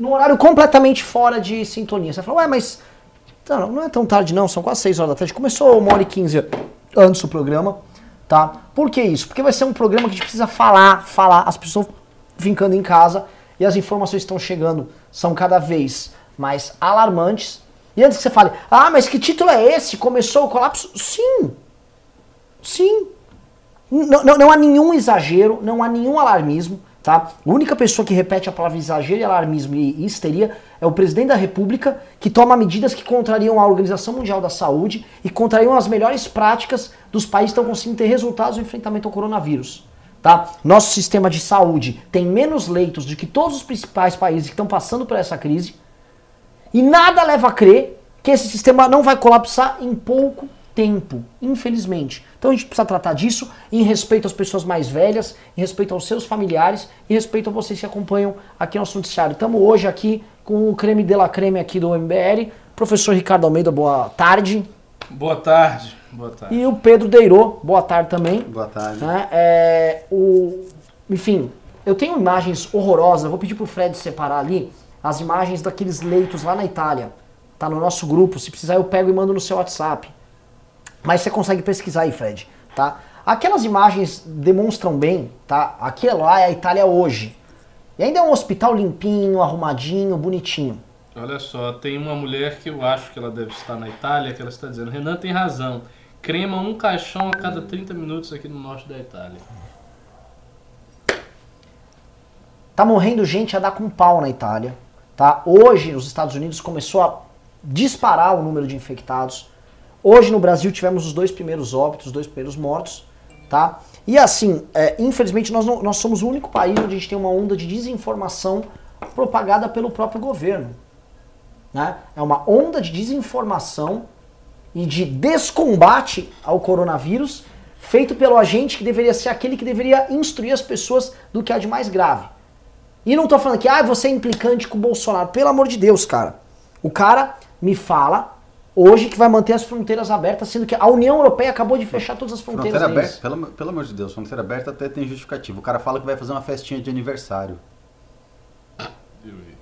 num horário completamente fora de sintonia. Você fala, ué, mas não, não é tão tarde não, são quase 6 horas da tarde. Começou uma hora e 15 antes do programa, tá? Por que isso? Porque vai ser um programa que a gente precisa falar, falar, as pessoas vincando em casa e as informações que estão chegando são cada vez mais alarmantes. E antes que você fale, ah, mas que título é esse? Começou o colapso? Sim. Sim. Não, não, não há nenhum exagero, não há nenhum alarmismo. Tá? A única pessoa que repete a palavra exagero, alarmismo e histeria é o presidente da República, que toma medidas que contrariam a Organização Mundial da Saúde e contrariam as melhores práticas dos países que estão conseguindo ter resultados no enfrentamento ao coronavírus. Tá? Nosso sistema de saúde tem menos leitos do que todos os principais países que estão passando por essa crise. E nada leva a crer que esse sistema não vai colapsar em pouco tempo, infelizmente. Então a gente precisa tratar disso em respeito às pessoas mais velhas, em respeito aos seus familiares, em respeito a vocês que acompanham aqui no nosso noticiário. Estamos hoje aqui com o creme de la creme aqui do MBL. Professor Ricardo Almeida, boa tarde. Boa tarde. Boa tarde. E o Pedro Deirô, boa tarde também. Boa tarde. Né? É, o, enfim, eu tenho imagens horrorosas, vou pedir pro Fred separar ali as imagens daqueles leitos lá na Itália. Tá no nosso grupo, se precisar eu pego e mando no seu WhatsApp. Mas você consegue pesquisar aí, Fred, tá? Aquelas imagens demonstram bem, tá? Aquilo lá é a Itália hoje. E ainda é um hospital limpinho, arrumadinho, bonitinho. Olha só, tem uma mulher que eu acho que ela deve estar na Itália, que ela está dizendo, Renan tem razão, crema um caixão a cada 30 minutos aqui no norte da Itália. Tá morrendo gente a dar com pau na Itália, tá? Hoje, nos Estados Unidos, começou a disparar o número de infectados. Hoje no Brasil tivemos os dois primeiros óbitos, os dois primeiros mortos, tá? E assim, é, infelizmente nós, não, nós somos o único país onde a gente tem uma onda de desinformação propagada pelo próprio governo. Né? É uma onda de desinformação e de descombate ao coronavírus feito pelo agente que deveria ser aquele que deveria instruir as pessoas do que há de mais grave. E não tô falando que ah, você é implicante com o Bolsonaro. Pelo amor de Deus, cara. O cara me fala hoje que vai manter as fronteiras abertas, sendo que a União Europeia acabou de fechar todas as fronteiras Fronteira deles. aberta, pelo, pelo amor de Deus, fronteira aberta até tem justificativo. O cara fala que vai fazer uma festinha de aniversário.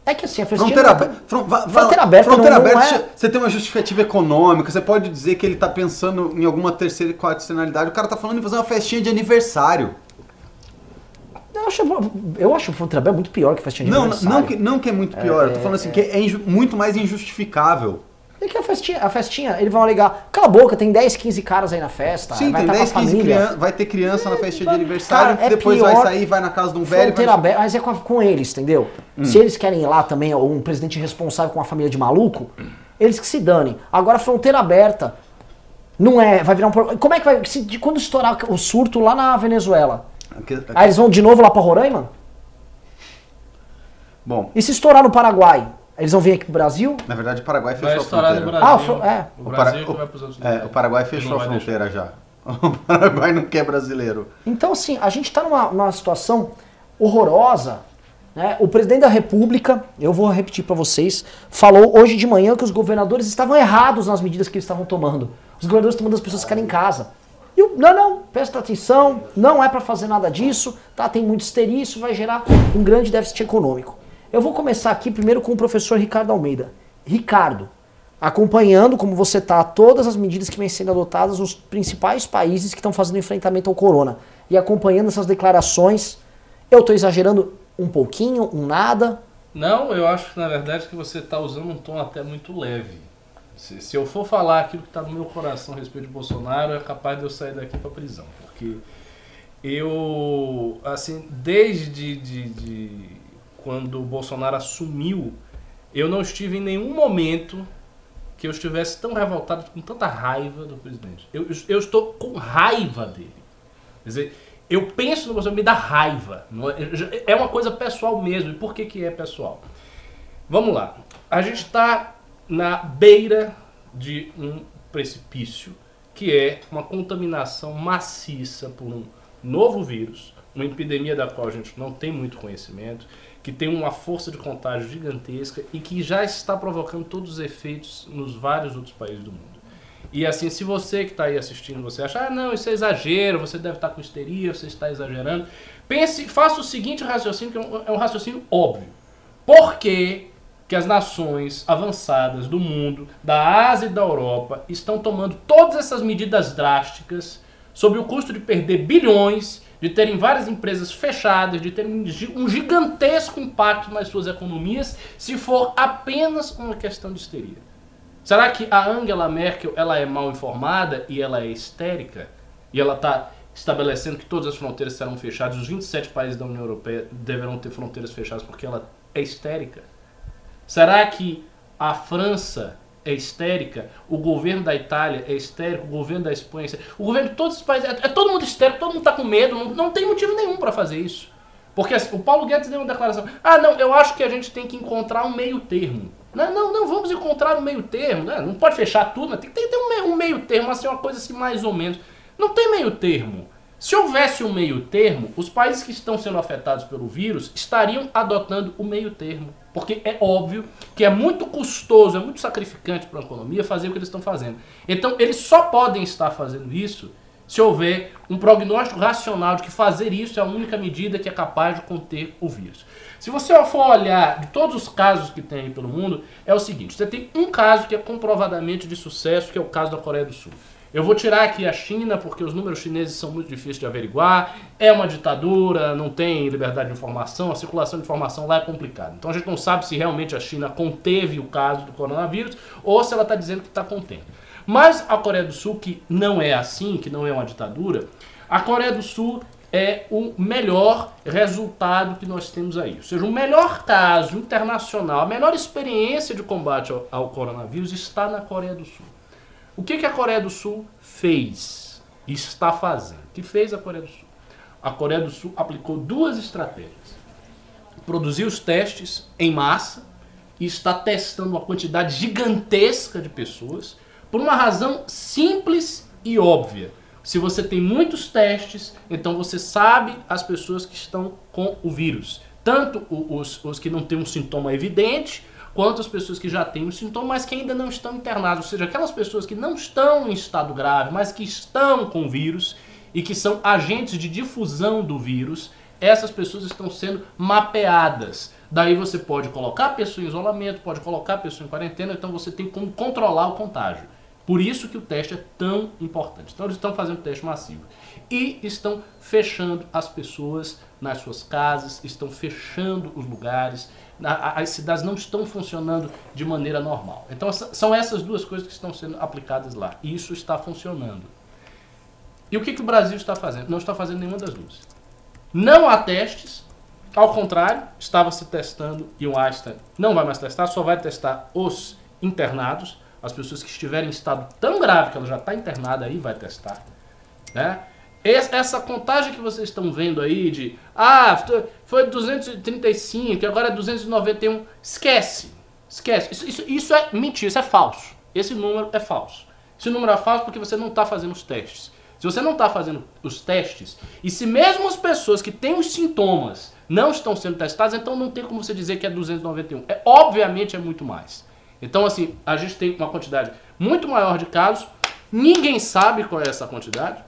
É que assim, a festinha Fronteira não- aberta. fron- va- va- Fronteira aberta fronteira não- não aberta, é- você tem uma justificativa econômica, você pode dizer que ele tá pensando em alguma terceira e externalidade. O cara tá falando em fazer uma festinha de aniversário. Eu acho, eu acho fronteira aberta muito pior que festinha de Não, aniversário. não que, não que é muito pior, eu tô falando assim, que é inju- muito mais injustificável. É que a festinha, a festinha, eles vão alegar, cala a boca, tem 10, 15 caras aí na festa, Sim, vai tem estar 10, com a 15 família. crianças, vai ter criança na festinha de vai- aniversário, cara, é depois pior vai sair, vai na casa de um velho. Vai... aberta, mas é com, com eles, entendeu? Hum. Se eles querem ir lá também, ou um presidente responsável com uma família de maluco, eles que se danem. Agora, fronteira aberta, não é, vai virar um problema. Como é que vai, se, de quando estourar o surto lá na Venezuela? Aqui- Aí eles vão de novo lá pra Roraima? Bom, E se estourar no Paraguai? Eles vão vir aqui pro Brasil? na verdade o Paraguai Vai fechou a estourar no fronteira. Ah, Brasil. o fro- é. O O, Brasil Para- que vai pros outros é, o Paraguai fechou a vai deixar. fronteira já. O Paraguai não quer brasileiro. Então, assim, a gente está numa, numa situação horrorosa. Né? O presidente da República, eu vou repetir para vocês, falou hoje de manhã que os governadores estavam errados nas medidas que eles estavam tomando. Os governadores estão mandando as pessoas ficarem em casa. E o, não, não, presta atenção, não é para fazer nada disso, tá? Tem muito histeria, isso vai gerar um grande déficit econômico. Eu vou começar aqui primeiro com o professor Ricardo Almeida. Ricardo, acompanhando como você está todas as medidas que vêm sendo adotadas nos principais países que estão fazendo enfrentamento ao corona e acompanhando essas declarações, eu estou exagerando um pouquinho, um nada. Não, eu acho que na verdade que você está usando um tom até muito leve. Se, se eu for falar aquilo que está no meu coração a respeito de Bolsonaro, é capaz de eu sair daqui para prisão. Porque eu, assim, desde de, de quando o Bolsonaro assumiu, eu não estive em nenhum momento que eu estivesse tão revoltado, com tanta raiva do presidente. Eu, eu estou com raiva dele. Quer dizer, eu penso no Bolsonaro, me dá raiva. É- É uma coisa pessoal mesmo. E por que, que é pessoal? Vamos lá. A gente está na beira de um precipício, que é uma contaminação maciça por um novo vírus, uma epidemia da qual a gente não tem muito conhecimento, que tem uma força de contágio gigantesca e que já está provocando todos os efeitos nos vários outros países do mundo. E assim, se você que está aí assistindo, você acha, ah, não, isso é exagero, você deve estar com histeria, você está exagerando. Pense, faça o seguinte raciocínio, que é um, é um raciocínio óbvio. Por que, que as nações avançadas do mundo, da Ásia e da Europa, estão tomando todas essas medidas drásticas sob o custo de perder bilhões, de terem várias empresas fechadas, de terem um gigantesco impacto nas suas economias, se for apenas uma questão de histeria? Será que a Angela Merkel ela é mal informada e ela é histérica? E ela está estabelecendo que todas as fronteiras serão fechadas, os 27 países da União Europeia deverão ter fronteiras fechadas porque ela é histérica? Será que a França é histérica, o governo da Itália é histérico, o governo da Espanha é o governo de todos os países, é, é todo mundo histérico, todo mundo está com medo, não, não tem motivo nenhum para fazer isso. Porque assim, o Paulo Guedes deu uma declaração, ah não, eu acho que a gente tem que encontrar um meio termo. Não, não, não vamos encontrar um meio termo, né? não pode fechar tudo, mas tem, tem que ter um meio, um meio termo, assim, uma coisa assim mais ou menos. Não tem meio termo. Se houvesse um meio termo, os países que estão sendo afetados pelo vírus estariam adotando o meio termo. Porque é óbvio que é muito custoso, é muito sacrificante para a economia fazer o que eles estão fazendo. Então, eles só podem estar fazendo isso se houver um prognóstico racional de que fazer isso é a única medida que é capaz de conter o vírus. Se você for olhar de todos os casos que tem aí pelo mundo, é o seguinte: você tem um caso que é comprovadamente de sucesso, que é o caso da Coreia do Sul. Eu vou tirar aqui a China, porque os números chineses são muito difíceis de averiguar. É uma ditadura, não tem liberdade de informação, a circulação de informação lá é complicada. Então a gente não sabe se realmente a China conteve o caso do coronavírus ou se ela está dizendo que está contendo. Mas a Coreia do Sul, que não é assim, que não é uma ditadura, a Coreia do Sul é o melhor resultado que nós temos aí. Ou seja, o melhor caso internacional, a melhor experiência de combate ao, ao coronavírus está na Coreia do Sul. O que, que a Coreia do Sul fez e está fazendo? O que fez a Coreia do Sul? A Coreia do Sul aplicou duas estratégias. Produziu os testes em massa e está testando uma quantidade gigantesca de pessoas por uma razão simples e óbvia. Se você tem muitos testes, então você sabe as pessoas que estão com o vírus. Tanto os, os que não têm um sintoma evidente, quanto as pessoas que já têm os sintomas, mas que ainda não estão internadas, ou seja, aquelas pessoas que não estão em estado grave, mas que estão com o vírus e que são agentes de difusão do vírus, essas pessoas estão sendo mapeadas. Daí você pode colocar a pessoa em isolamento, pode colocar a pessoa em quarentena, então você tem como controlar o contágio. Por isso que o teste é tão importante. Então eles estão fazendo teste massivo. E estão fechando as pessoas nas suas casas, estão fechando os lugares, as cidades não estão funcionando de maneira normal. Então são essas duas coisas que estão sendo aplicadas lá. E isso está funcionando. E o que, que o Brasil está fazendo? Não está fazendo nenhuma das duas. Não há testes, ao contrário, estava se testando e o Einstein não vai mais testar, só vai testar os internados, as pessoas que estiverem em estado tão grave que ela já está internada aí vai testar. Né? Essa contagem que vocês estão vendo aí de ah, foi 235, agora é 291, esquece. Esquece. Isso, isso, isso é mentira, isso é falso. Esse número é falso. Esse número é falso porque você não está fazendo os testes. Se você não está fazendo os testes, e se mesmo as pessoas que têm os sintomas não estão sendo testadas, então não tem como você dizer que é 291. É, obviamente é muito mais. Então, assim, a gente tem uma quantidade muito maior de casos, ninguém sabe qual é essa quantidade.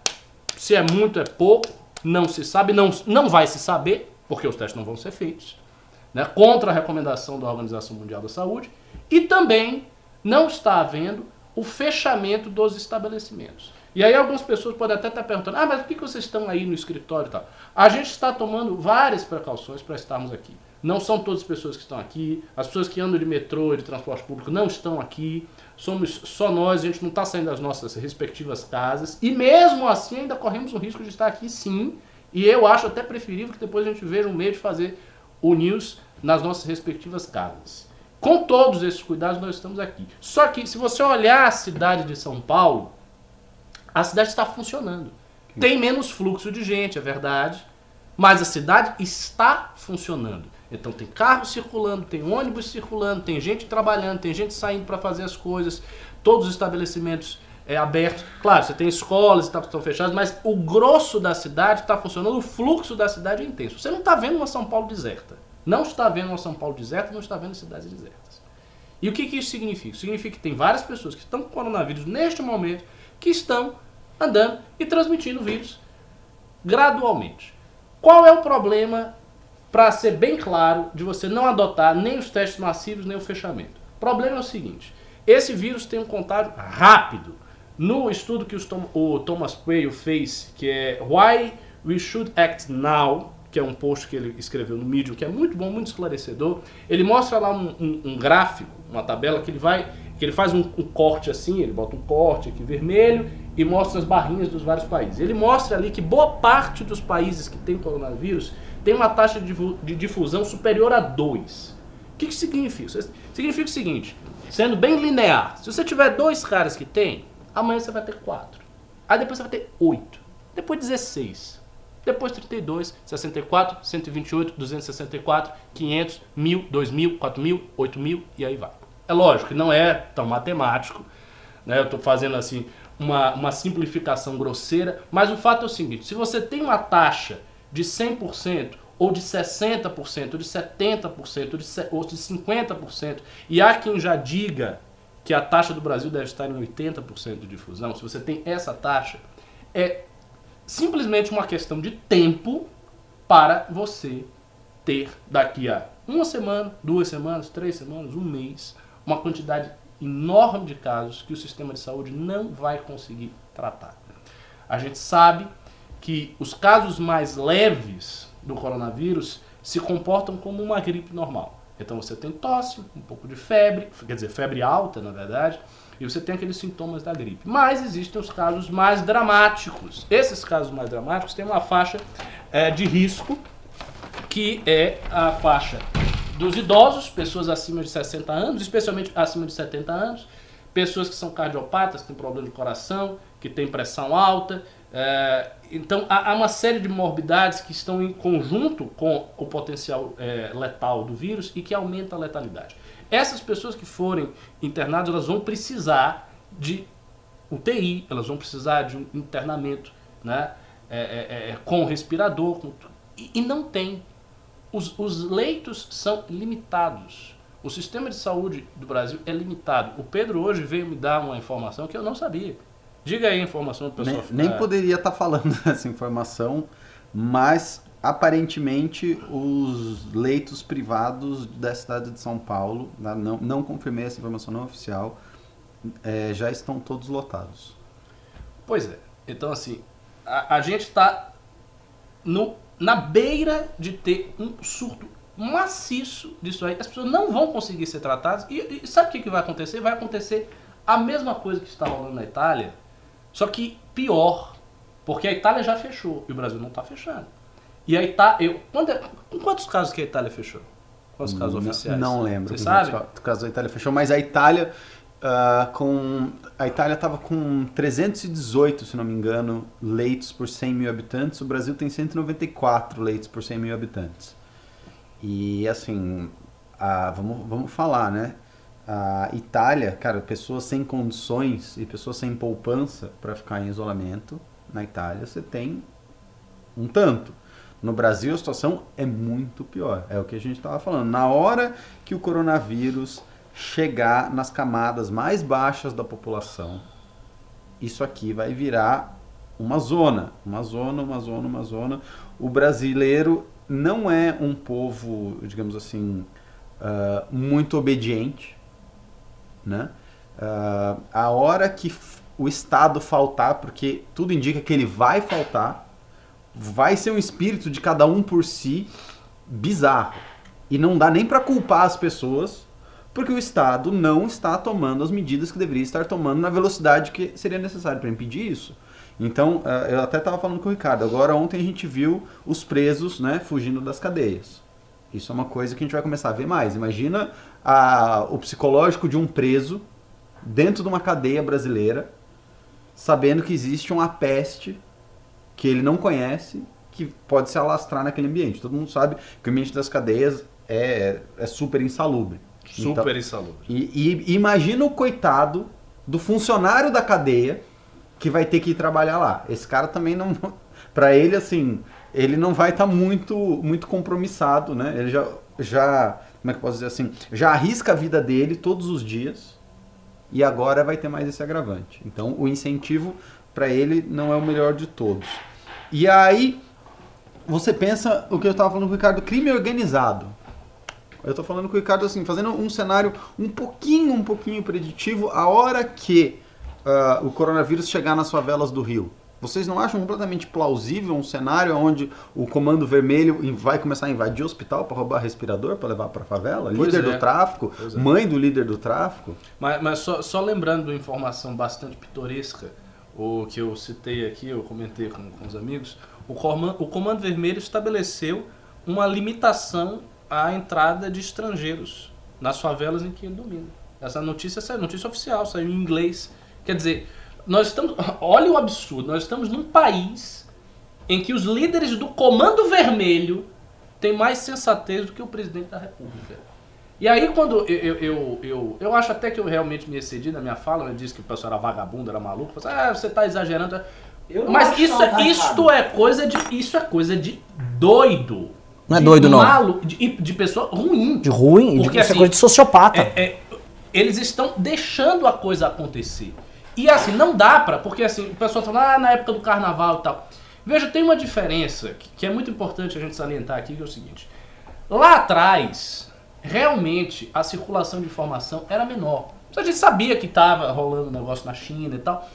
Se é muito, é pouco, não se sabe, não, não vai se saber, porque os testes não vão ser feitos, né, contra a recomendação da Organização Mundial da Saúde, e também não está havendo o fechamento dos estabelecimentos. E aí algumas pessoas podem até estar perguntando, ah, mas por que vocês estão aí no escritório e tal? A gente está tomando várias precauções para estarmos aqui. Não são todas as pessoas que estão aqui. As pessoas que andam de metrô e de transporte público não estão aqui. Somos só nós, a gente não está saindo das nossas respectivas casas. E mesmo assim ainda corremos o risco de estar aqui sim. E eu acho até preferível que depois a gente veja um meio de fazer o news nas nossas respectivas casas. Com todos esses cuidados nós estamos aqui. Só que se você olhar a cidade de São Paulo, a cidade está funcionando. Tem menos fluxo de gente, é verdade. Mas a cidade está funcionando. Então tem carro circulando, tem ônibus circulando, tem gente trabalhando, tem gente saindo para fazer as coisas, todos os estabelecimentos é, abertos. Claro, você tem escolas que estão fechadas, mas o grosso da cidade está funcionando, o fluxo da cidade é intenso. Você não está vendo uma São Paulo deserta. Não está vendo uma São Paulo deserta, não está vendo cidades desertas. E o que, que isso significa? Significa que tem várias pessoas que estão com coronavírus neste momento que estão andando e transmitindo vírus gradualmente. Qual é o problema para ser bem claro de você não adotar nem os testes massivos nem o fechamento. O problema é o seguinte: esse vírus tem um contágio rápido. No estudo que o Thomas Quayle fez, que é Why We Should Act Now, que é um post que ele escreveu no Medium, que é muito bom, muito esclarecedor, ele mostra lá um, um, um gráfico, uma tabela que ele vai, que ele faz um, um, corte assim, ele bota um corte aqui vermelho e mostra as barrinhas dos vários países. Ele mostra ali que boa parte dos países que tem coronavírus tem uma taxa de, difusão superior a 2. O que, que significa? Significa o seguinte, sendo bem linear, se você tiver dois caras que tem, amanhã você vai ter quatro. Aí depois você vai ter oito. Depois 16. Depois 32, 64, 128, 264, 500, 1000, 2000, 4000, 8000 e aí vai. É lógico que não é tão matemático, né? Eu estou fazendo assim uma, uma simplificação grosseira, mas o fato é o seguinte: se você tem uma taxa de 100%, ou de 60%, ou de 70%, ou de 50%, e há quem já diga que a taxa do Brasil deve estar em 80% de difusão, se você tem essa taxa, é simplesmente uma questão de tempo para você ter daqui a uma semana, duas semanas, três semanas, um mês, uma quantidade enorme de casos que o sistema de saúde não vai conseguir tratar. A gente sabe que os casos mais leves do coronavírus se comportam como uma gripe normal. Então você tem tosse, um pouco de febre, quer dizer, febre alta, na verdade, e você tem aqueles sintomas da gripe. Mas existem os casos mais dramáticos. Esses casos mais dramáticos têm uma faixa é, de risco, que é a faixa dos idosos, pessoas acima de 60 anos, especialmente acima de 70 anos, pessoas que são cardiopatas, que têm problema de coração, que têm pressão alta, é, então, há, há, uma série de morbidades que estão em conjunto com o potencial é, letal do vírus e que aumenta a letalidade. Essas pessoas que forem internadas, elas vão precisar de UTI, elas vão precisar de um internamento né, é, é, é com respirador, com, e, e, não tem. Os, os leitos são limitados. O sistema de saúde do Brasil é limitado. O Pedro hoje veio me dar uma informação que eu não sabia. Diga aí a informação do pessoal. Nem, nem poderia estar tá falando essa informação, mas aparentemente os leitos privados da cidade de São Paulo, né, não, não confirmei essa informação não oficial, é, já estão todos lotados. Pois é. Então, assim, a, a gente está na beira de ter um surto maciço disso aí. As pessoas não vão conseguir ser tratadas. E, e sabe o que, que vai acontecer? Vai acontecer a mesma coisa que está rolando na Itália, só que pior, porque a Itália já fechou e o Brasil não está fechando. E a Itália, eu, quando, é, com quantos casos que a Itália fechou? Quantos casos não, oficiais? Não lembro. Você sabe? Quantos casos a Itália fechou, mas a Itália uh, com a Itália estava com 318, se não me engano, leitos por 100 mil habitantes. O Brasil tem 194 leitos por 100 mil habitantes. E assim, uh, vamos, vamos falar, né? A Itália, cara, pessoas sem condições e pessoas sem poupança para ficar em isolamento, na Itália você tem um tanto. No Brasil a situação é muito pior. É o que a gente estava falando. Na hora que o coronavírus chegar nas camadas mais baixas da população, isso aqui vai virar uma zona, uma zona, uma zona, uma zona. O brasileiro não é um povo, digamos assim, uh, muito obediente né? Uh, a hora que o Estado faltar, porque tudo indica que ele vai faltar, vai ser um espírito de cada um por si bizarro. E não dá nem para culpar as pessoas, porque o Estado não está tomando as medidas que deveria estar tomando na velocidade que seria necessário para impedir isso. Então, uh, eu até estava falando com o Ricardo, agora ontem a gente viu os presos né, fugindo das cadeias. Isso é uma coisa que a gente vai começar a ver mais. Imagina a, o psicológico de um preso dentro de uma cadeia brasileira, sabendo que existe uma peste que ele não conhece, que pode se alastrar naquele ambiente. Todo mundo sabe que o ambiente das cadeias é, é super insalubre. Super então, insalubre. E, e imagina o coitado do funcionário da cadeia que vai ter que ir trabalhar lá. Esse cara também não. Para ele, assim, ele não vai estar tá muito, muito compromissado, né? Ele já, já como é que posso dizer assim, já arrisca a vida dele todos os dias e agora vai ter mais esse agravante. Então o incentivo para ele não é o melhor de todos. E aí você pensa o que eu estava falando com o Ricardo, crime organizado. Eu estou falando com o Ricardo assim, fazendo um cenário um pouquinho, um pouquinho preditivo a hora que uh, o coronavírus chegar nas favelas do Rio. Vocês não acham completamente plausível um cenário onde o Comando Vermelho vai começar a invadir o hospital para roubar respirador para levar para a favela? Pois líder é. do tráfico, é. mãe do líder do tráfico? Mas, mas só, só lembrando uma informação bastante pitoresca, o que eu citei aqui, eu comentei com, com os amigos, o Comando, o Comando Vermelho estabeleceu uma limitação à entrada de estrangeiros nas favelas em que ele domina. Essa notícia saiu, notícia oficial, saiu em inglês. Quer dizer, nós estamos. Olha o absurdo, nós estamos num país em que os líderes do Comando Vermelho têm mais sensatez do que o presidente da República. E aí quando eu, eu, eu, eu, eu acho até que eu realmente me excedi na minha fala, eu disse que o pessoal era vagabundo, era maluco, eu falei, ah, você está exagerando. Eu não Mas isso, não, é- isto é coisa de. Isso é coisa de doido. Não é De doido, não. malu- de, de pessoa ruim. De ruim, de, Porque, isso é assim, coisa de sociopata. É, é, eles estão deixando a coisa acontecer. E assim, não dá pra, porque assim, o pessoal fala, ah, na época do carnaval e tal. Veja, tem uma diferença que, que é muito importante a gente salientar aqui, que é o seguinte. Lá atrás, realmente, a circulação de informação era menor. A gente sabia que estava rolando um negócio na China e tal.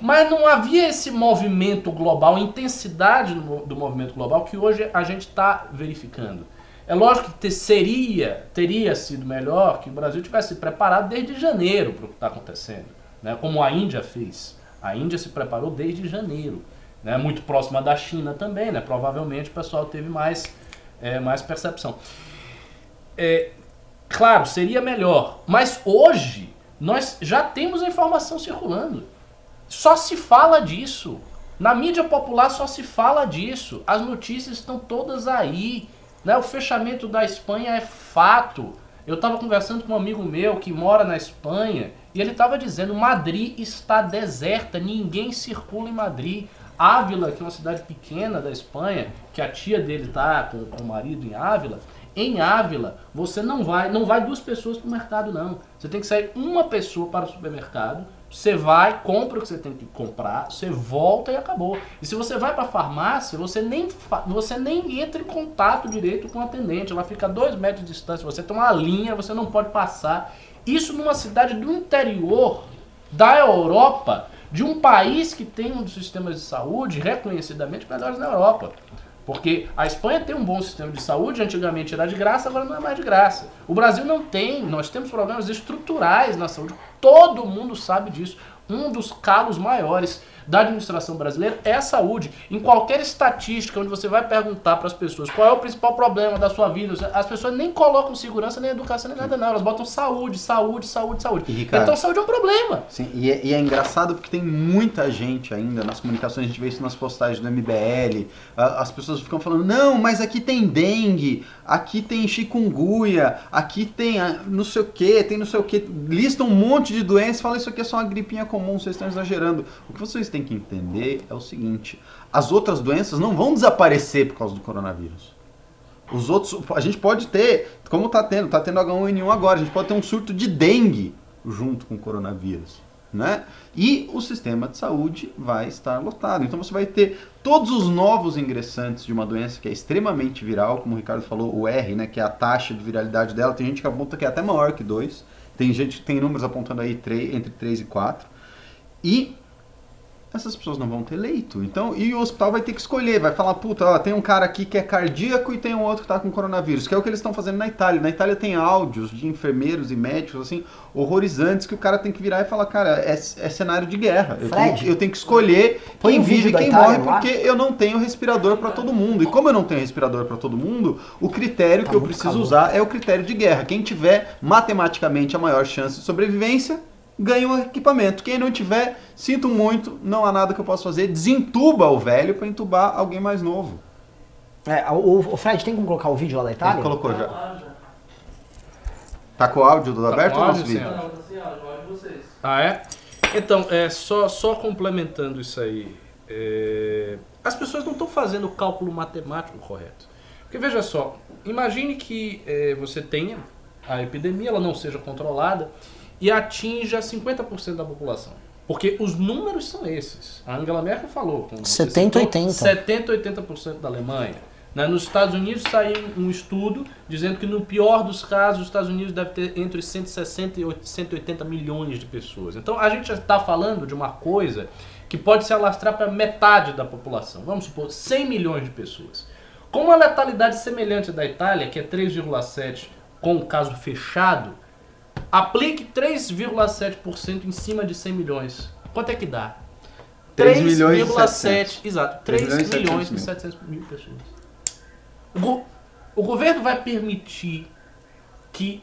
Mas não havia esse movimento global, intensidade do, mo- do movimento global que hoje a gente está verificando. É lógico que te- seria, teria sido melhor que o Brasil tivesse se preparado desde janeiro para o que está acontecendo, né? como a Índia fez. A Índia se preparou desde janeiro, né? muito próxima da China também, né? provavelmente o pessoal teve mais, é, mais percepção. É, claro, seria melhor, mas hoje nós já temos a informação circulando. Só se fala disso. Na mídia popular só se fala disso. As notícias estão todas aí. Né? O fechamento da Espanha é fato. Eu estava conversando com um amigo meu que mora na Espanha e ele estava dizendo: Madrid está deserta, ninguém circula em Madrid. Ávila, que é uma cidade pequena da Espanha, que a tia dele está com, com o marido em Ávila, em Ávila, você não vai, não vai duas pessoas para o mercado, não. Você tem que sair uma pessoa para o supermercado, você vai, compra o que você tem que comprar, você volta e acabou. E se você vai para a farmácia, você nem, você nem entra em contato direito com o atendente. Ela fica a dois metros de distância. Você tem uma linha, você não pode passar. Isso numa cidade do interior da Europa, de um país que tem um dos sistemas de saúde reconhecidamente melhores na Europa. Porque a Espanha tem um bom sistema de saúde, antigamente era de graça, agora não é mais de graça. O Brasil não tem, nós temos problemas estruturais na saúde, todo mundo sabe disso. Um dos calos maiores da administração brasileira é a saúde. Em qualquer estatística onde você vai perguntar para as pessoas qual é o principal problema da sua vida, as pessoas nem colocam segurança, nem educação, nem nada não. Elas botam saúde, saúde, saúde, saúde. E, Ricardo? Então saúde é um problema. Sim, e é, e é engraçado porque tem muita gente ainda nas comunicações, a gente vê isso nas postagens do MBL, as pessoas ficam falando, não, mas aqui tem dengue, aqui tem chikungunya, aqui tem não sei o que, tem não sei o que, listam um monte de doenças, falam isso aqui é só uma gripinha comum, vocês estão exagerando. O que vocês têm que entender é o seguinte, as outras doenças não vão desaparecer por causa do coronavírus. Os outros, a gente pode ter, como tá tendo, tá tendo H1N1 agora, a gente pode ter um surto de dengue junto com o coronavírus, né? E o sistema de saúde vai estar lotado. Então você vai ter todos os novos ingressantes de uma doença que é extremamente viral, como o Ricardo falou, o R, né, que é a taxa de viralidade dela. Tem gente que aponta que é até maior que 2. Tem gente que tem números apontando aí três- entre 3 e 4. E essas pessoas não vão ter leito. Então, e o hospital vai ter que escolher, vai falar, puta, ó, tem um cara aqui que é cardíaco e tem um outro que tá com coronavírus, que é o que eles estão fazendo na Itália. Na Itália tem áudios de enfermeiros e médicos, assim, horrorizantes, que o cara tem que virar e falar, cara, é, é cenário de guerra. Eu tenho, Fred, eu tenho que escolher quem um vive e quem Itália morre, porque eu não tenho respirador para todo mundo. E como eu não tenho respirador para todo mundo, o critério Tá que eu preciso calor. usar é o critério de guerra. Quem tiver matematicamente a maior chance de sobrevivência, ganha um equipamento. Quem não tiver, sinto muito, não há nada que eu possa fazer. Desentuba o velho para entubar alguém mais novo. É, o, o Fred, tem como colocar o vídeo lá da Itália? Ele colocou já. Tá com o áudio do Tá aberto com ou nosso vídeo? sim. Não, tá sem áudio, áudio de vocês. Ah, é? Então, é, só, só complementando isso aí. é, as pessoas não estão fazendo o cálculo matemático correto. Porque veja só, imagine que é, você tenha a epidemia, ela não seja controlada e atinja 50% da população. Porque os números são esses. A Angela Merkel falou. como você 70, citou, 80. 70, 80% da Alemanha. Né? Nos Estados Unidos saiu um estudo dizendo que no pior dos casos os Estados Unidos deve ter entre 160 e 180 milhões de pessoas. Então a gente está falando de uma coisa que pode se alastrar para metade da população. Vamos supor 100 milhões de pessoas. Com uma letalidade semelhante à da Itália, que é 3,7 com o caso fechado, aplique 3,7% em cima de 100 milhões. Quanto é que dá? 3 milhões e 3,7, exato, 3 3 milhões e milhões e 700 700 mil pessoas. O, go- o governo vai permitir que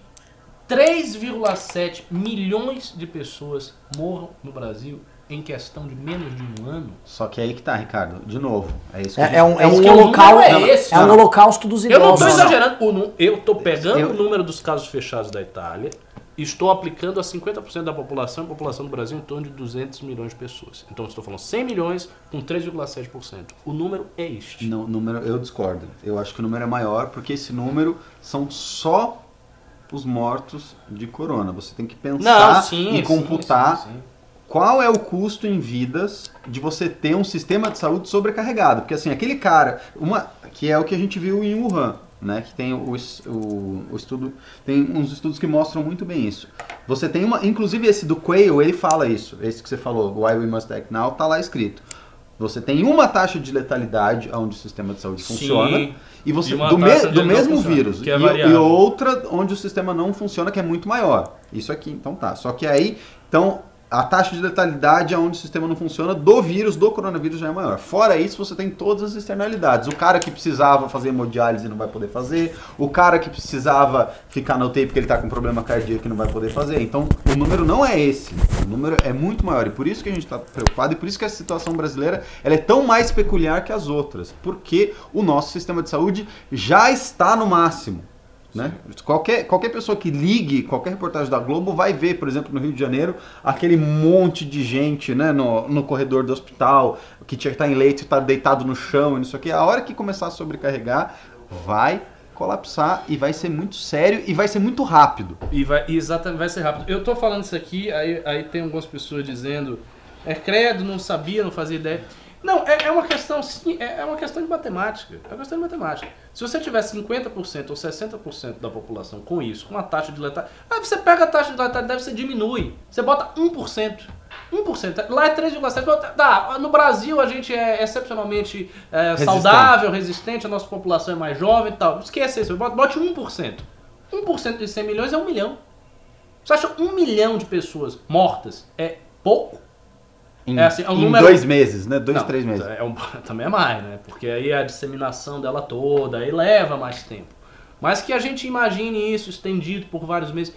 3,7 milhões de pessoas morram no Brasil em questão de menos de um ano? Só que aí que tá, Ricardo. De novo. É isso É, é um, é isso um que o holocal, número é é, esse, é um holocausto dos Eu não idosos. estou exagerando, o eu estou pegando Eu- o número dos casos fechados da Itália estou aplicando a 50% da população, a população do Brasil em torno de 200 milhões de pessoas. Então estou falando 100 milhões com 3,7%. O número é este. Não, número, eu discordo. Eu acho que o número é maior porque esse número são só os mortos de corona. Você tem que pensar Não, sim, e computar sim, sim. qual é o custo em vidas de você ter um sistema de saúde sobrecarregado. Porque assim, aquele cara, uma que é o que a gente viu em Wuhan, né? Que tem o, o, o estudo, tem uns estudos que mostram muito bem isso. Você tem uma, inclusive esse do Quayle, ele fala isso, esse que você falou, Why We Must Act Now, tá lá escrito. Você tem uma taxa de letalidade onde o sistema de saúde Sim. funciona e você E do, me- do mesmo funciona, vírus é e, e outra onde o sistema não funciona que é muito maior. Isso aqui, então tá. Só que aí, então a taxa de letalidade onde o sistema não funciona do vírus, do coronavírus já é maior. Fora isso, você tem todas as externalidades. O cara que precisava fazer hemodiálise não vai poder fazer, o cara que precisava ficar na UTI porque ele tá com problema cardíaco não vai poder fazer. Então, o número não é esse. O número é muito maior e por isso que a gente está preocupado e por isso que a situação brasileira ela é tão mais peculiar que as outras, porque o nosso sistema de saúde já está no máximo. Né? Qualquer, qualquer pessoa que ligue qualquer reportagem da Globo vai ver, por exemplo, no Rio de Janeiro, aquele monte de gente né, no, no corredor do hospital, que tinha que estar em leito e estar deitado no chão e não sei o que. A hora que começar a sobrecarregar, vai colapsar e vai ser muito sério e vai ser muito rápido. E vai, exatamente, vai ser rápido. Eu tô falando isso aqui, aí, aí tem algumas pessoas dizendo, é credo, não sabia, não fazia ideia. Não, é, é uma questão, sim, é, é uma questão de matemática. É uma questão de matemática. Se você tiver 50% ou 60% da população com isso, com a taxa de letalidade, aí você pega a taxa de letalidade, você diminui. Você bota 1%. 1%. Lá é 3,7%. Tá, no Brasil a gente é excepcionalmente é, Resistente. saudável, resistente, a nossa população é mais jovem e tal. Esquece isso, bote bote 1%. 1% de 100 milhões é 1 milhão. Você acha um milhão de pessoas mortas é pouco? Em, É assim, é um em número- dois meses, né? Dois, Não, três meses. É um- também é mais, né? Porque aí a disseminação dela toda, aí leva mais tempo. Mas que a gente imagine isso estendido por vários meses.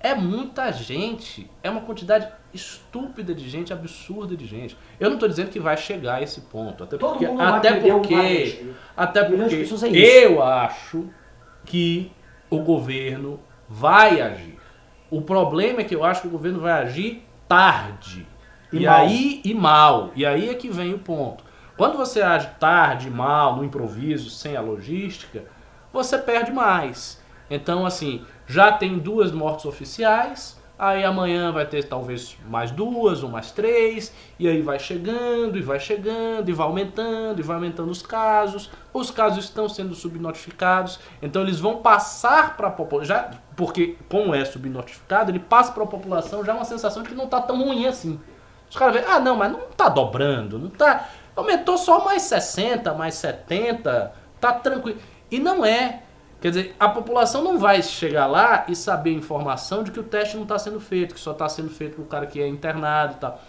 É muita gente, é uma quantidade estúpida de gente, absurda de gente. Eu não estou dizendo que vai chegar a esse ponto, até Todo porque, mundo vai até porque, até porque é isso. eu acho que o governo vai agir. O problema é que eu acho que o governo vai agir tarde. E E, aí e mal. E aí é que vem o ponto. Quando você age tarde, mal, no improviso, sem a logística, você perde mais. Então, assim, já tem duas mortes oficiais, aí amanhã vai ter talvez mais duas ou mais três, e aí vai chegando, e vai chegando, e vai aumentando, e vai aumentando os casos. Os casos estão sendo subnotificados, então eles vão passar para a população, já porque como é subnotificado, ele passa para a população já uma sensação de que não está tão ruim assim. Os caras veem, ah não, mas não tá dobrando, não tá. Aumentou só mais 60, mais 70, tá tranquilo. E não é. Quer dizer, a população não vai chegar lá e saber informação de que o teste não está sendo feito, que só está sendo feito para o cara que é internado e tal.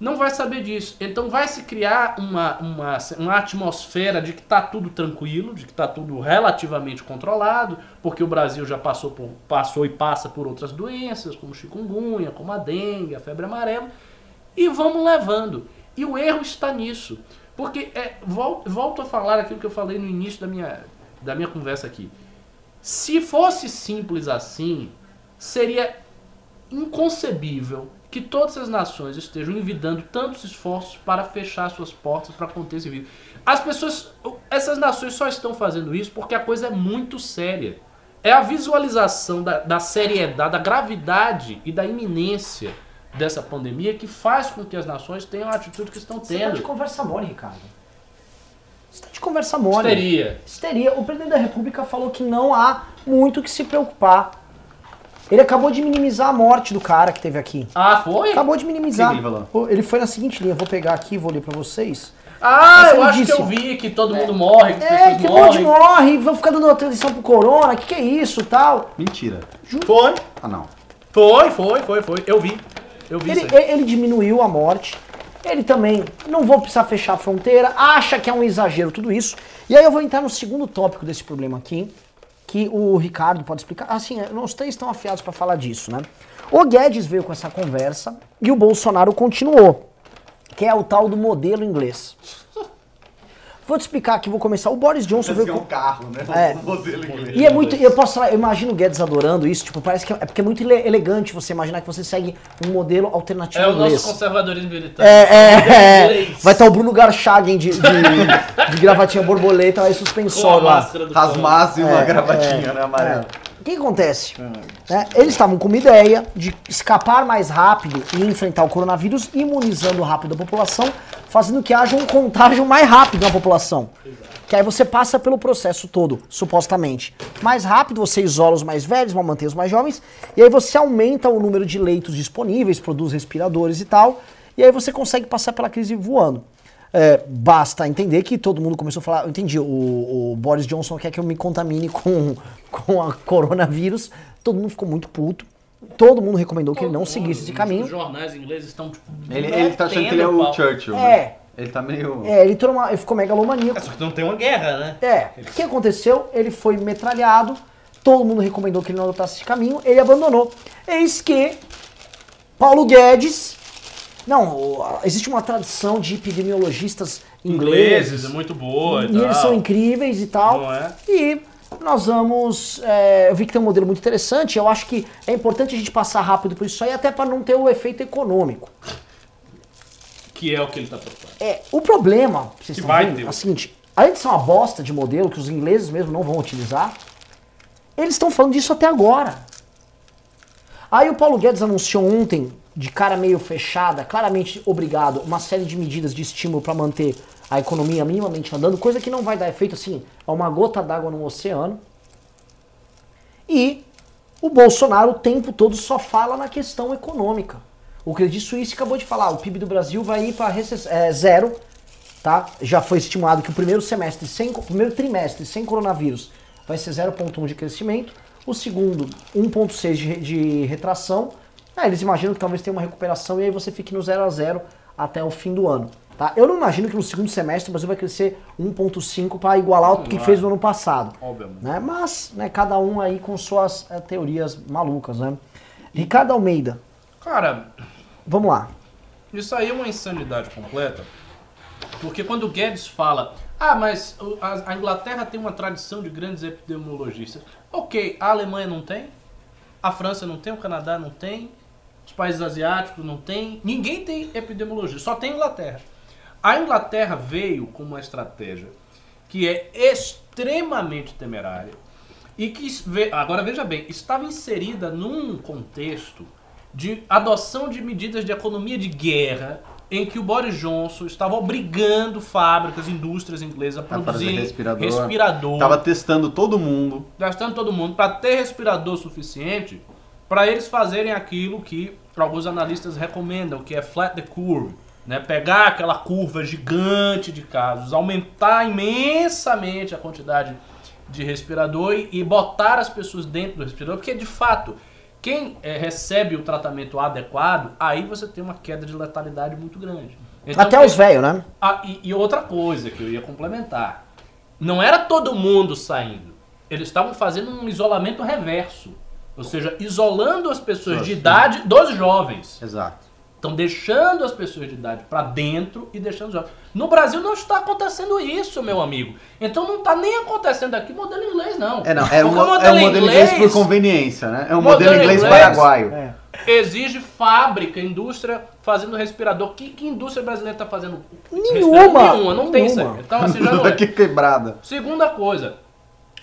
Não vai saber disso. Então vai se criar uma, uma, uma atmosfera de que está tudo tranquilo, de que está tudo relativamente controlado, porque o Brasil já passou, por, passou e passa por outras doenças, como chikungunya, como a dengue, a febre amarela e vamos levando. E o erro está nisso. Porque, é, volto, volto a falar aquilo que eu falei no início da minha, da minha conversa aqui. Se fosse simples assim, seria inconcebível que todas as nações estejam envidando tantos esforços para fechar suas portas para conter esse vírus. As pessoas, essas nações só estão fazendo isso porque a coisa é muito séria. É a visualização da, da seriedade, da gravidade e da iminência dessa pandemia que faz com que as nações tenham a atitude que estão Você tá de tendo. conversa mole, Ricardo. Você tá de conversa mole. Histeria. Histeria. O presidente da República falou que não há muito o que se preocupar. Ele acabou de minimizar a morte do cara que teve aqui. Ah, foi? Acabou de minimizar. Que ele Ele foi na seguinte linha, vou pegar aqui e vou ler pra vocês. Ah, Mas eu acho disse- que eu vi que todo mundo morre, que as É, pessoas que morrem. morre, vão ficar dando atenção pro corona, que que é isso tal. Mentira. Foi, Ah, não. foi, foi, foi, foi. Eu vi. Eu vi Ele, isso ele diminuiu a morte. Ele também não vou precisar fechar a fronteira, acha que é um exagero tudo isso. E aí eu vou entrar no segundo tópico desse problema aqui, que o Ricardo pode explicar. Assim, nós três estão afiados para falar disso, né? O Guedes veio com essa conversa e o Bolsonaro continuou, que é o tal do modelo inglês. Vou te explicar aqui, vou começar. O Boris Johnson veio com... carro, né? É. modelo inglês. E é muito, eu posso falar, eu imagino o Guedes adorando isso, tipo, parece que é, é porque é muito ele- elegante você imaginar que você segue um modelo alternativo É o inglês. nosso conservadorismo militar. É, é, é. Vai estar o Bruno Garchagen de, de, de gravatinha borboleta aí a suspensório lá. e uma É, gravatinha, né, amarela. O que acontece? Né, Eles estavam com uma ideia de escapar mais rápido e enfrentar o coronavírus, imunizando rápido a população, fazendo que haja um contágio mais rápido na população. Que aí você passa pelo processo todo, supostamente. Mais rápido, você isola os mais velhos, vai manter os mais jovens, e aí você aumenta o número de leitos disponíveis, produz respiradores e tal, e aí você consegue passar pela crise voando. É, basta entender que todo mundo começou a falar, eu entendi, o, o Boris Johnson quer que eu me contamine com, com a coronavírus, todo mundo ficou muito puto, todo mundo recomendou que ele não seguisse esse Os caminho. jornais ingleses estão, tipo, Ele, ele tá achando que ele é o pau. Churchill. É. né? Ele tá meio. É, ele, uma- ele ficou megalomaníaco. É, só que não tem uma guerra, né? É, o que aconteceu? Ele foi metralhado, todo mundo recomendou que ele não adotasse esse caminho, ele abandonou. Eis que Paulo Guedes. Não, existe uma tradição de epidemiologistas ingleses. Ingleses, é muito boa e, E eles são incríveis e tal. Não é? E nós vamos. é, eu vi que tem um modelo muito interessante. Eu acho que é importante a gente passar rápido por isso aí, até para não ter o efeito econômico. Que é o que ele tá preocupado. É, o problema, vocês Que estão vai vendo, ter. é o seguinte: além de ser uma bosta de modelo que os ingleses mesmo não vão utilizar, eles estão falando disso até agora. Aí o Paulo Guedes anunciou ontem, de cara meio fechada, claramente obrigado, uma série de medidas de estímulo para manter a economia minimamente andando, coisa que não vai dar efeito assim, é uma gota d'água no oceano. E o Bolsonaro o tempo todo só fala na questão econômica. O Credit Suisse acabou de falar, o PIB do Brasil vai ir para zero, tá? Já foi estimado que o primeiro semestre sem primeiro trimestre sem coronavírus vai ser 0.1 de crescimento, o segundo 1.6 de, de retração. Ah, eles imaginam que talvez tenha uma recuperação e aí você fique no 0 a 0 até o fim do ano, tá? Eu não imagino que no segundo semestre o Brasil vai crescer 1.5 para igualar o que fez no ano passado Obviamente. né? Mas, né, cada um aí com suas eh, teorias malucas, né? Ricardo Almeida, Cara, vamos lá. Isso aí é uma insanidade completa. Porque quando o Guedes fala, ah, mas a, Inglaterra tem uma tradição de grandes epidemiologistas. Ok, a Alemanha não tem, a França não tem, o Canadá não tem, países asiáticos não tem, ninguém tem epidemiologista, só tem Inglaterra. A Inglaterra veio com uma estratégia que é extremamente temerária e que, agora veja bem, estava inserida num contexto de adoção de medidas de economia de guerra em que o Boris Johnson estava obrigando fábricas, indústrias inglesas a produzir respirador. respirador, Tava testando todo mundo. gastando todo mundo para ter respirador suficiente para eles fazerem aquilo que alguns analistas recomendam, que é flat the curve, né? Pegar aquela curva gigante de casos, aumentar imensamente a quantidade de respirador e, e botar as pessoas dentro do respirador, porque de fato quem eh, recebe o tratamento adequado, aí você tem uma queda de letalidade muito grande. Então, Até os velhos, né? ah, e, e outra coisa que eu ia complementar. Não era todo mundo saindo. Eles estavam fazendo um isolamento reverso. Ou seja, isolando as pessoas de idade dos jovens. Exato. Estão deixando as pessoas de idade para dentro e deixando os jovens. No Brasil não está acontecendo isso, meu amigo. Então não está nem acontecendo aqui modelo inglês, não. É, não, é, um, Porque o é um modelo inglês por conveniência, né? É um Modelo modelo inglês inglês. paraguaio. É. exige fábrica, indústria fazendo respirador. Que, que indústria brasileira está fazendo? Nenhuma. respirador? Nenhuma, não tem isso aí. Então assim já não é. que quebrada. Segunda coisa,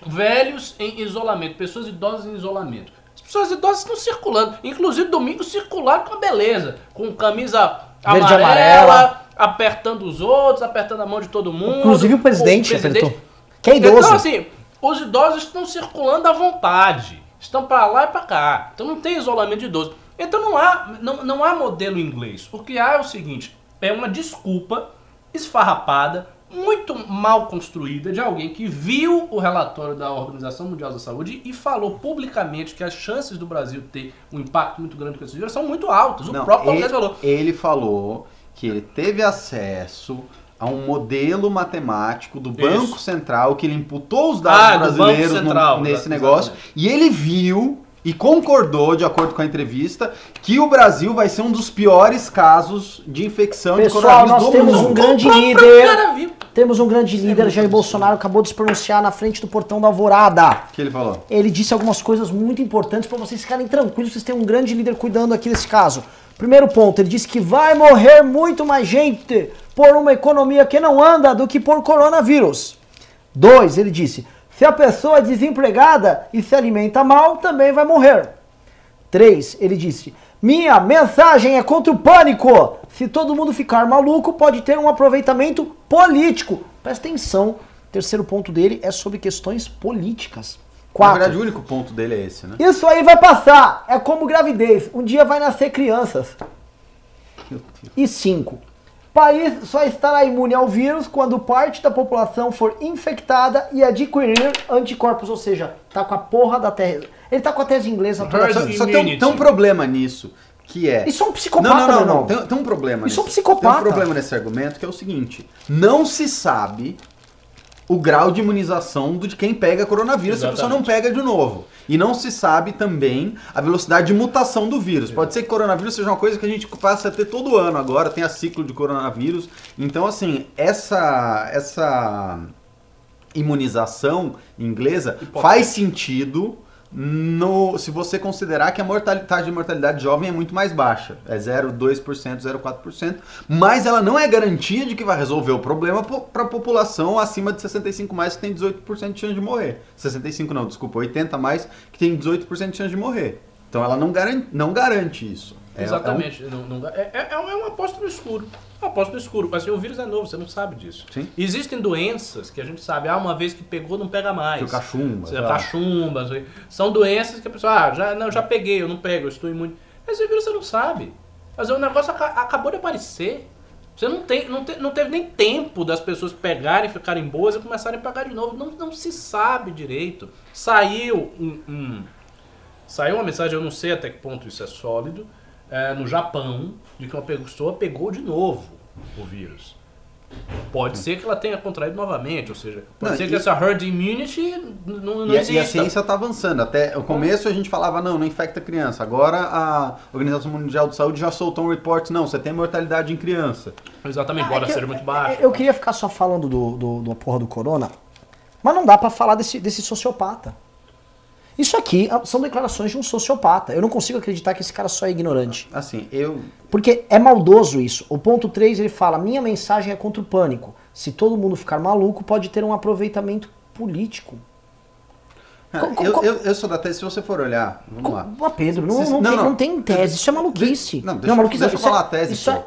velhos em isolamento, pessoas idosas em isolamento. As pessoas idosas estão circulando, inclusive domingo circularam com a beleza, com camisa Verde e amarela, apertando os outros, apertando a mão de todo mundo. Inclusive o presidente, O presidente. apertou. Que é idoso. Então, assim, os idosos estão circulando à vontade. Estão pra lá e pra cá. Então não tem isolamento de idoso. Então não há, não, não há modelo inglês. O que há é o seguinte: é uma desculpa esfarrapada, muito mal construída, de alguém que viu o relatório da Organização Mundial da Saúde e falou publicamente que as chances do Brasil ter um impacto muito grande com esse vírus são muito altas. O Não, próprio ele, falou. ele falou que ele teve acesso a um modelo matemático do Banco Central que ele imputou os dados Ah, do Banco brasileiros no- Central, nesse exa- negócio exatamente. e ele viu e concordou, de acordo com a entrevista, que o Brasil vai ser um dos piores casos de infecção de Pessoal, coronavírus nós do temos mundo. um grande O líder. Temos um grande Isso é líder, Jair. Bolsonaro acabou de se pronunciar na frente do portão da Alvorada. que ele falou? Ele disse algumas coisas muito importantes para vocês ficarem tranquilos, vocês têm um grande líder cuidando aqui desse caso. Primeiro ponto, ele disse que vai morrer muito mais gente por uma economia que não anda do que por coronavírus. Dois, ele disse, se a pessoa é desempregada e se alimenta mal, também vai morrer. 3. Ele disse: Minha mensagem é contra o pânico. Se todo mundo ficar maluco, pode ter um aproveitamento político. Presta atenção. O terceiro ponto dele é sobre questões políticas. Na 4. verdade, o único ponto dele é esse, né? Isso aí vai passar. É como gravidez. Um dia vai nascer crianças. E 5. País só estará imune ao vírus quando parte da população for infectada e adquirir anticorpos. Ou seja, tá com a porra da tese. Ele tá com a tese inglesa toda Só, só tem, um, tem um problema nisso, que é... Isso é um psicopata, não, não, não, não. irmão. Tem, tem um problema Isso é um psicopata. Tem um problema nesse argumento que é o seguinte: não se sabe o grau de imunização de quem pega coronavírus se a pessoa não pega de novo. E não se sabe também a velocidade de mutação do vírus. Pode ser que coronavírus seja uma coisa que a gente passa a ter todo ano agora, tem a ciclo de coronavírus. Então, assim, essa essa imunização inglesa faz sentido no, se você considerar que a mortalidade de mortalidade jovem é muito mais baixa, é 0,2%, 0,4%, mas ela não é garantia de que vai resolver o problema para a população acima de 65 mais que tem 18% de chance de morrer. 65 não, desculpa, 80 mais que tem 18% de chance de morrer. Então ela não garante, não garante isso. É- é um- Exatamente. Não- não dá- é, é, é uma aposta no escuro. É uma aposta no escuro. Assim, o vírus é novo, você não sabe disso. Sim. Existem doenças que a gente sabe, ah, uma vez que pegou, não pega mais. que o cachumba. Você tá? cachumba, sei. são doenças que a pessoa, ah, já, não, já peguei, eu não pego, eu estou imune. Esse vírus você não sabe. Mas o negócio aca- acabou de aparecer. Você não, tem, não, te- não teve nem tempo das pessoas pegarem, ficarem boas e começarem a pegar de novo. Não, não se sabe direito. Saiu um, um- saiu uma mensagem, eu não sei até que ponto isso é sólido, é, no Japão, de que uma pessoa pegou de novo o vírus. Pode ser que ela tenha contraído novamente, ou seja, pode Não, ser e- que essa herd immunity não, não E, a- exista. e a ciência está avançando. Até o começo a gente falava, não, não infecta criança. Agora a Organização Mundial de Saúde já soltou um report, não, você tem mortalidade em criança. Exatamente, Ah, embora é eu- muito baixo. Eu queria ficar só falando do, do, da porra do corona, mas não dá pra falar desse, desse sociopata. Isso aqui ah, são declarações de um sociopata. Eu não consigo acreditar que esse cara só é ignorante. Assim, eu. Porque é maldoso isso. O ponto 3 ele fala: minha mensagem é contra o pânico. Se todo mundo ficar maluco, pode ter um aproveitamento político. Co- co- Eu, eu, eu sou da tese, se você for olhar, vamos lá. Pedro, não, não, não, tem, não. não tem tese. Isso é maluquice. Não, deixa- maluquice deixa eu isso é- falar a tese, Isso é,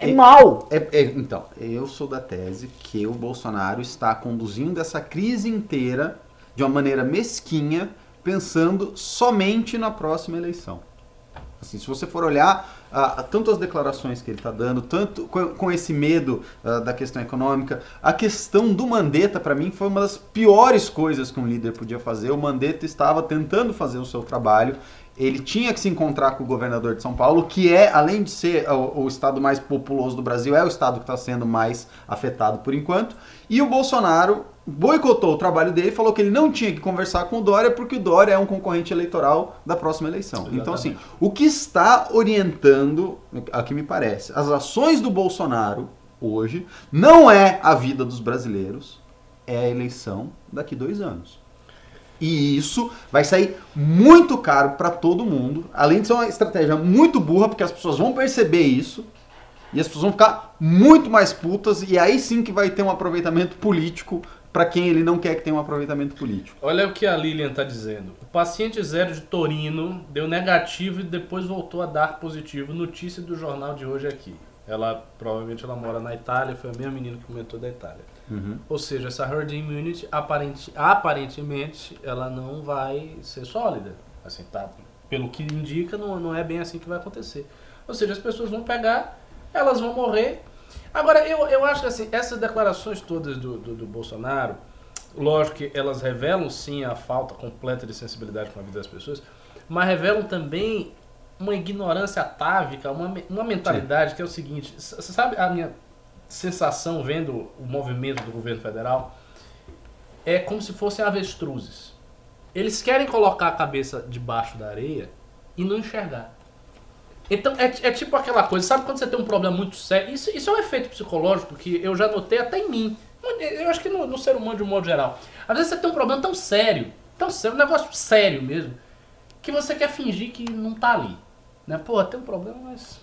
é E- mal. É- é- então, eu sou da tese que o Bolsonaro está conduzindo essa crise inteira de uma maneira mesquinha, pensando somente na próxima eleição. Assim, se você for olhar ah, tanto as declarações que ele está dando, tanto com, com esse medo ah, da questão econômica, a questão do Mandetta, para mim, foi uma das piores coisas que um líder podia fazer. O Mandetta estava tentando fazer o seu trabalho. Ele tinha que se encontrar com o governador de São Paulo, que é, além de ser o, o estado mais populoso do Brasil, é o estado que está sendo mais afetado por enquanto. E o Bolsonaro boicotou o trabalho dele, falou que ele não tinha que conversar com o Dória, porque o Dória é um concorrente eleitoral da próxima eleição. Então, assim, o que está orientando, a que me parece, as ações do Bolsonaro hoje não é a vida dos brasileiros, é a eleição daqui dois anos. E isso vai sair muito caro para todo mundo, além de ser uma estratégia muito burra, porque as pessoas vão perceber isso e as pessoas vão ficar muito mais putas, e aí sim que vai ter um aproveitamento político para quem ele não quer que tenha um aproveitamento político. Olha o que a Lilian está dizendo. O paciente zero de Torino deu negativo e depois voltou a dar positivo. Notícia do jornal de hoje aqui. Ela provavelmente ela mora na Itália, foi a mesma menina que comentou da Itália. Uhum. Ou seja, essa herd immunity aparente, aparentemente ela não vai ser sólida. Assim, tá, pelo que indica, não, não é bem assim que vai acontecer. Ou seja, as pessoas vão pegar, elas vão morrer. Agora, eu, eu acho que assim, essas declarações todas do, do, do Bolsonaro, lógico que elas revelam sim a falta completa de sensibilidade com a vida das pessoas, mas revelam também uma ignorância atávica, uma, uma mentalidade que é o seguinte, você sabe a minha sensação vendo o movimento do governo federal? É como se fossem avestruzes. Eles querem colocar a cabeça debaixo da areia e não enxergar. Então, é, é tipo aquela coisa, sabe quando você tem um problema muito sério? Isso, isso é um efeito psicológico que eu já notei até em mim. Eu acho que no, no ser humano de um modo geral. Às vezes você tem um problema tão sério, tão sério, um negócio sério mesmo, que você quer fingir que não tá ali. Né? Pô, tem um problema, mas.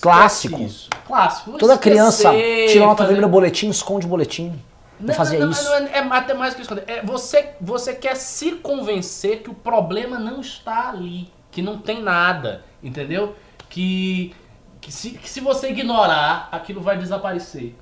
Clássico. Isso. Clássico. Toda criança Esquecer, tira nota fazer- vermelha no boletim, esconde o boletim. Não, fazia não, isso. Não, é, é até mais que esconder. É, você, você quer se convencer que o problema não está ali, que não tem nada, entendeu? Que, que, se, que se você ignorar, aquilo vai desaparecer.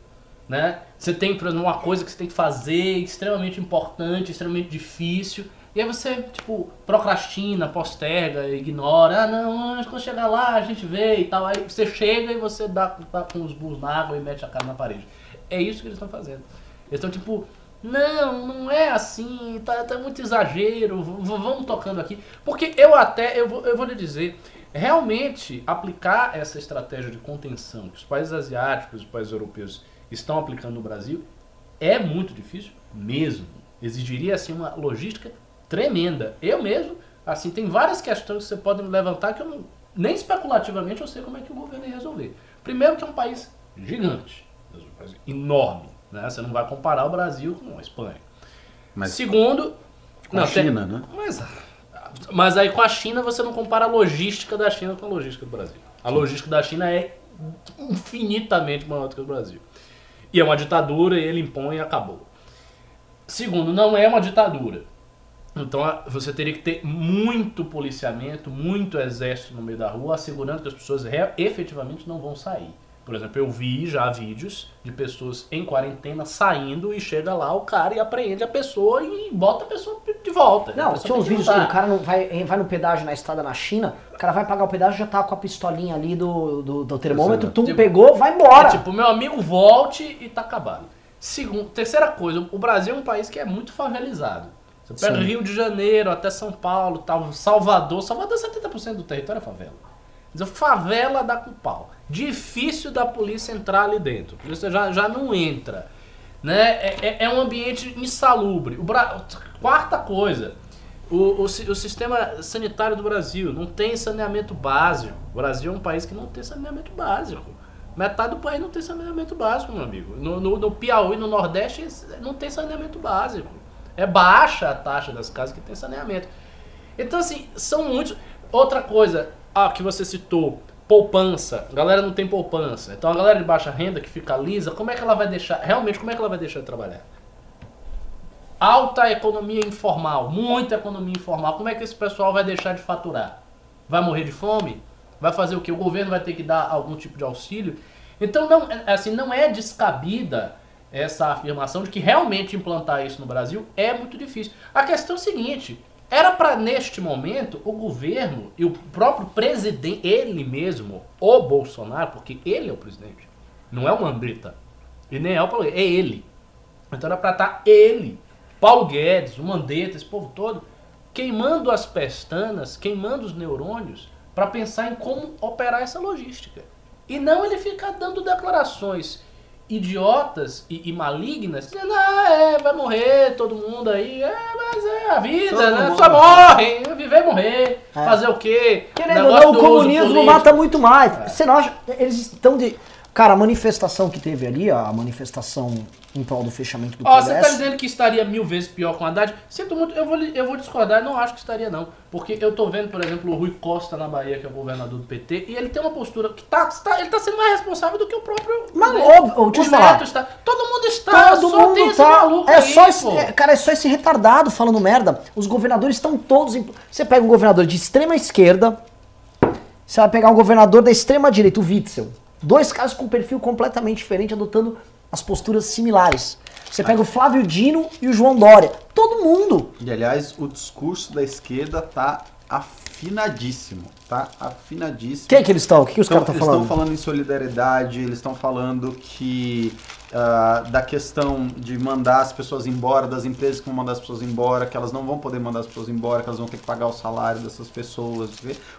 Né? Você tem, uma coisa que você tem que fazer, extremamente importante, extremamente difícil, e aí você, tipo, procrastina, posterga, ignora. Ah, não, quando chegar lá a gente vê e tal. Aí você chega e você dá, dá com os burros na água e mete a cara na parede. É isso que eles estão fazendo. Eles estão tipo, não, não é assim, tá, tá muito exagero, vamos tocando aqui. Porque eu até, eu vou, eu vou lhe dizer, realmente aplicar essa estratégia de contenção que os países asiáticos, os países europeus estão aplicando no Brasil é muito difícil mesmo. Exigiria assim uma logística tremenda. Eu mesmo, assim, tem várias questões que você pode me levantar que eu não, nem especulativamente eu sei como é que o governo ia resolver. Primeiro que é um país gigante, enorme, né? Você não vai comparar o Brasil com a Espanha. Mas Segundo, com a tem- China, né? mas, mas aí com a China você não compara a logística da China com a logística do Brasil. A logística da China é infinitamente maior do que a do Brasil. E é uma ditadura e ele impõe e acabou. Segundo, não é uma ditadura. Então a- você teria que ter muito policiamento, muito exército no meio da rua, assegurando que as pessoas efetivamente não vão sair. Por exemplo, eu vi já vídeos de pessoas em quarentena saindo e chega lá o cara e apreende a pessoa e bota a pessoa de volta. Não, tinha uns vídeos que o cara não vai, vai no pedágio na estrada na China, o cara vai pagar o pedágio e já tá com a pistolinha ali do, do, do termômetro, tu Tipo, pegou, vai embora. É tipo, meu amigo, volte e tá acabado. Segundo, terceira coisa, o Brasil é um país que é muito favelizado. Você pega Sim. Rio de Janeiro até São Paulo, tal, Salvador. Salvador, 70% do território é favela. Dizer, favela dá com pau. Difícil da polícia entrar ali dentro. A polícia já, já não entra. Né? É, é- é um ambiente insalubre. O Bra... Quarta coisa, o, o, o sistema sanitário do Brasil não tem saneamento básico. O Brasil é um país que não tem saneamento básico. Metade do país não tem saneamento básico, meu amigo. No, no, no Piauí, no Nordeste, não tem saneamento básico. É baixa a taxa das casas que tem saneamento. Então, assim, são muitos. Outra coisa, ah, que você citou, poupança. A galera não tem poupança. Então a galera de baixa renda que fica lisa, como é que ela vai deixar. Realmente, como é que ela vai deixar de trabalhar? Alta economia informal, muita economia informal. Como é que esse pessoal vai deixar de faturar? Vai morrer de fome? Vai fazer o que? O governo vai ter que dar algum tipo de auxílio? Então, não, é- assim, não é descabida essa afirmação de que realmente implantar isso no Brasil é muito difícil. A questão é o seguinte: era para neste momento o governo e o próprio presidente, ele mesmo, o Bolsonaro, porque ele é o presidente, não é o Mandetta, e nem é o Paulo, Guedes, é ele. Então era para estar ele, Paulo Guedes, o Mandetta, esse povo todo, queimando as pestanas, queimando os neurônios para pensar em como operar essa logística. E não ele ficar dando declarações idiotas e, e malignas, dizendo, ah, é, vai morrer todo mundo aí, é, mas é a vida, Todo né? mundo. Só morre, viver e morrer, É. fazer o quê? Querendo ou não, o comunismo político. mata muito mais. Você não acha? Eles estão de. Cara, a manifestação que teve ali, a manifestação em prol do fechamento do Ó, você tá dizendo que estaria mil vezes pior com o Haddad? Sinto muito, eu vou, eu vou discordar, não acho que estaria não. Porque eu tô vendo, por exemplo, o Rui Costa na Bahia, que é o governador do PT, e ele tem uma postura que tá, tá- ele tá sendo mais responsável do que o próprio... Mas, né? óbvio, deixa eu o falar. Está... Todo mundo está, Todo só tem mundo esse tá. maluco É aí, só esse, é, cara, é só esse retardado falando merda. Os governadores estão todos. em- Você pega um governador de extrema esquerda, você vai pegar um governador da extrema direita, o Witzel. Dois caras com perfil completamente diferente, adotando as posturas similares. Você pega o Flávio Dino e o João Dória. Todo mundo. E aliás, o discurso da esquerda tá afinadíssimo. Tá afinadíssimo. Quem é que eles estão? O que, que os Então, caras estão eles falando? estão falando em solidariedade, eles estão falando que ah, da questão de mandar as pessoas embora, das empresas que vão mandar as pessoas embora, que elas não vão poder mandar as pessoas embora, que elas vão ter que pagar o salário dessas pessoas.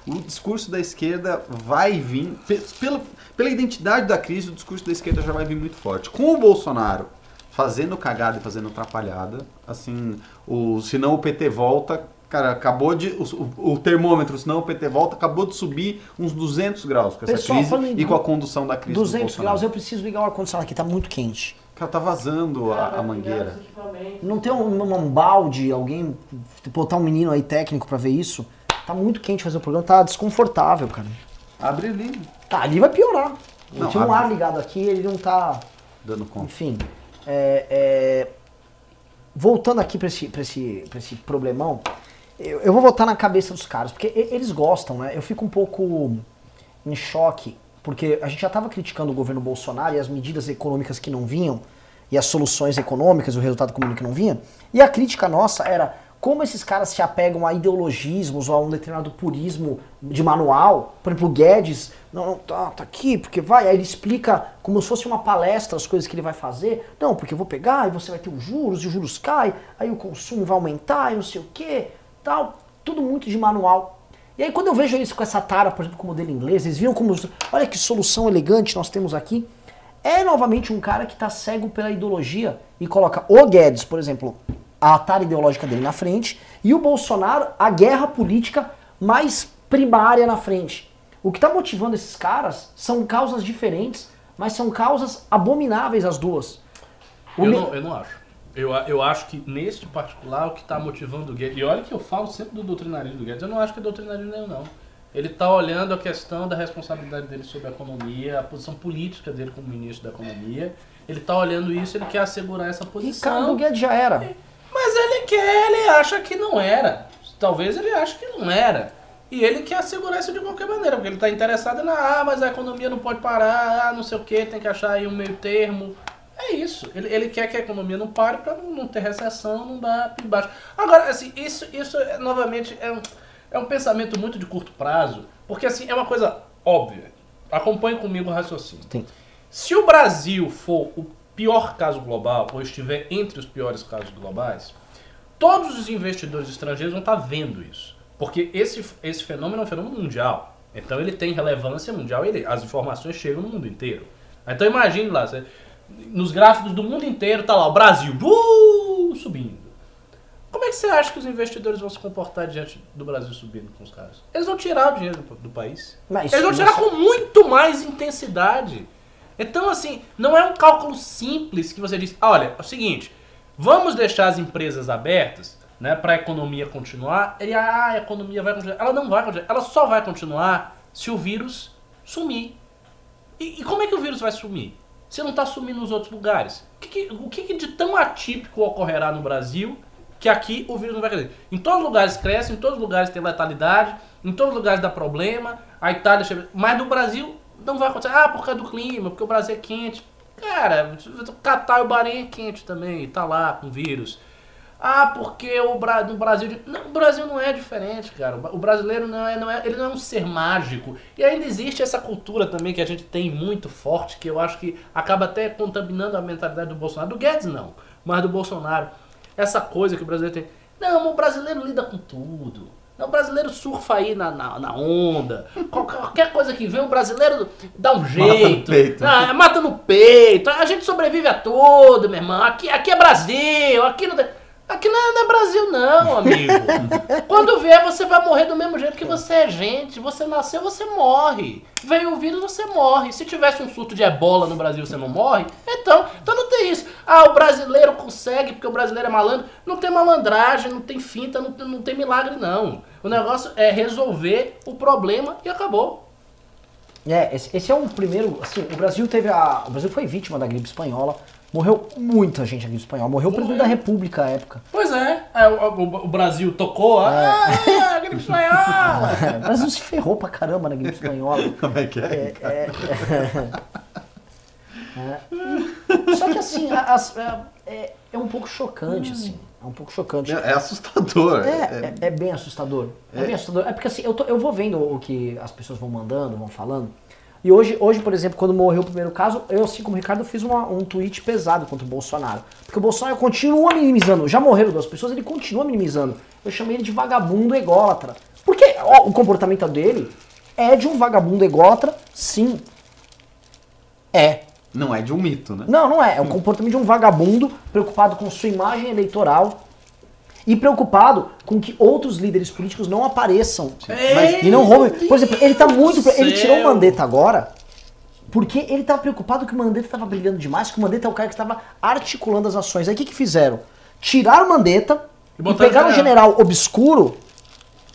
O discurso da esquerda vai vir, pe- pela, pela identidade da crise, o discurso da esquerda já vai vir muito forte. Com o Bolsonaro fazendo cagada e fazendo atrapalhada, assim, o, se não o PT volta, cara, acabou de, o, o- termômetro, se não o PT volta, acabou de subir uns 200 graus com essa Pessoal, crise falando em e com a condução da crise do 200 Bolsonaro. graus, eu preciso ligar o ar-condicionado aqui, tá muito quente. Cara, tá vazando a, a mangueira. Não tem um, um- um balde, alguém botar um menino aí técnico pra ver isso? Tá muito quente fazer o programa, tá desconfortável, cara. Abre ali, Tá, ali vai piorar. Eu Não, tinha um abre. ar ligado aqui, ele não tá. dando conta. Enfim. é, é, voltando aqui pra esse, pra esse, pra esse problemão, eu, eu vou voltar na cabeça dos caras, porque eles gostam, né? Eu fico um pouco em choque, porque a gente já estava criticando o governo Bolsonaro e as medidas econômicas que não vinham, e as soluções econômicas, o resultado econômico que não vinha, e a crítica nossa era como esses caras se apegam a ideologismos ou a um determinado purismo de manual. Por exemplo, o Guedes, não, não, tá, tá aqui, porque vai, aí ele explica como se fosse uma palestra as coisas que ele vai fazer. Não, porque eu vou pegar e você vai ter os juros, e os juros caem, aí o consumo vai aumentar e não sei o que, tal. Tudo muito de manual. E aí quando eu vejo eles com essa tara, por exemplo, com o modelo inglês, eles viram como, olha que solução elegante nós temos aqui. É novamente um cara que está cego pela ideologia e coloca o Guedes, por exemplo, a tara ideológica dele na frente e o Bolsonaro a guerra política mais primária na frente. O que está motivando esses caras são causas diferentes, mas são causas abomináveis as duas. Eu me- não, eu não acho. Eu, eu acho que neste particular o que está motivando o Guedes. E olha que eu falo sempre do doutrinarismo do Guedes. Eu não acho que é doutrinarismo nenhum, não. Ele está olhando a questão da responsabilidade dele sobre a economia, a posição política dele como ministro da economia. Ele está olhando isso, ele quer assegurar essa posição. Ricardo Guedes já era. Mas ele quer, ele acha que não era. Talvez ele ache que não era. E ele quer assegurar isso de qualquer maneira, porque ele está interessado na, ah, mas a economia não pode parar, ah, não sei o que, tem que achar aí um meio termo. É isso. Ele, ele quer que a economia não pare para não, não ter recessão, não dar para baixo. Agora, assim, isso, isso é, novamente é um, é um pensamento muito de curto prazo, porque assim, é uma coisa óbvia. Acompanhe comigo o raciocínio. Tem. Se o Brasil for o pior caso global, ou estiver entre os piores casos globais, todos os investidores estrangeiros vão estar vendo isso. Porque esse, esse fenômeno é um fenômeno mundial. Então ele tem relevância mundial e ele- as informações chegam no mundo inteiro. Então imagine lá, você- nos gráficos do mundo inteiro tá lá o Brasil uh, subindo. Como é que você acha que os investidores vão se comportar diante do Brasil subindo com os caras? Eles vão tirar o dinheiro do, do país. Mas Eles vão tirar com muito mais intensidade. Então, assim, não é um cálculo simples que você diz, "Ah, olha, é o seguinte, vamos deixar as empresas abertas, né, para a economia continuar. E ah, a economia vai continuar. Ela não vai continuar. Ela só vai continuar se o vírus sumir. E, e como é que o vírus vai sumir? Se não está sumindo nos outros lugares. O que, que- o que, que de tão atípico ocorrerá no Brasil que aqui o vírus não vai crescer? Em todos os lugares cresce, em todos os lugares tem letalidade, em todos os lugares dá problema. A Itália, chega- mas no Brasil não vai acontecer. Ah, por causa do clima, porque o Brasil é quente. Cara, Catar e o Bahrein é quente também, tá lá com vírus. Ah, porque o Bra no Brasil. Não, o Brasil não é diferente, cara. O brasileiro não é, não é. Ele não é um ser mágico. E ainda existe essa cultura também que a gente tem muito forte, que eu acho que acaba até contaminando a mentalidade do Bolsonaro. Do Guedes não, mas do Bolsonaro. Essa coisa que o brasileiro tem. Não, o brasileiro lida com tudo. O brasileiro surfa aí na, na, na onda. Qualquer, qualquer coisa que vem, o brasileiro dá um jeito. peito. Ah, mata no peito. A gente sobrevive a tudo, meu irmão. Aqui, aqui é Brasil. Aqui não, tem- aqui não é, não é Brasil, não, amigo. Quando vier, você vai morrer do mesmo jeito que você é gente. Você nasceu, você morre. Veio o vírus, você morre. Se tivesse um surto de ebola no Brasil, você não morre? Então, então não tem isso. Ah, o brasileiro consegue porque o brasileiro é malandro. Não tem malandragem, não tem finta, não, tem- não tem milagre, não. O negócio é resolver o problema e acabou. É, esse, esse é um primeiro. Assim, o Brasil teve a. O Brasil foi vítima da gripe espanhola. Morreu muita gente na gripe espanhola. Morreu o presidente da República à época. Pois é, é, o, o- o Brasil tocou, ah, a gripe espanhola! o Brasil se ferrou pra caramba na gripe espanhola. Como é que é? É, é, é. Só que assim, a- é, é um pouco chocante, assim. É um pouco chocante. É assustador. É, é, é bem assustador. É, É. bem assustador. É porque assim, eu, tô- eu vou vendo o que as pessoas vão mandando, vão falando. E hoje, hoje, por exemplo, quando morreu o primeiro caso, eu, assim como o Ricardo, fiz uma- um tweet pesado contra o Bolsonaro. Porque o Bolsonaro continua minimizando. Já morreram duas pessoas, ele continua minimizando. Eu chamei ele de vagabundo ególatra. Porque ó, o comportamento dele é de um vagabundo ególatra, sim. É. Não é de um mito, né? Não, não é. É o comportamento de um vagabundo preocupado com sua imagem eleitoral e preocupado com que outros líderes políticos não apareçam Ei, e não roubem. Por exemplo, ele tá muito. Do Ele tirou o céu. Mandetta agora porque ele tava preocupado que o Mandetta tava brilhando demais, que o Mandetta é o cara que estava articulando as ações. Aí o que, que fizeram? Tiraram o Mandetta E e, pegaram o o general obscuro.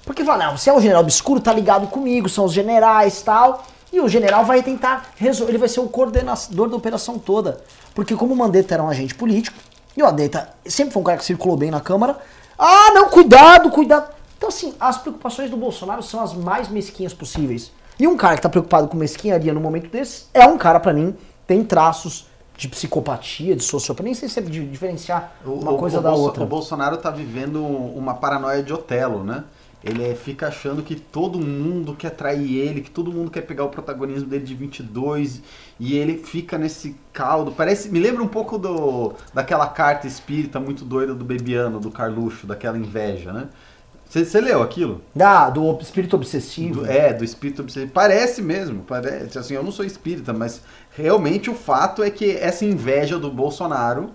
Porque falaram, não, se é o general obscuro, tá ligado comigo, são os generais tal. E o general vai tentar resolver, ele vai ser o coordenador da operação toda. Porque como o Mandetta era um agente político, e o Mandetta sempre foi um cara que circulou bem na Câmara, ah, não, cuidado, cuidado. Então assim, as preocupações do Bolsonaro são as mais mesquinhas possíveis. E um cara que tá preocupado com mesquinharia no momento desse, é um cara, pra mim, tem traços de psicopatia, de sociopatia, nem sei se é diferenciar uma O- coisa o da Bolso- outra. O Bolsonaro tá vivendo uma paranoia de Otelo, né? Ele fica achando que todo mundo quer trair ele, que todo mundo quer pegar o protagonismo dele de 22 e ele fica nesse caldo. Parece, me lembra um pouco do daquela carta espírita muito doida do Bebiano, do Carluxo, daquela inveja, né? Você leu aquilo? Da, do ob- espírito obsessivo. Do- é, do espírito obsessivo. Parece mesmo, parece. Assim, eu não sou espírita, mas realmente o fato é que essa inveja do Bolsonaro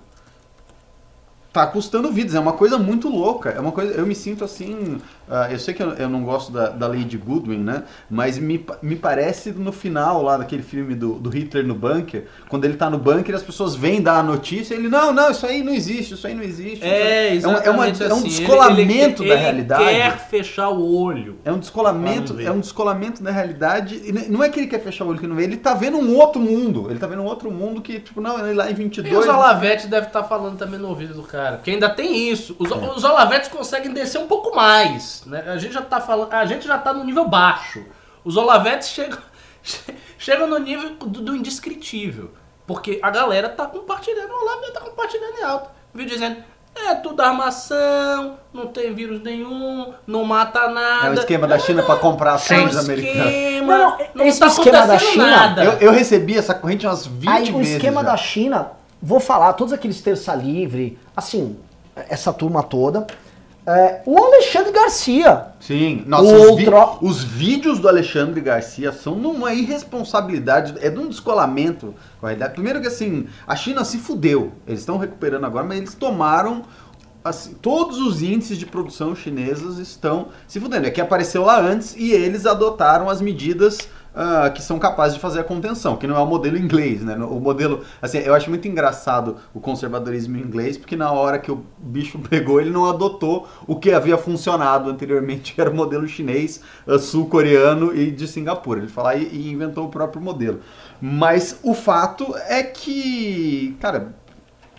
tá custando vidas. É uma coisa muito louca. É uma coisa. Eu me sinto assim. ah, eu sei que eu, eu não gosto da, da Lady Goodwin, né? Mas me, me parece no final lá daquele filme do, do Hitler no bunker, quando ele tá no bunker, as pessoas vêm dar a notícia e ele, não, não, isso aí não existe, isso aí não existe. É, isso exatamente é, uma- é um assim. Ele- descolamento ele- da ele realidade. quer fechar o olho. É um descolamento, é um descolamento da realidade. E não é que ele quer fechar o olho que não vê, ele tá vendo um outro mundo. Ele tá vendo um outro mundo que, tipo, não, ele lá em 22. E os Olavetes devem estar falando também no ouvido do cara. Porque ainda tem isso. Os, os Olavetes conseguem descer um pouco mais. Né? A gente já tá falando. A gente já tá no nível baixo. Os Olavetes chegam, chegam no nível do, do indescritível. Porque a galera tá compartilhando, o Olavo tá compartilhando em alto. Viu dizendo, é tudo armação, não tem vírus nenhum, não mata nada. É o esquema da China pra comprar É ações americanas. esquema, Não, não, esse tá esquema da acontecendo China, nada. Eu, eu recebi essa corrente umas 20 Aí o vezes. esquema já. da China, vou falar, todos aqueles terça livre, assim, essa turma toda. é, o Alexandre Garcia. Sim, nossa, os, vi- os vídeos do Alexandre Garcia são numa irresponsabilidade, é de um descolamento com a realidade. Primeiro que assim, a China se fudeu, eles estão recuperando agora, mas eles tomaram assim, todos os índices de produção chineses estão se fudendo. É que apareceu lá antes e eles adotaram as medidas ah, que são capazes de fazer a contenção, que não é o modelo inglês, né? O modelo, assim, eu acho muito engraçado o conservadorismo inglês, porque na hora que o bicho pegou, ele não adotou o que havia funcionado anteriormente, que era o modelo chinês, ah, sul-coreano e de Singapura. Ele falou e, e inventou o próprio modelo. Mas o fato é que, cara,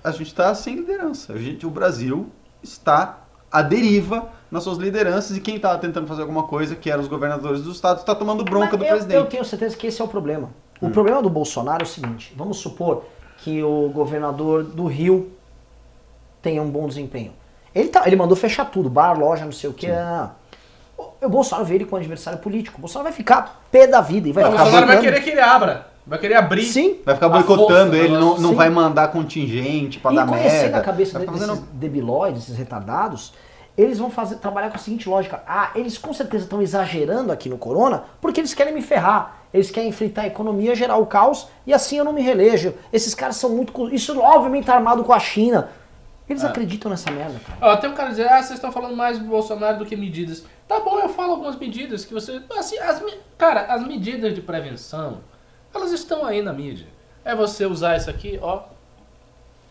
a gente está sem liderança. A gente, o Brasil está à deriva nas suas lideranças e quem estava tentando fazer alguma coisa, que eram os governadores dos estados, está tomando bronca Mas do eu, presidente. Hum. Eu tenho certeza que esse é o problema. O problema do Bolsonaro é o seguinte: vamos supor que o governador do Rio tenha um bom desempenho. Ele, tá, ele mandou fechar tudo, bar, loja, não sei o que. ah. O, o Bolsonaro vê ele com adversário político. O Bolsonaro vai ficar pé da vida e vai O ficar Bolsonaro vai querer que ele abra. Vai querer abrir. Sim. Vai ficar boicotando força, ele, não, sim. não vai mandar contingente pra E dar conhecendo merda. a cabeça Vai desses fazendo- debilóides, esses retardados, eles vão fazer, trabalhar com a seguinte lógica. Ah, eles com certeza estão exagerando aqui no corona porque eles querem me ferrar. Eles querem enfrentar a economia, gerar o caos e assim eu não me relejo. Esses caras são muito... Isso obviamente tá armado com a China. Eles acreditam nessa merda, cara. Ó, tem um cara dizendo, ah, vocês estão falando mais do Bolsonaro do que medidas. Tá bom, eu falo algumas medidas que você. Assim, as, cara, as medidas de prevenção, elas estão aí na mídia. É você usar isso aqui, ó.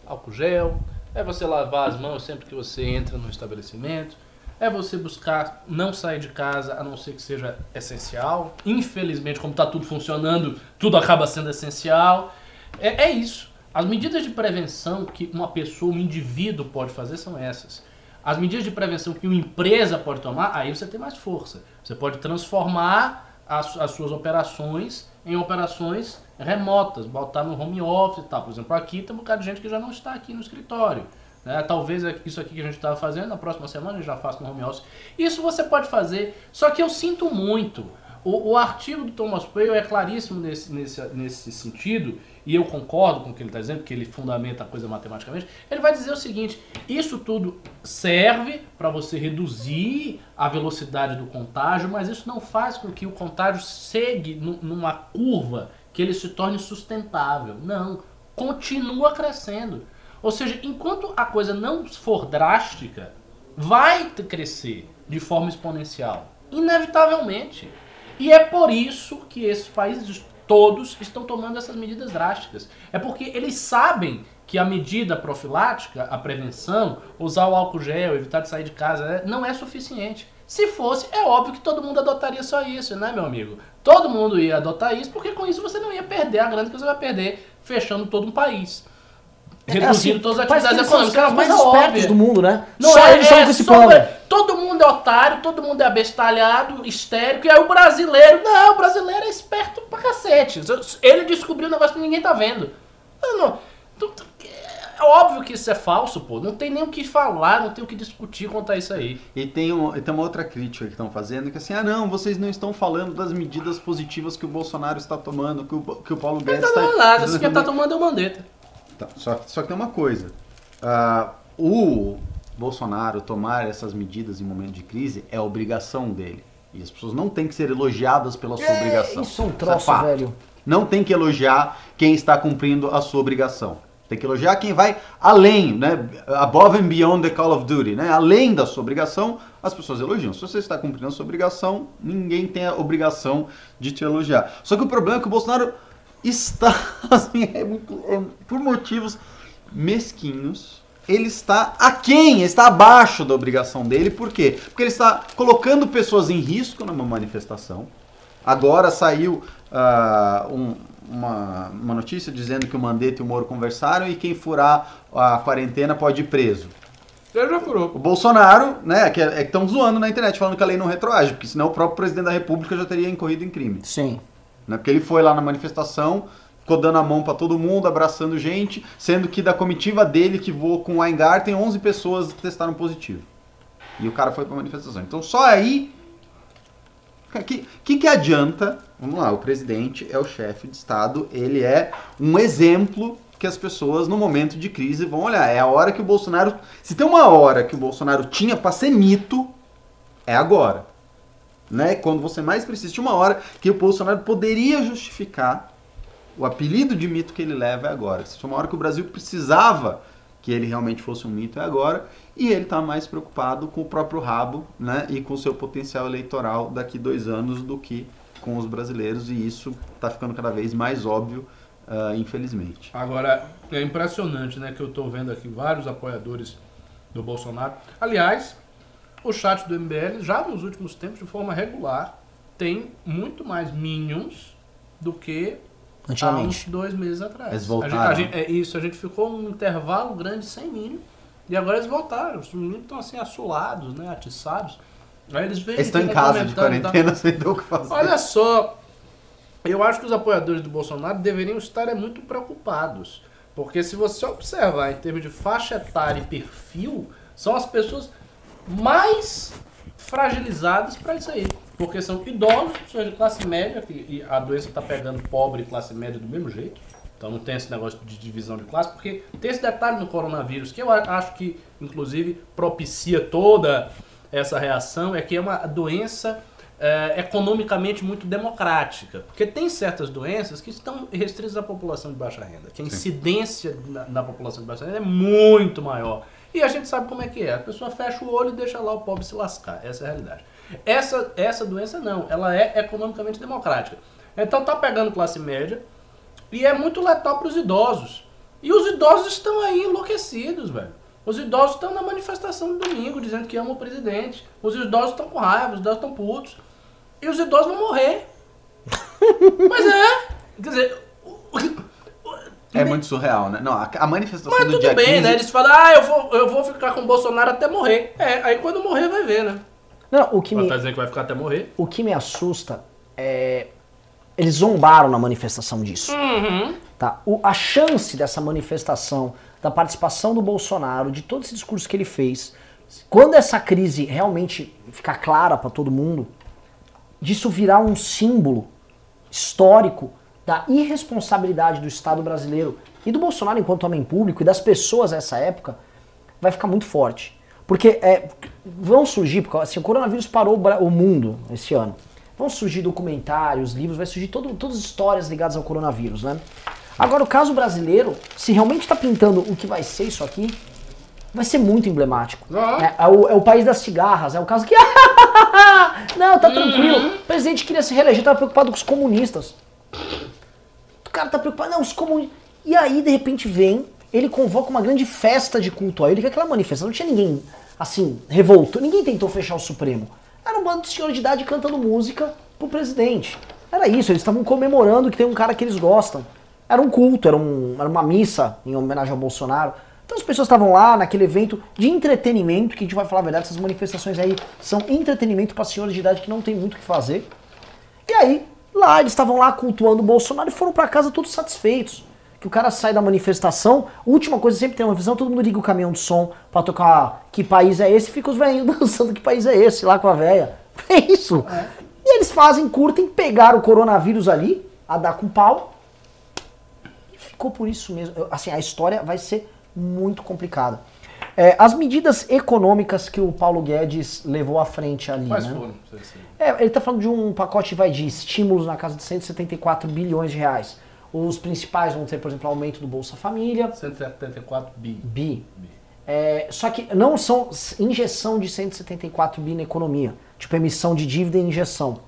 Álcool gel. É você lavar as mãos sempre que você entra no estabelecimento. É você buscar não sair de casa a não ser que seja essencial. Infelizmente, como está tudo funcionando, tudo acaba sendo essencial. É, é isso. As medidas de prevenção que uma pessoa, um indivíduo pode fazer são essas. as medidas de prevenção que uma empresa pode tomar, aí você tem mais força. Você pode transformar as, as suas operações em operações remotas, botar no home office e tal. Por exemplo, aqui tem um bocado de gente que já não está aqui no escritório. Né? Talvez isso aqui que a gente estava fazendo, na próxima semana gente já faça no home office. Isso você pode fazer, só que eu sinto muito. O, o artigo do Thomas Paine é claríssimo nesse, nesse, nesse sentido, e eu concordo com o que ele está dizendo, porque ele fundamenta a coisa matematicamente. Ele vai dizer o seguinte: isso tudo serve para você reduzir a velocidade do contágio, mas isso não faz com que o contágio segue numa curva que ele se torne sustentável. Não, continua crescendo. Ou seja, enquanto a coisa não for drástica, vai crescer de forma exponencial, inevitavelmente. E é por isso que esses países todos estão tomando essas medidas drásticas. É porque eles sabem que a medida profilática, a prevenção, usar o álcool gel, evitar de sair de casa, né, não é suficiente. Se fosse, é óbvio que todo mundo adotaria só isso, né, meu amigo? Todo mundo ia adotar isso, porque com isso você não ia perder a grana que você vai perder fechando todo um país. Reduzindo é assim, todas as atividades econômicas. São os mais espertos do mundo, né? Não só é, eles é, com esse plano. Todo mundo é otário, todo mundo é abestalhado, histérico, e aí o brasileiro, não, o brasileiro é esperto pra cacete. Ele descobriu um negócio que ninguém tá vendo. Não, não, é óbvio que isso é falso, pô. Não tem nem o que falar, não tem o que discutir quanto a isso aí. E tem, um, e tem uma outra crítica que estão fazendo, que é assim, ah não, vocês não estão falando das medidas positivas que o Bolsonaro está tomando, que o, que o Paulo Guedes está... Não tá tomando nada, se quem tá tomando é o Mandetta. Tá, só, só que tem uma coisa. Uh, o Bolsonaro tomar essas medidas em momento de crise é obrigação dele. E as pessoas não têm que ser elogiadas pela sua é, obrigação. Isso é um troço, é velho. Não tem que elogiar quem está cumprindo a sua obrigação. Tem que elogiar quem vai além, né? Above and beyond the call of duty, né? Além da sua obrigação, as pessoas elogiam. Se você está cumprindo a sua obrigação, ninguém tem a obrigação de te elogiar. Só que o problema é que o Bolsonaro está, assim, é muito, é, por motivos mesquinhos, ele está aquém, está abaixo da obrigação dele. Por quê? Porque ele está colocando pessoas em risco numa manifestação. Agora saiu uh, um, uma, uma notícia dizendo que o Mandetta e o Moro conversaram e quem furar a quarentena pode ir preso. Ele já furou. O Bolsonaro, né, que é, estão é zoando na internet, falando que a lei não retroage, porque senão o próprio presidente da república já teria incorrido em crime. Sim. Né? Porque ele foi lá na manifestação, ficou dando a mão para todo mundo, abraçando gente, sendo que da comitiva dele que voou com o Weingarten, 11 pessoas testaram positivo. E o cara foi para manifestação. Então só aí o que, que, que adianta? Vamos lá, o presidente é o chefe de Estado, ele é um exemplo que as pessoas no momento de crise vão olhar. É a hora que o Bolsonaro. Se tem uma hora que o Bolsonaro tinha para ser mito, é agora né? Quando você mais precisa. Tinha uma hora que o Bolsonaro poderia justificar o apelido de mito que ele leva é agora. Se tinha uma hora que o Brasil precisava que ele realmente fosse um mito é agora, e ele está mais preocupado com o próprio rabo, né? E com o seu potencial eleitoral daqui dois anos do que com os brasileiros, e isso está ficando cada vez mais óbvio, uh, infelizmente. Agora, é impressionante, né, que eu estou vendo aqui vários apoiadores do Bolsonaro. Aliás, o chat do MBL, já nos últimos tempos, de forma regular, tem muito mais minions do que há uns dois meses atrás. Eles voltaram. A gente, a gente, é isso, a gente ficou um intervalo grande sem minion. E agora eles voltaram. Os meninos estão assim, assolados, né? Atiçados. Aí eles vêm. Eles estão em casa de quarentena sem ter o que fazer. Olha só. Eu acho que os apoiadores do Bolsonaro deveriam estar é, muito preocupados. Porque se você observar em termos de faixa etária e perfil, são as pessoas mais fragilizadas para isso aí. Porque são idosos, pessoas de classe média, e a doença está pegando pobre e classe média do mesmo jeito. Então não tem esse negócio de divisão de classe, porque tem esse detalhe no coronavírus, que eu acho que, inclusive, propicia toda essa reação, é que é uma doença é, economicamente muito democrática. Porque tem certas doenças que estão restritas à população de baixa renda, que a incidência na, na população de baixa renda é muito maior. E a gente sabe como é que é. A pessoa fecha o olho e deixa lá o pobre se lascar. Essa é a realidade. Essa, essa doença não, ela é economicamente democrática. Então tá pegando classe média e é muito letal para os idosos. E os idosos estão aí enlouquecidos, velho. Os idosos estão na manifestação do domingo dizendo que amam o presidente. Os idosos estão com raiva, os idosos estão putos. E os idosos vão morrer. Mas é. Quer dizer, é muito surreal, né? Não, a, manifestação Mas do tudo dia bem, 15... né? Eles falam, ah, eu vou, eu vou ficar com o Bolsonaro até morrer. É, aí quando morrer vai ver, né? Não, o que Vai me, tá dizendo que vai ficar até morrer. o que me assusta é. Eles zombaram na manifestação disso. Uhum. Tá? O- a chance dessa manifestação, da participação do Bolsonaro, de todo esse discurso que ele fez, quando essa crise realmente ficar clara para todo mundo, disso virar um símbolo histórico da irresponsabilidade do Estado brasileiro e do Bolsonaro enquanto homem público e das pessoas nessa época, vai ficar muito forte. Porque é, vão surgir, porque assim, o coronavírus parou o mundo esse ano. Vão surgir documentários, livros, vai surgir todo, todas as histórias ligadas ao coronavírus, né? Agora, o caso brasileiro, se realmente está pintando o que vai ser isso aqui, vai ser muito emblemático. Ah. É, é o, é o país das cigarras, é o caso que. Não, tá tranquilo. O presidente queria se reeleger, tava preocupado com os comunistas. O cara tá preocupado, não, os comunistas. E aí, de repente, vem, ele convoca uma grande festa de culto a ele, que é aquela manifestação. Não tinha ninguém, assim, revoltou. Ninguém tentou fechar o Supremo. Era um bando de senhor de idade cantando música pro presidente. Era isso, eles estavam comemorando que tem um cara que eles gostam. Era um culto, era, um- era uma missa em homenagem ao Bolsonaro. Então as pessoas estavam lá naquele evento de entretenimento, que a gente vai falar a verdade, essas manifestações aí são entretenimento para senhores de idade que não tem muito o que fazer. E aí, lá eles estavam lá cultuando o Bolsonaro e foram pra casa todos satisfeitos. Que o cara sai da manifestação, última coisa sempre tem uma manifestação, todo mundo liga o caminhão de som pra tocar que país é esse, fica os velhinhos dançando que país é esse, lá com a véia. É isso. E eles fazem, curtem, pegaram o coronavírus ali, a dar com pau, e ficou por isso mesmo. Eu- Assim, a história vai ser muito complicada. É, as medidas econômicas que o Paulo Guedes levou à frente ali, Quais né? foram? Se- É, ele está falando de um pacote vai, de estímulos na casa de 174 bilhões de reais. Os principais vão ter, por exemplo, aumento do Bolsa Família, 174 bi. bi. É, só que não são injeção de 174 bi na economia, tipo emissão de dívida e injeção.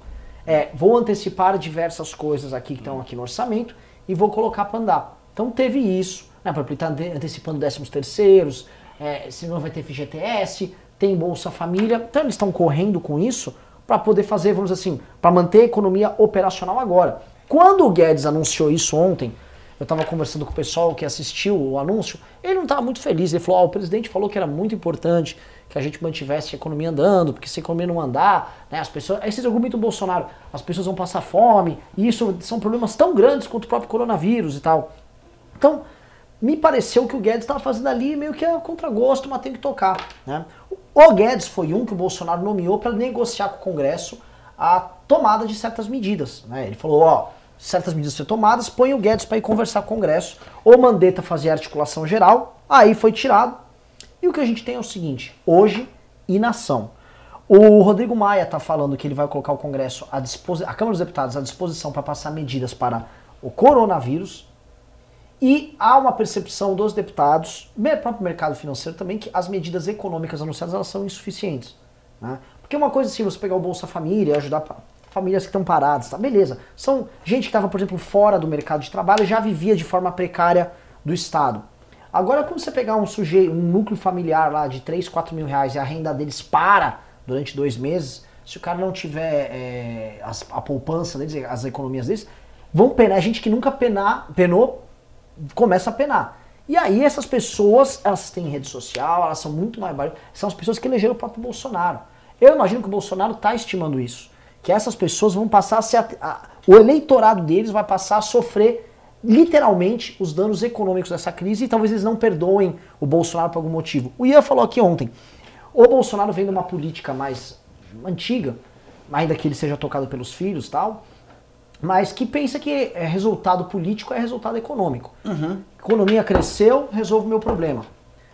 É, vou antecipar diversas coisas aqui que estão aqui no orçamento e vou colocar para andar. Então teve isso, né, para ele está antecipando décimos terceiros, é, se não vai ter FGTS, tem Bolsa Família, então eles estão correndo com isso para poder fazer, vamos dizer assim, para manter a economia operacional agora. Quando o Guedes anunciou isso ontem, eu estava conversando com o pessoal que assistiu o anúncio, ele não estava muito feliz. Ele falou: "Ó, o presidente falou que era muito importante que a gente mantivesse a economia andando, porque se a economia não andar, né, as pessoas. Aí vocês argumentam o Bolsonaro, as pessoas vão passar fome, e isso são problemas tão grandes quanto o próprio coronavírus e tal. Então, me pareceu que o Guedes estava fazendo ali meio que a contragosto, mas tem que tocar. Né? O Guedes foi um que o Bolsonaro nomeou para negociar com o Congresso a tomada de certas medidas. Né? Ele falou, ó, certas medidas ser tomadas, põe o Guedes para ir conversar com o Congresso. O Mandetta fazia articulação geral, aí foi tirado. E o que a gente tem é o seguinte, hoje, inação. O Rodrigo Maia está falando que ele vai colocar o Congresso à disposição, a Câmara dos Deputados à disposição para passar medidas para o coronavírus, e há uma percepção dos deputados, próprio mercado financeiro também, que as medidas econômicas anunciadas elas são insuficientes. Né? Porque uma coisa assim, você pegar o Bolsa Família, ajudar pa- famílias que estão paradas, tá? beleza. São gente que estava, por exemplo, fora do mercado de trabalho e já vivia de forma precária do Estado. Agora, quando você pegar um sujeito, um núcleo familiar lá de 3, 4 mil reais e a renda deles para durante dois meses, se o cara não tiver é, as- a poupança deles, as economias deles, vão penar. Gente que nunca penar, penou, começa a penar. E aí essas pessoas, elas têm rede social, elas são muito mais baixas, são as pessoas que elegeram o próprio Bolsonaro. Eu imagino que o Bolsonaro está estimando isso, que essas pessoas vão passar a ser, a- o eleitorado deles vai passar a sofrer literalmente os danos econômicos dessa crise e talvez eles não perdoem o Bolsonaro por algum motivo. O Ian falou aqui ontem, o Bolsonaro vem de uma política mais antiga, ainda que ele seja tocado pelos filhos e tal, mas que pensa que é resultado político é resultado econômico. Economia cresceu, resolve o meu problema.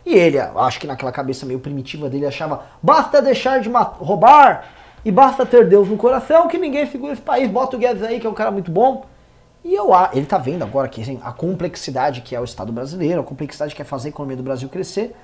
E ele, acho que naquela cabeça meio primitiva dele, achava basta deixar de roubar e basta ter Deus no coração que ninguém segura esse país, bota o Guedes aí que é um cara muito bom. E eu, ele tá vendo agora que assim, a complexidade que é o Estado brasileiro, a complexidade que é fazer a economia do Brasil crescer.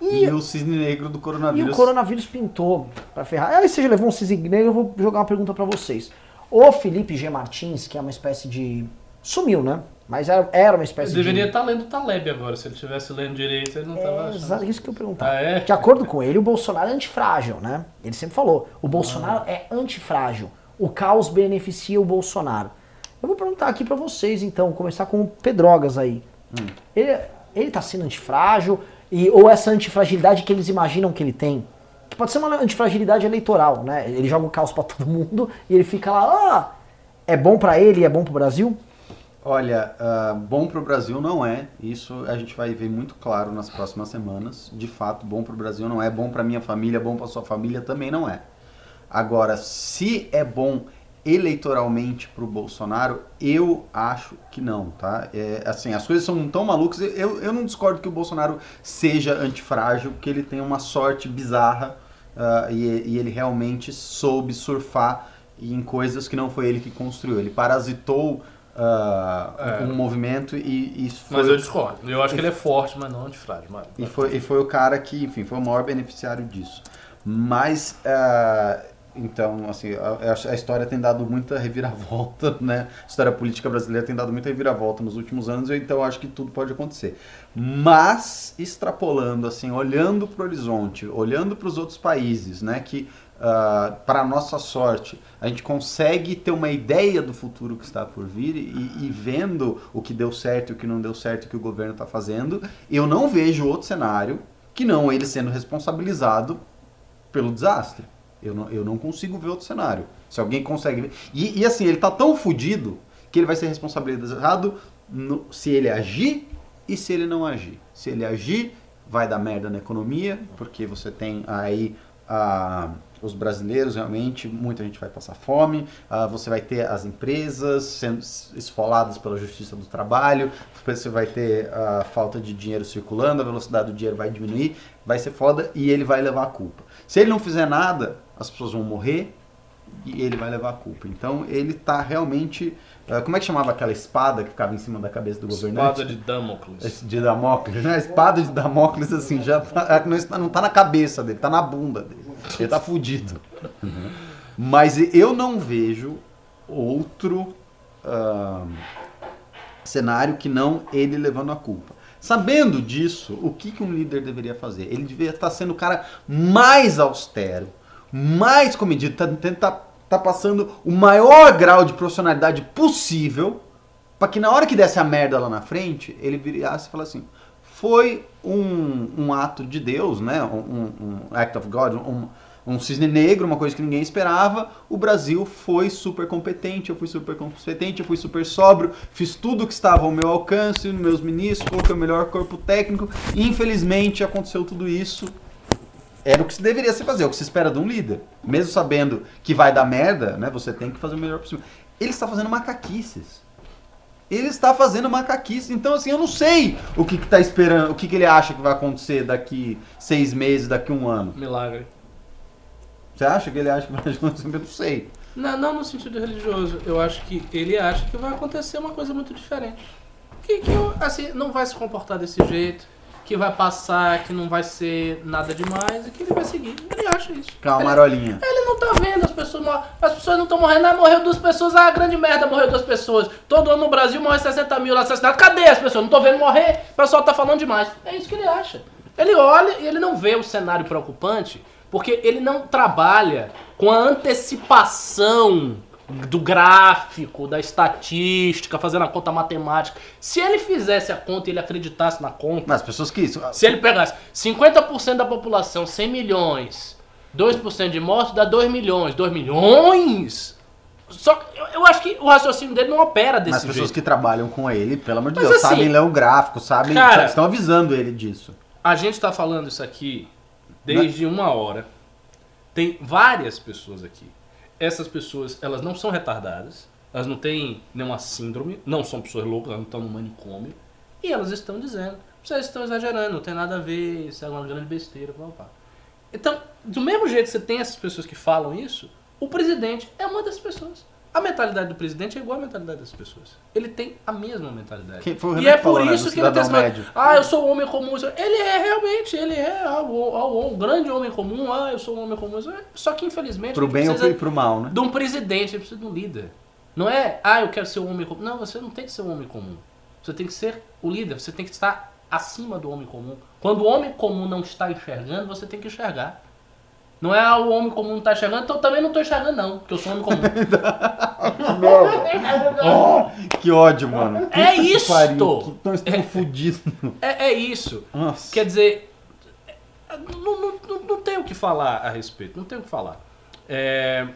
E o cisne negro do E coronavírus. o coronavírus pintou pra ferrar. Aí você já levou um cisne negro, eu vou jogar uma pergunta pra vocês. O Felipe G. Martins, que é uma espécie de. Sumiu, né? Mas era, era uma espécie Ele deveria de. estar lendo Taleb agora. Se ele estivesse lendo direito, ele não estava É, exato, isso que eu perguntar. Ah, é? De acordo com ele, o Bolsonaro é antifrágil, né? Ele sempre falou: o Bolsonaro Ah. é antifrágil. O caos beneficia o Bolsonaro. Eu vou perguntar aqui pra vocês, então, começar com o Pedrogas aí. Ele, ele tá sendo antifrágil, e, ou essa antifragilidade que eles imaginam que ele tem. Que pode ser uma antifragilidade eleitoral, né? Ele joga o caos pra todo mundo e ele fica lá, ah, é bom pra ele e é bom pro Brasil? Olha, ah, bom para o Brasil não é. Isso a gente vai ver muito claro nas próximas semanas. De fato, bom para o Brasil não é. Bom para minha família, bom para sua família também não é. Agora, se é bom eleitoralmente para o Bolsonaro, eu acho que não, tá? É, assim, as coisas são tão malucas. Eu, eu não discordo que o Bolsonaro seja antifrágil, que ele tem uma sorte bizarra ah, e, e ele realmente soube surfar em coisas que não foi ele que construiu. Ele parasitou ah, É. um movimento e, e foi, Mas eu discordo. Eu acho que ele é forte, mas não antifrágil. Mas... e foi, e foi o cara que, enfim, foi o maior beneficiário disso. Mas, ah, então, assim, a, a história tem dado muita reviravolta, né? A história política brasileira tem dado muita reviravolta nos últimos anos, então eu acho que tudo pode acontecer. Mas, extrapolando, assim, olhando para o horizonte, olhando para os outros países, né? Que, para nossa sorte, a gente consegue ter uma ideia do futuro que está por vir e, e vendo o que deu certo o que não deu certo o que o governo está fazendo, eu não vejo outro cenário que não ele sendo responsabilizado pelo desastre. Eu não, eu não consigo ver outro cenário. Se alguém consegue ver. E, e assim, ele tá tão fudido que ele vai ser responsabilizado no- se ele agir e se ele não agir. Se ele agir, vai dar merda na economia, porque você tem aí ah, os brasileiros realmente, muita gente vai passar fome, ah, você vai ter as empresas sendo esfoladas pela justiça do trabalho, você vai ter a falta de dinheiro circulando, a velocidade do dinheiro vai diminuir, vai ser foda e ele vai levar a culpa. Se ele não fizer nada, as pessoas vão morrer e ele vai levar a culpa. Então ele tá realmente. Ah, como é que chamava aquela espada que ficava em cima da cabeça do governante? Espada de Damocles. De Damocles, né? A espada de Damocles, assim, já tá, não, está, não tá na cabeça dele, tá na bunda dele. Ele tá fudido. Mas eu não vejo outro ah, cenário que não ele levando a culpa. Sabendo disso, o que, que um líder deveria fazer? Ele deveria estar sendo o cara mais austero, mais comedido, tá, tá, passando o maior grau de profissionalidade possível para que na hora que desse a merda lá na frente, ele virasse e falasse assim: foi um, um ato de Deus, né? Um, um- act of God, um, um cisne negro, uma coisa que ninguém esperava. O Brasil foi super competente, eu fui super competente, eu fui super sóbrio, fiz tudo que estava ao meu alcance, meus ministros, coloquei o melhor corpo técnico. Infelizmente aconteceu tudo isso. Era o que se deveria se fazer, é o que se espera de um líder. Mesmo sabendo que vai dar merda, né? Você tem que fazer o melhor possível. Ele está fazendo macaquices. Ele está fazendo macaquices. Então, assim, eu não sei o que, que tá esperando, o que, que ele acha que vai acontecer daqui seis meses, daqui um ano. Milagre. Você acha que ele acha que vai acontecer? Eu não sei. Não, não no sentido religioso. Eu acho que ele acha que vai acontecer uma coisa muito diferente. Que, que assim, não vai se comportar desse jeito, que vai passar, que não vai ser nada demais e que ele vai seguir. Ele acha isso. Calma, ele, Marolinha. ele não tá vendo as pessoas As pessoas não estão morrendo. Ah, morreu duas pessoas. Ah, grande merda, morreu duas pessoas. Todo ano no Brasil morre 60 mil assassinados. Cadê as pessoas? Não tô vendo morrer. O pessoal tá falando demais. É isso que ele acha. Ele olha e ele não vê o cenário preocupante porque ele não trabalha com a antecipação do gráfico, da estatística, fazendo a conta matemática. Se ele fizesse a conta e ele acreditasse na conta, Mas as pessoas que isso. se ele pegasse 50% da população, 100 milhões, 2% de mortos dá 2 milhões. 2 milhões? Só que eu, acho que o raciocínio dele não opera Mas desse as pessoas jeito. que trabalham com ele, pelo amor de Mas Deus, assim, sabem ler o gráfico, sabem. cara- estão avisando ele disso. A gente tá falando isso aqui desde uma hora. Tem várias pessoas aqui. Essas pessoas, elas não são retardadas. Elas não têm nenhuma síndrome. Não são pessoas loucas, elas não estão no manicômio. E elas estão dizendo. Vocês estão exagerando, não tem nada a ver, isso é uma grande besteira. Então, do mesmo jeito que você tem essas pessoas que falam isso, o presidente é uma dessas pessoas. A mentalidade do presidente é igual à mentalidade das pessoas. Ele tem a mesma mentalidade. E é por né, isso que ele tem médio. Ah, eu sou um homem comum. Ele é realmente, ele é ah, o, um grande homem comum. Ah, eu sou um homem comum. Só que infelizmente Pro bem ou pro mal, né? de um presidente, ele precisa de um líder. Não é, ah, eu quero ser um homem comum. Não, você não tem que ser um homem comum. Você tem que ser o líder, você tem que estar acima do homem comum. Quando o homem comum não está enxergando, você tem que enxergar. Não é o homem comum não tá enxergando, então eu também não tô enxergando, não, porque eu sou homem comum. Que ódio, mano. É isto! pariu, que estamos fodidos. É, é isso. Nossa. Quer dizer, não, não, não, não tem o que falar a respeito, não tem o que falar. É,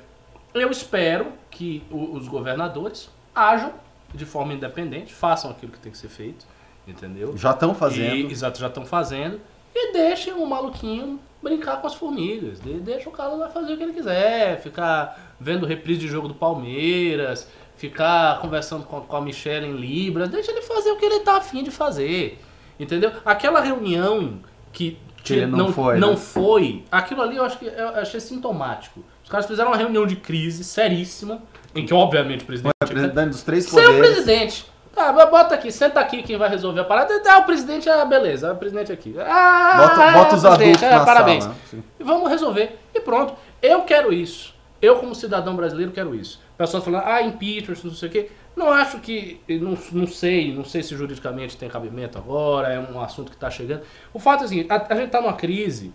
eu espero que os governadores ajam de forma independente, façam aquilo que tem que ser feito, entendeu? Já estão fazendo. E, exato, já estão fazendo. E deixem o maluquinho brincar com as formigas. De- Deixa o cara lá fazer o que ele quiser. Ficar vendo reprise de jogo do Palmeiras. Ficar conversando com, com a Michelle em Libras. Deixa ele fazer o que ele tá afim de fazer. Entendeu? Aquela reunião que, ele não foi, não né? foi, aquilo ali eu acho que eu achei sintomático. Os caras fizeram uma reunião de crise seríssima, em que obviamente o presidente Foi representante dos três Ser o poderes. presidente. Mas bota aqui, senta aqui quem vai resolver a parada. Ah, o presidente, ah, beleza, o presidente aqui. Ah, Bota, bota os adultos é, na parabéns. sala. E vamos resolver. E pronto. Eu quero isso. Eu, como cidadão brasileiro, quero isso. Pessoas falando, ah, impeachment, não sei o quê. Não acho que. Não, não sei, não sei se juridicamente tem cabimento agora, é um assunto que está chegando. O fato é o seguinte: a, a gente está numa crise.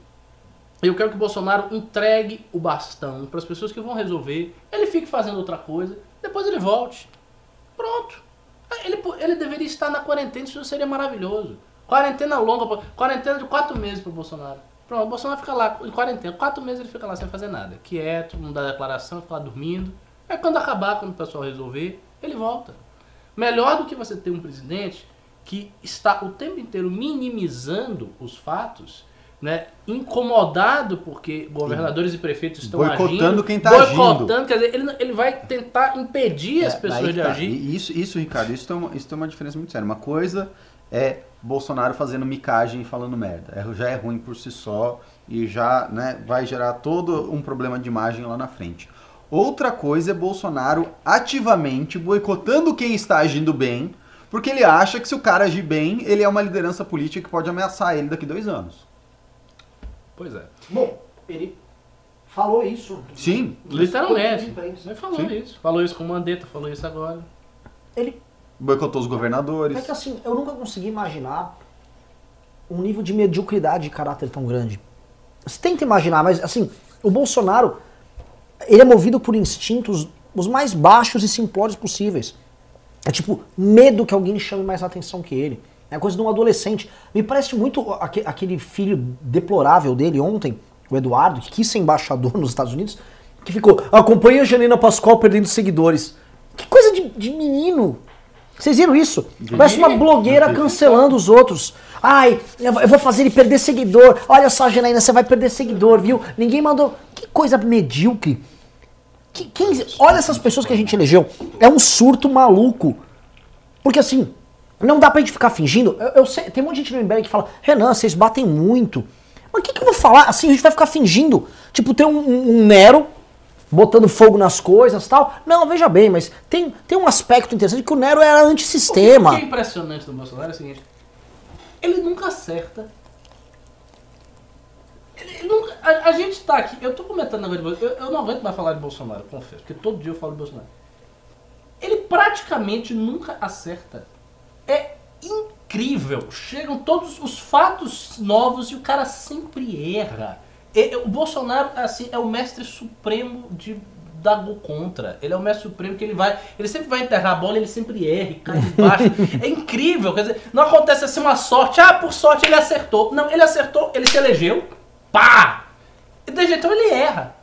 Eu quero que o Bolsonaro entregue o bastão para as pessoas que vão resolver. Ele fique fazendo outra coisa, depois ele volte. Pronto. Ele, ele deveria estar na quarentena, isso seria maravilhoso. Quarentena longa, quarentena de quatro meses pro Bolsonaro. Pronto, o Bolsonaro fica lá em quarentena. Quatro meses ele fica lá sem fazer nada. Quieto, não dá declaração, fica lá dormindo. Aí quando acabar, quando o pessoal resolver, ele volta. Melhor do que você ter um presidente que está o tempo inteiro minimizando os fatos, né? incomodado porque governadores e prefeitos estão Boicotando agindo, quem tá boicotando, quer dizer, ele, ele vai tentar impedir as É, pessoas aí de tá. agir. E Isso, isso, Ricardo, isso tem, uma, isso tem uma diferença muito séria. Uma coisa é Bolsonaro fazendo micagem e falando merda. É, já é ruim por si só e já né, vai gerar todo um problema de imagem lá na frente. Outra coisa é Bolsonaro ativamente boicotando quem está agindo bem, porque ele acha que se o cara agir bem, ele é uma liderança política que pode ameaçar ele daqui dois anos. Pois é. Bom, ele falou isso. Sim, Literalmente. Ele falou Sim. isso. Falou isso com o Mandetta, falou isso agora. Ele boicotou os governadores. É que assim, eu nunca consegui imaginar um nível de mediocridade de caráter tão grande. Você tenta imaginar, mas assim, o Bolsonaro, ele é movido por instintos os mais baixos e simplórios possíveis. É tipo, medo que alguém chame mais atenção que ele. É a coisa de um adolescente. Me parece muito aque- aquele filho deplorável dele ontem, o Eduardo, que quis ser embaixador nos Estados Unidos, que ficou, acompanha a Janina Pascoal perdendo seguidores. Que coisa de, de menino. Vocês viram isso? Parece uma blogueira cancelando os outros. Ai, eu vou- eu vou fazer ele perder seguidor. Olha só, Janaína, você vai perder seguidor, viu? Ninguém mandou. Que coisa medíocre. Que- quem- olha essas pessoas que a gente elegeu. É um surto maluco. Porque assim, não dá pra gente ficar fingindo. Eu, eu sei, tem um monte de gente no MBL que fala, Renan, vocês batem muito. Mas o que, que eu vou falar? Assim, a gente vai ficar fingindo. Tipo, tem um, um- Nero botando fogo nas coisas tal. Não, veja bem, mas tem, tem um aspecto interessante que o Nero era O antissistema. que é impressionante do Bolsonaro é o seguinte: ele nunca acerta. Ele, ele nunca, a, a gente tá aqui, eu tô comentando agora de Bolsonaro, eu, eu não aguento mais falar de Bolsonaro, confesso, porque todo dia eu falo de Bolsonaro. Ele praticamente nunca acerta. É incrível. Chegam todos os fatos novos e o cara sempre erra. E- o Bolsonaro, assim, é o mestre supremo de dar gol contra. Ele é o mestre supremo que ele vai. Ele sempre vai enterrar a bola, ele sempre erra, cai de baixo. é incrível. Quer dizer, não acontece assim uma sorte. Ah, por sorte ele acertou. Não, ele acertou, ele se elegeu. Pá! E de jeito ele erra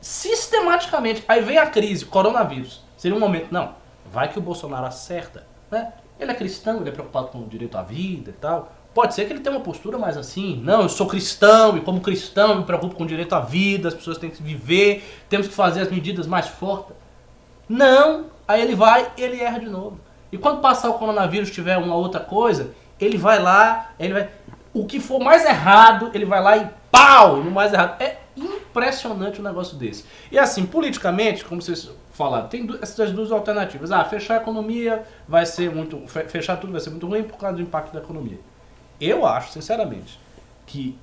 sistematicamente. Aí vem a crise, coronavírus. Seria um momento, não, vai que o Bolsonaro acerta, né? Ele é cristão, ele é preocupado com o direito à vida e tal. Pode ser que ele tenha uma postura mais assim, não, eu sou cristão e como cristão me preocupo com o direito à vida, as pessoas têm que viver, temos que fazer as medidas mais fortes. Não, aí ele vai e ele erra de novo. E quando passar o coronavírus tiver uma outra coisa, ele vai lá, ele vai. O que for mais errado, ele vai lá e pau! No mais errado. É impressionante um negócio desse. E assim, politicamente, como vocês falaram, tem essas duas alternativas. Ah, fechar a economia vai ser muito. fe- Fechar tudo vai ser muito ruim por causa do impacto da economia. Eu acho, sinceramente, que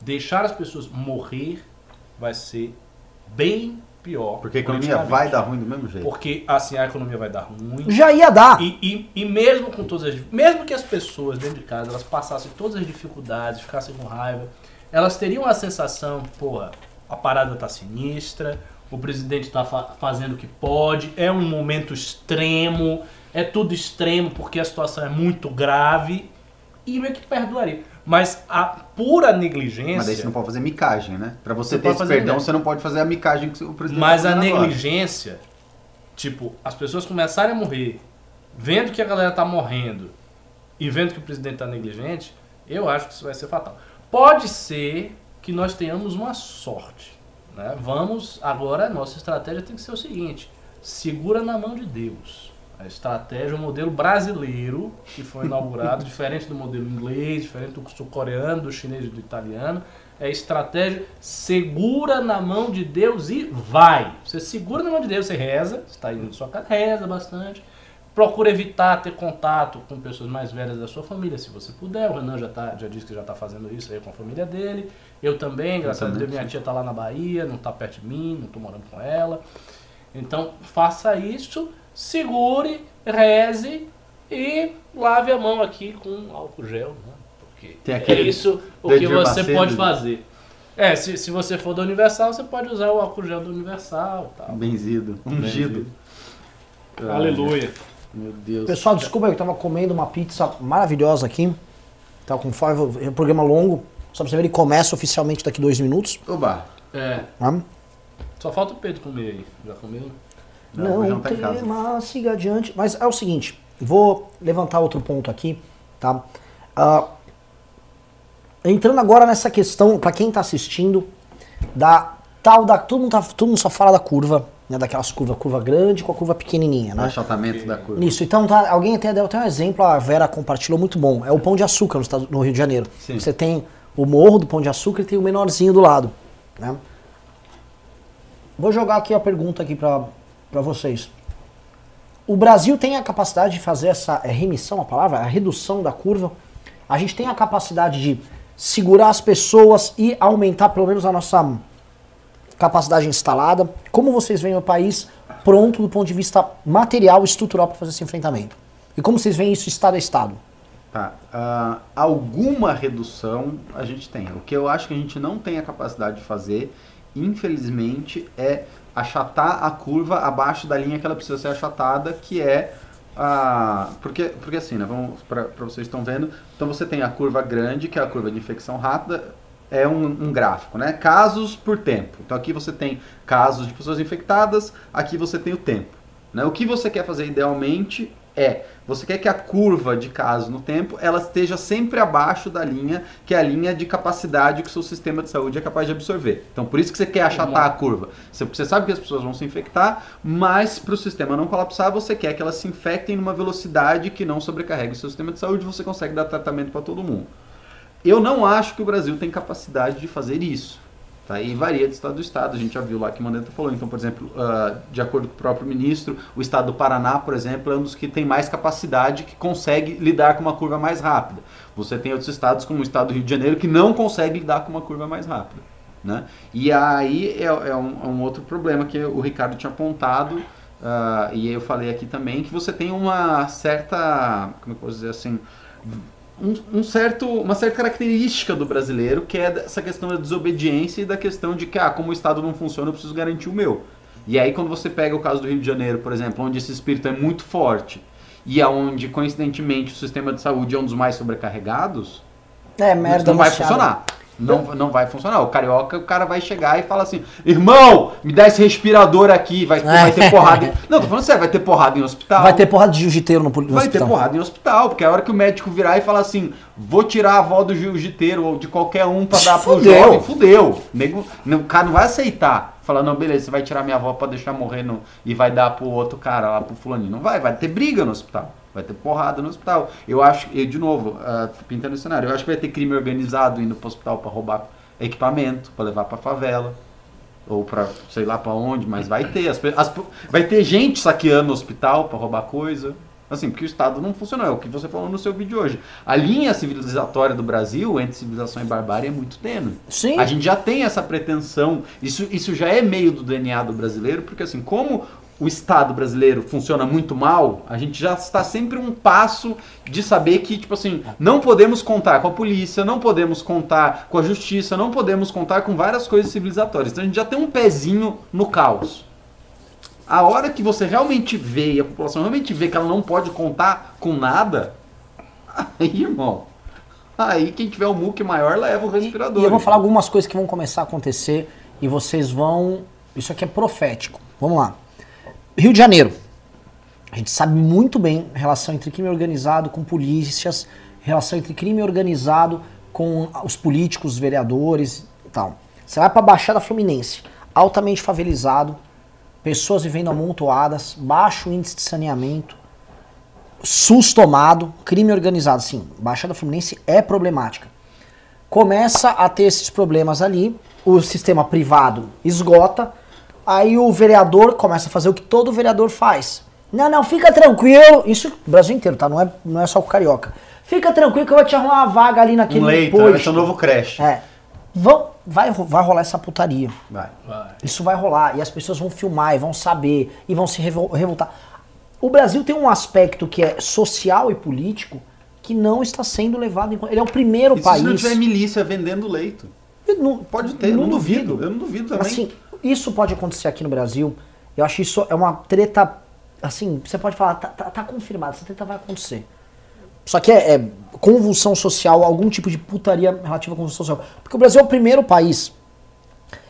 deixar as pessoas morrer vai ser bem pior. Porque a economia vai dar ruim do mesmo jeito. Porque assim a economia vai dar ruim. Já ia dar. E, e, e mesmo com todas as. Mesmo que as pessoas dentro de casa elas passassem todas as dificuldades, ficassem com raiva, elas teriam a sensação, porra, a parada tá sinistra, o presidente tá fa fazendo o que pode, é um momento extremo, é tudo extremo porque a situação é muito grave e meio que perdoaria. Mas a pura negligência. Mas daí você não pode fazer micagem, né? Pra você, Você ter esse perdão, você não pode fazer a micagem que o presidente Mas tá a fazendo agora. negligência, tipo, as pessoas começarem a morrer, vendo que a galera tá morrendo e vendo que o presidente tá negligente, eu acho que isso vai ser fatal. Pode ser que nós tenhamos uma sorte. Né? Vamos, agora a nossa estratégia tem que ser o seguinte: segura na mão de Deus. A estratégia, o modelo brasileiro, que foi inaugurado, diferente do modelo inglês, diferente do sul-coreano, do chinês e do italiano, é estratégia segura na mão de Deus e vai. Você segura na mão de Deus, você reza, você está indo na sua casa, reza bastante. Procura evitar ter contato com pessoas mais velhas da sua família, se você puder. O Renan já, tá, já disse que já está fazendo isso aí com a família dele. Eu também, graças a Deus, minha tia está lá na Bahia, não está perto de mim, não estou morando com ela. Então, faça isso, segure, reze e lave a mão aqui com álcool gel, né? Porque Tem é isso o do que você Macedo. pode fazer. É, se, se você for da Universal, você pode usar o álcool gel da Universal tal. Benzido, ungido. Aleluia. Meu Deus. Pessoal, desculpa, eu tava comendo uma pizza maravilhosa aqui. Tava com fome, é um programa longo. Só pra você ver, ele começa oficialmente daqui dois minutos. Oba. É, Tá? só falta o Pedro comer aí. Já comeu? Não, Não, casa. tema, siga adiante. Mas é o seguinte, vou levantar outro ponto aqui, tá? Ah, entrando agora nessa questão, pra quem tá assistindo, da tal da... Todo mundo, tá, todo mundo só fala da curva, né? Daquelas curvas, curva grande com a curva pequenininha, O né? achatamento da curva. Isso, então tá, alguém até deu até um exemplo, a Vera compartilhou muito bom. É o Pão de Açúcar no, estado- no Rio de Janeiro. Sim. Você tem o morro do Pão de Açúcar e tem o menorzinho do lado. Né? Vou jogar aqui a pergunta aqui pra vocês. O Brasil tem a capacidade de fazer essa é remissão a palavra, a redução da curva. A gente tem a capacidade de segurar as pessoas e aumentar pelo menos a nossa capacidade instalada. Como vocês veem o país pronto do ponto de vista material estrutural para fazer esse enfrentamento? E como vocês veem isso estado a estado? Tá. ah, alguma redução a gente tem. O que eu acho que a gente não tem a capacidade de fazer, infelizmente, é achatar a curva abaixo da linha que ela precisa ser achatada, que é a. Porque, porque assim, né? Vamos para vocês estão vendo. Então você tem a curva grande, que é a curva de infecção rápida, é um, um gráfico, né? Casos por tempo. Então aqui você tem casos de pessoas infectadas, aqui você tem o tempo. Né? O que você quer fazer idealmente é, você quer que a curva de casos no tempo, ela esteja sempre abaixo da linha, que é a linha de capacidade que o seu sistema de saúde é capaz de absorver. Então por isso que você quer achatar a curva. Você, você sabe que as pessoas vão se infectar, mas para o sistema não colapsar, você quer que elas se infectem numa velocidade que não sobrecarregue o seu sistema de saúde, você consegue dar tratamento para todo mundo. Eu não acho que o Brasil tem capacidade de fazer isso. Tá? E varia de estado a estado. A gente já viu lá que o Mandetta falou. Então, por exemplo, ah, de acordo com o próprio ministro, o estado do Paraná, por exemplo, é um dos que tem mais capacidade, que consegue lidar com uma curva mais rápida. Você tem outros estados, como o estado do Rio de Janeiro, que não consegue lidar com uma curva mais rápida. Né? E aí é, é um, é um outro problema que o Ricardo tinha apontado, ah, e eu falei aqui também, que você tem uma certa, como eu posso dizer assim, um, um certo, uma certa característica do brasileiro, que é essa questão da desobediência e da questão de que, ah, como o Estado não funciona, eu preciso garantir o meu. E aí quando você pega o caso do Rio de Janeiro, por exemplo, onde esse espírito é muito forte, e aonde, coincidentemente, o sistema de saúde é um dos mais sobrecarregados, É, merda não vai funcionar. Não, não vai funcionar. O carioca, o cara vai chegar e fala assim: irmão, me dá esse respirador aqui, vai, ter- vai ter porrada. Em... Não, tô falando sério, vai ter porrada em hospital. Vai ter porrada de jiu-jiteiro no, no Vai hospital. ter porrada em hospital, porque a hora que o médico virar e falar assim, vou tirar a avó do jiu-jiteiro ou de qualquer um pra dar pro Fudeu. jovem, fudeu. Nego, o cara não vai aceitar. Falar, não, beleza, você vai tirar minha avó pra deixar morrer no, e vai dar pro outro cara lá, pro fulaninho. Não vai, vai ter briga no hospital. Vai ter porrada no hospital. Eu acho, eu, de novo, ah, pintando o cenário, eu acho que vai ter crime organizado indo pro hospital pra roubar equipamento, pra levar pra favela ou pra sei lá pra onde, mas vai ter. As, as- vai ter gente saqueando o hospital pra roubar coisa. Assim, porque o Estado não funcionou. É o que você falou no seu vídeo hoje. A linha civilizatória do Brasil entre civilização e barbárie é muito tênue. Sim. A gente já tem essa pretensão. Isso, isso já é meio do DNA do brasileiro, porque assim, como o Estado brasileiro funciona muito mal, a gente já está sempre um passo de saber que, tipo assim, não podemos contar com a polícia, não podemos contar com a justiça, não podemos contar com várias coisas civilizatórias. Então a gente já tem um pezinho no caos. A hora que você realmente vê, e a população realmente vê que ela não pode contar com nada, aí, irmão, aí quem tiver o muque maior leva o respirador. E eu vou falar algumas coisas que vão começar a acontecer e vocês vão. Isso aqui é profético. Vamos lá. Rio de Janeiro. A gente sabe muito bem a relação entre crime organizado com polícias, relação entre crime organizado com os políticos, os vereadores e tal. Você vai pra Baixada Fluminense, altamente favelizado, pessoas vivendo amontoadas, baixo índice de saneamento, SUS tomado, crime organizado. Sim, Baixada Fluminense é problemática. Começa a ter esses problemas ali, o sistema privado esgota, aí o vereador começa a fazer o que todo vereador faz. Não, não, fica tranquilo. Isso no Brasil inteiro, tá? Não é, não é só com carioca. Fica tranquilo que eu vou te arrumar uma vaga ali naquele um leito, né? vai posto. ser um novo creche. É. Vão, vai, vai rolar essa putaria. Vai. Vai. Isso vai rolar e as pessoas vão filmar e vão saber e vão se revol- revoltar. O Brasil tem um aspecto que é social e político que não está sendo levado em conta. Ele é o primeiro E se país. não tiver milícia vendendo leito? Não- Pode ter, não, duvido. Eu não duvido também. Assim, isso pode acontecer aqui no Brasil. Eu acho isso é uma treta. Assim, você pode falar, tá, tá- tá confirmado, essa treta vai acontecer. Só que é, é convulsão social, algum tipo de putaria relativa à convulsão social. Porque o Brasil é o primeiro país.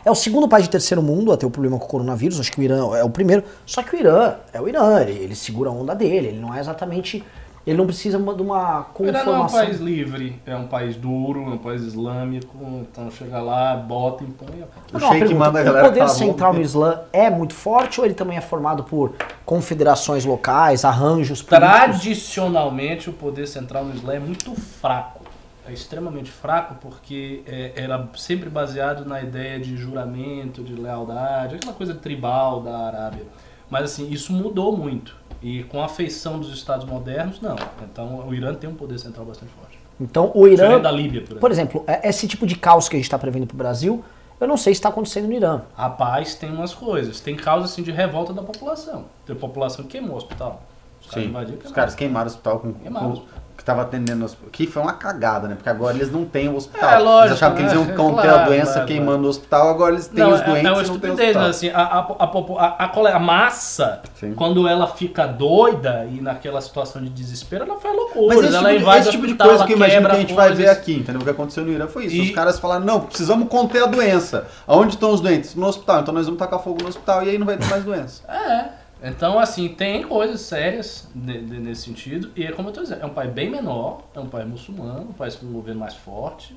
É o segundo país de terceiro mundo a ter o problema com o coronavírus. Acho que o Irã é o primeiro. Só que o Irã é o Irã, ele, ele segura a onda dele. Ele não é exatamente. Ele não precisa de uma O Irã não é um conformação. país livre, é um país duro, é um país islâmico, então chega lá, bota, impõe. O Não, pergunta, manda a o galera poder calar a central no Islã é muito forte ou ele também é formado por confederações locais, arranjos políticos? Tradicionalmente, o poder central no Islã é muito fraco. É extremamente fraco porque é, era sempre baseado na ideia de juramento, de lealdade, aquela coisa tribal da Arábia. Mas assim, isso mudou muito. E com a feição dos Estados modernos, não. Então o Irã tem um poder central bastante forte. Então o Irã, da Líbia, por exemplo. por exemplo, é- esse tipo de caos que a gente está prevendo para o Brasil, eu não sei se está acontecendo no Irã. Rapaz, tem umas coisas. Tem causas assim de revolta da população. Tem população que queimou o hospital. Os caras Sim. invadiram, Os caras queimaram o hospital com, Queimaram. com- que tava atendendo. Que foi uma cagada, né? Porque agora eles não têm o hospital. É, lógico, eles achavam que eles iam né? conter a Claro, doença claro, queimando o hospital, agora eles têm Não, os é- doentes é uma e não têm o estupidez, hospital. assim, a, a, a, a, a a massa, Sim. quando ela fica doida e naquela situação de desespero, ela faz loucura. Mas esse ela tipo, esse tipo de coisa que eu imagino que a gente vai ver aqui, entendeu? O que aconteceu no Irã foi isso. E- Os caras falaram, não, precisamos conter a doença. Aonde estão os doentes? No hospital. Então nós vamos tacar fogo no hospital e aí não vai ter mais doença. É. Então, assim, tem coisas sérias ne- ne- nesse sentido. E é como eu tô dizendo, é um país bem menor, é um país muçulmano, um país com um governo mais forte.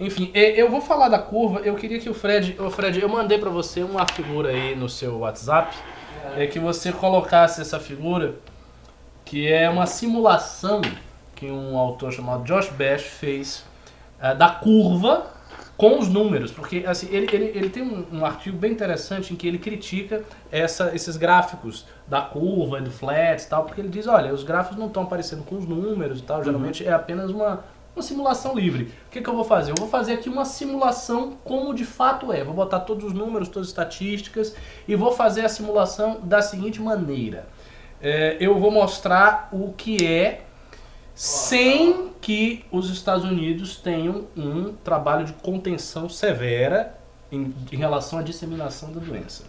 Enfim, eu vou falar da curva. Eu queria que o Fred. Ô Fred, eu mandei pra você uma figura aí no seu WhatsApp. É que você colocasse essa figura, que é uma simulação que um autor chamado Josh Bash fez eh, da curva com os números, porque assim, ele, ele, ele tem um, um artigo bem interessante em que ele critica essa, esses gráficos da curva e do flat e tal, porque ele diz, olha, os gráficos não estão aparecendo com os números e tal, geralmente é apenas uma, uma simulação livre. O que, que eu vou fazer? Eu vou fazer aqui uma simulação como de fato é. Vou botar todos os números, todas as estatísticas e vou fazer a simulação da seguinte maneira. É, eu vou mostrar o que é sem que os Estados Unidos tenham um trabalho de contenção severa em, em relação à disseminação da doença.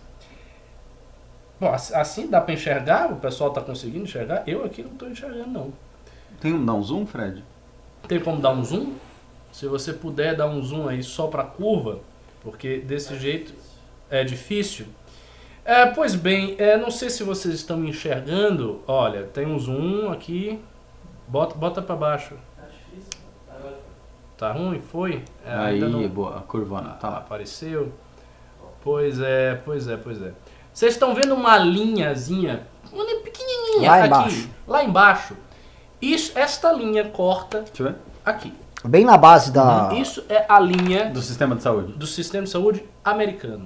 Bom, ass- assim dá para enxergar? O pessoal está conseguindo enxergar? Eu aqui não estou enxergando, não. Tem um, não, zoom, Fred? Tem como dar um zoom? Se você puder dar um zoom aí só para a curva, porque desse jeito é difícil. É, pois bem, é, não sei se vocês estão me enxergando. Olha, tem um zoom aqui. Bota, bota para baixo. Tá ruim? Foi? É, aí, ainda não- boa, a curvona, tá lá. Apareceu? Pois é, pois é, pois é. Vocês estão vendo uma linhazinha, uma linha pequenininha Lá aqui, embaixo. lá embaixo. Isso, esta linha corta Deixa eu ver. aqui. Bem na base da. Isso é a linha Do sistema de saúde. do sistema de saúde americano.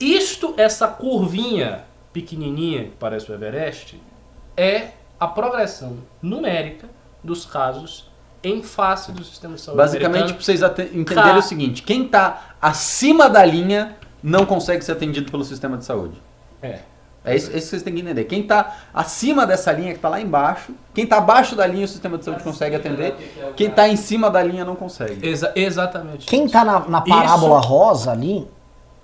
Isto, essa curvinha pequenininha que parece o Everest, é a progressão numérica dos casos em face do sistema de saúde Basicamente, pra vocês entenderem Ca- o seguinte: quem tá acima da linha não consegue ser atendido pelo sistema de saúde. É. É isso, é isso que vocês têm que entender. Quem está acima dessa linha, que está lá embaixo, quem está abaixo da linha, o sistema de saúde consegue atender. Quem está em cima da linha não consegue. Exa- exatamente. Quem isso. tá na, na parábola Isso- rosa ali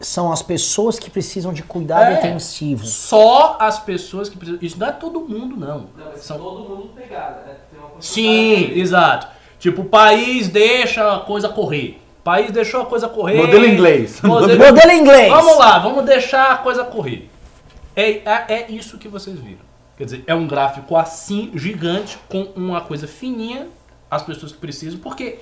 são as pessoas que precisam de cuidado É. intensivo. Só as pessoas que precisam. Isso não é todo mundo, não. Não, mas São- todo mundo pegada, né? Sim, exato. Tipo, o país deixa a coisa correr. O país deixou a coisa correr. Modelo inglês. Modelo- Modelo inglês. Vamos lá, vamos deixar a coisa correr. É, é, é isso que vocês viram. Quer dizer, é um gráfico assim, gigante, com uma coisa fininha, as pessoas que precisam, porque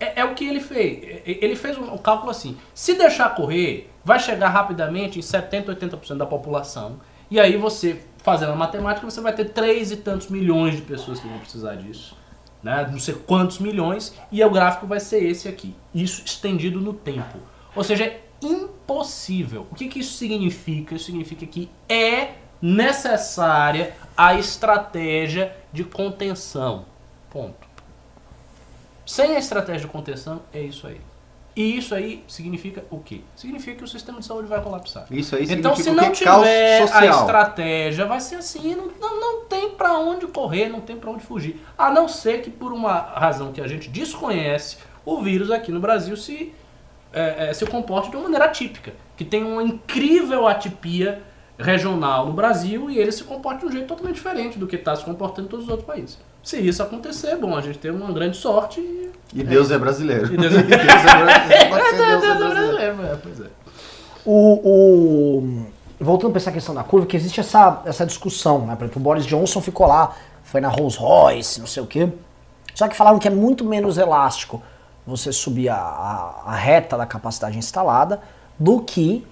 é, é o que ele fez. É- Ele fez um, cálculo assim: se deixar correr, vai chegar rapidamente em 70%, 80% da população. E aí você, fazendo a matemática, você vai ter 3 e tantos milhões de pessoas que vão precisar disso. Né? Não sei quantos milhões, e o gráfico vai ser esse aqui. Isso estendido no tempo. Ou seja, é impossível. O que, que isso significa? Isso significa que é necessária a estratégia de contenção. Ponto. Sem a estratégia de contenção, é isso aí. E isso aí significa o quê? Significa que o sistema de saúde vai colapsar. Isso aí Então, significa se não tiver a estratégia, vai ser assim, não, não, não tem pra onde correr, não tem pra onde fugir. A não ser que, por uma razão que a gente desconhece, o vírus aqui no Brasil se, é, é, se comporte de uma maneira atípica. Que tem uma incrível atipia regional no Brasil e ele se comporta de um jeito totalmente diferente do que está se comportando em todos os outros países. Se isso acontecer, bom, a gente tem uma grande sorte e... E Deus é brasileiro. E Deus é- é brasileiro. Pode ser Deus é Deus é brasileiro. é, pois é. O, o- voltando para essa questão da curva, que existe essa, essa discussão, né? Por exemplo, o Boris Johnson ficou lá, foi na Rolls Royce, não sei o quê. Só que falaram que é muito menos elástico você subir a, a- a reta da capacidade instalada do que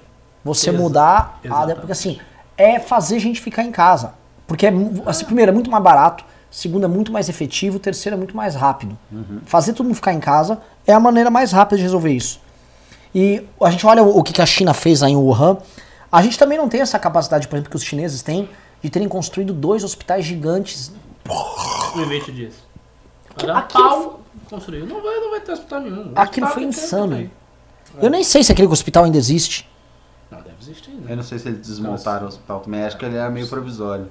você Exa- mudar a. Porque assim, é fazer gente ficar em casa. Porque, é assim, primeiro, é muito mais barato, segundo, é muito mais efetivo, terceiro, é muito mais rápido. Fazer todo mundo ficar em casa é a maneira mais rápida de resolver isso. E a gente olha o o que a China fez lá em Wuhan. A gente também não tem essa capacidade, por exemplo, que os chineses têm, de terem construído dois hospitais gigantes. Em 20 dias. Aquilo- aquilo pau construído. Não vai, não vai ter hospital nenhum. Aquilo Hospital foi insano. aí. Eu nem sei se aquele hospital ainda existe. Não, deve existir ainda. Eu não sei se eles desmontaram o hospital também, acho que ele era meio provisório.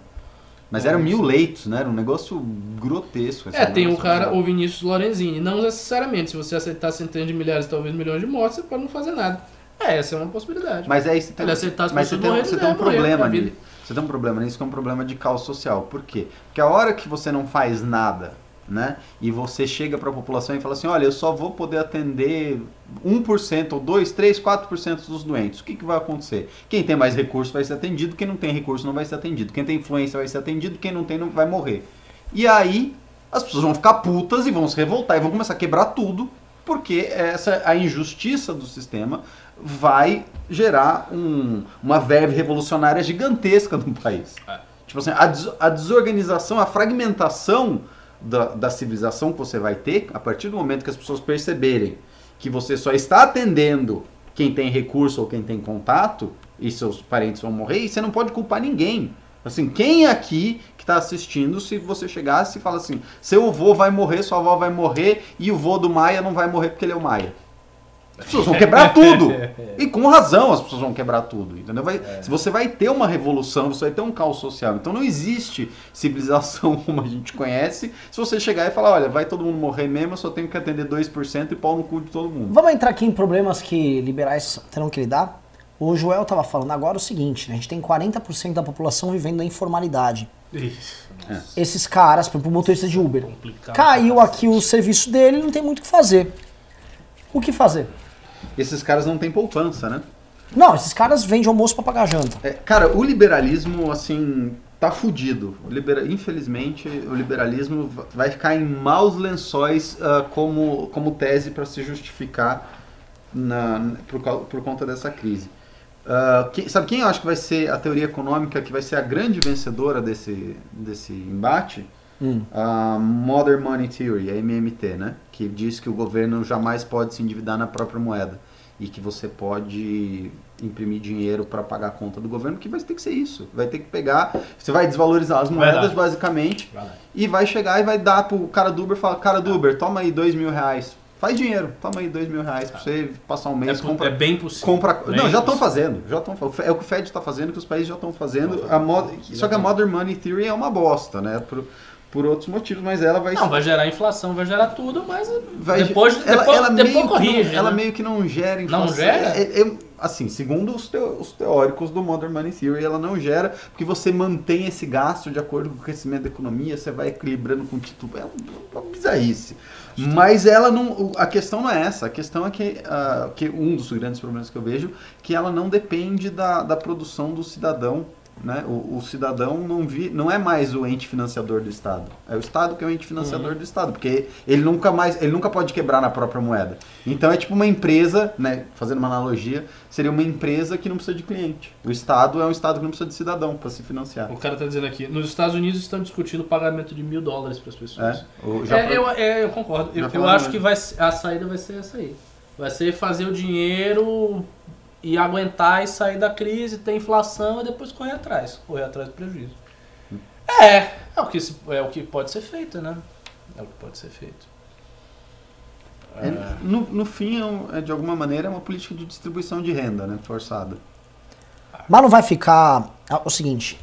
Mas É, eram mil leitos, né? Era um negócio grotesco. É, tem um cara, negócio o Vinícius Lorenzini. Não necessariamente. Se você aceitar centenas de milhares, talvez milhões de mortes, você pode não fazer nada. É, essa é uma possibilidade. Mas aí você tem, Ele aceitar as mas você tem, um- morrerem, você tem um é, morrer, problema é nisso. Você tem um problema nisso que é um problema de caos social. Por quê? Porque a hora que você não faz nada, né? E você chega para a população e fala assim, olha, eu só vou poder atender 1% ou 2, 3, 4% dos doentes. O que, que vai acontecer? Quem tem mais recurso vai ser atendido, quem não tem recurso não vai ser atendido. Quem tem influência vai ser atendido, quem não tem não vai morrer. E aí as pessoas vão ficar putas e vão se revoltar e vão começar a quebrar tudo, porque essa a injustiça do sistema vai gerar um- uma verve revolucionária gigantesca no país. É. Tipo assim, a, des- a desorganização, a fragmentação da, da civilização que você vai ter, a partir do momento que as pessoas perceberem que você só está atendendo quem tem recurso ou quem tem contato, e seus parentes vão morrer, e você não pode culpar ninguém. Assim, quem aqui que está assistindo, se você chegasse e fala assim, seu avô vai morrer, sua avó vai morrer, e o vô do Maia não vai morrer porque ele é o Maia. As pessoas vão quebrar tudo. E com razão as pessoas vão quebrar tudo. Entendeu? Vai, Se você vai ter uma revolução, você vai ter um caos social. Então não existe civilização como a gente conhece. Se você chegar e falar, olha, vai todo mundo morrer mesmo, eu só tenho que atender 2% e pau no cu de todo mundo. Vamos entrar aqui em problemas que liberais terão que lidar? O Joel estava falando agora o seguinte, né? a gente tem 40% da população vivendo na informalidade. Isso. Esses caras, por exemplo, o motorista de Uber, Complicado. caiu aqui o serviço dele, não tem muito o que fazer. O que fazer? Esses caras não têm poupança, né? Não, esses caras vendem almoço para pagar janta. É, cara, o liberalismo, assim, tá fudido. Libera- Infelizmente, o liberalismo va- vai ficar em maus lençóis ah, como, como tese para se justificar na, por, por conta dessa crise. Ah, quem- sabe quem eu acho que vai ser a teoria econômica que vai ser a grande vencedora desse, desse embate? Hum. A Modern Money Theory, a MMT, né? Que diz que o governo jamais pode se endividar na própria moeda e que você pode imprimir dinheiro para pagar a conta do governo, que vai ter que ser isso. Vai ter que pegar, você vai desvalorizar as moedas Verdade. basicamente e vai chegar e vai dar pro cara do Uber, fala, cara do Uber, toma aí dois mil reais, Faz dinheiro, toma aí dois mil reais pra você passar um É, mês, po- compra é bem possível. compra. Bem não, já estão fazendo. Já estão É o que o Fed está fazendo, que os países já estão fazendo. A mod... Só que a Modern Money Theory é uma bosta, né? Por, por outros motivos, mas ela vai. Não, vai gerar inflação, vai gerar tudo, mas vai- depois, ela, depois, ela depois meio corrige. que não, ela né? meio que não gera inflação. Não gera? É- é- assim, segundo os, teo- os teóricos do Modern Money Theory, ela não gera, porque você mantém esse gasto de acordo com o crescimento da economia, você vai equilibrando com o título. É uma bizarrice. Mas ela não. A questão não é essa. A questão é que, ah, que um dos grandes problemas que eu vejo que ela não depende da, da produção do cidadão. Né? O, o cidadão não, vi, não é mais o ente financiador do Estado. É o Estado que é o ente financiador do Estado, porque ele nunca mais, ele nunca pode quebrar na própria moeda. Então é tipo uma empresa, né? Fazendo uma analogia, seria uma empresa que não precisa de cliente. O Estado é um Estado que não precisa de cidadão para se financiar. O cara tá dizendo aqui, nos Estados Unidos estão discutindo o pagamento de mil dólares para as pessoas. É, É, pro- eu, é, eu concordo. Já Eu, eu acho né? que vai, a saída vai ser essa aí. Vai ser fazer o dinheiro e aguentar e sair da crise, ter inflação e depois correr atrás. Correr atrás do prejuízo. É, é o que, se- é o que pode ser feito, né? É o que pode ser feito. é, no, no fim, é um- é, de alguma maneira, é uma política de distribuição de renda, né? Forçada. Mas não vai ficar. é o seguinte.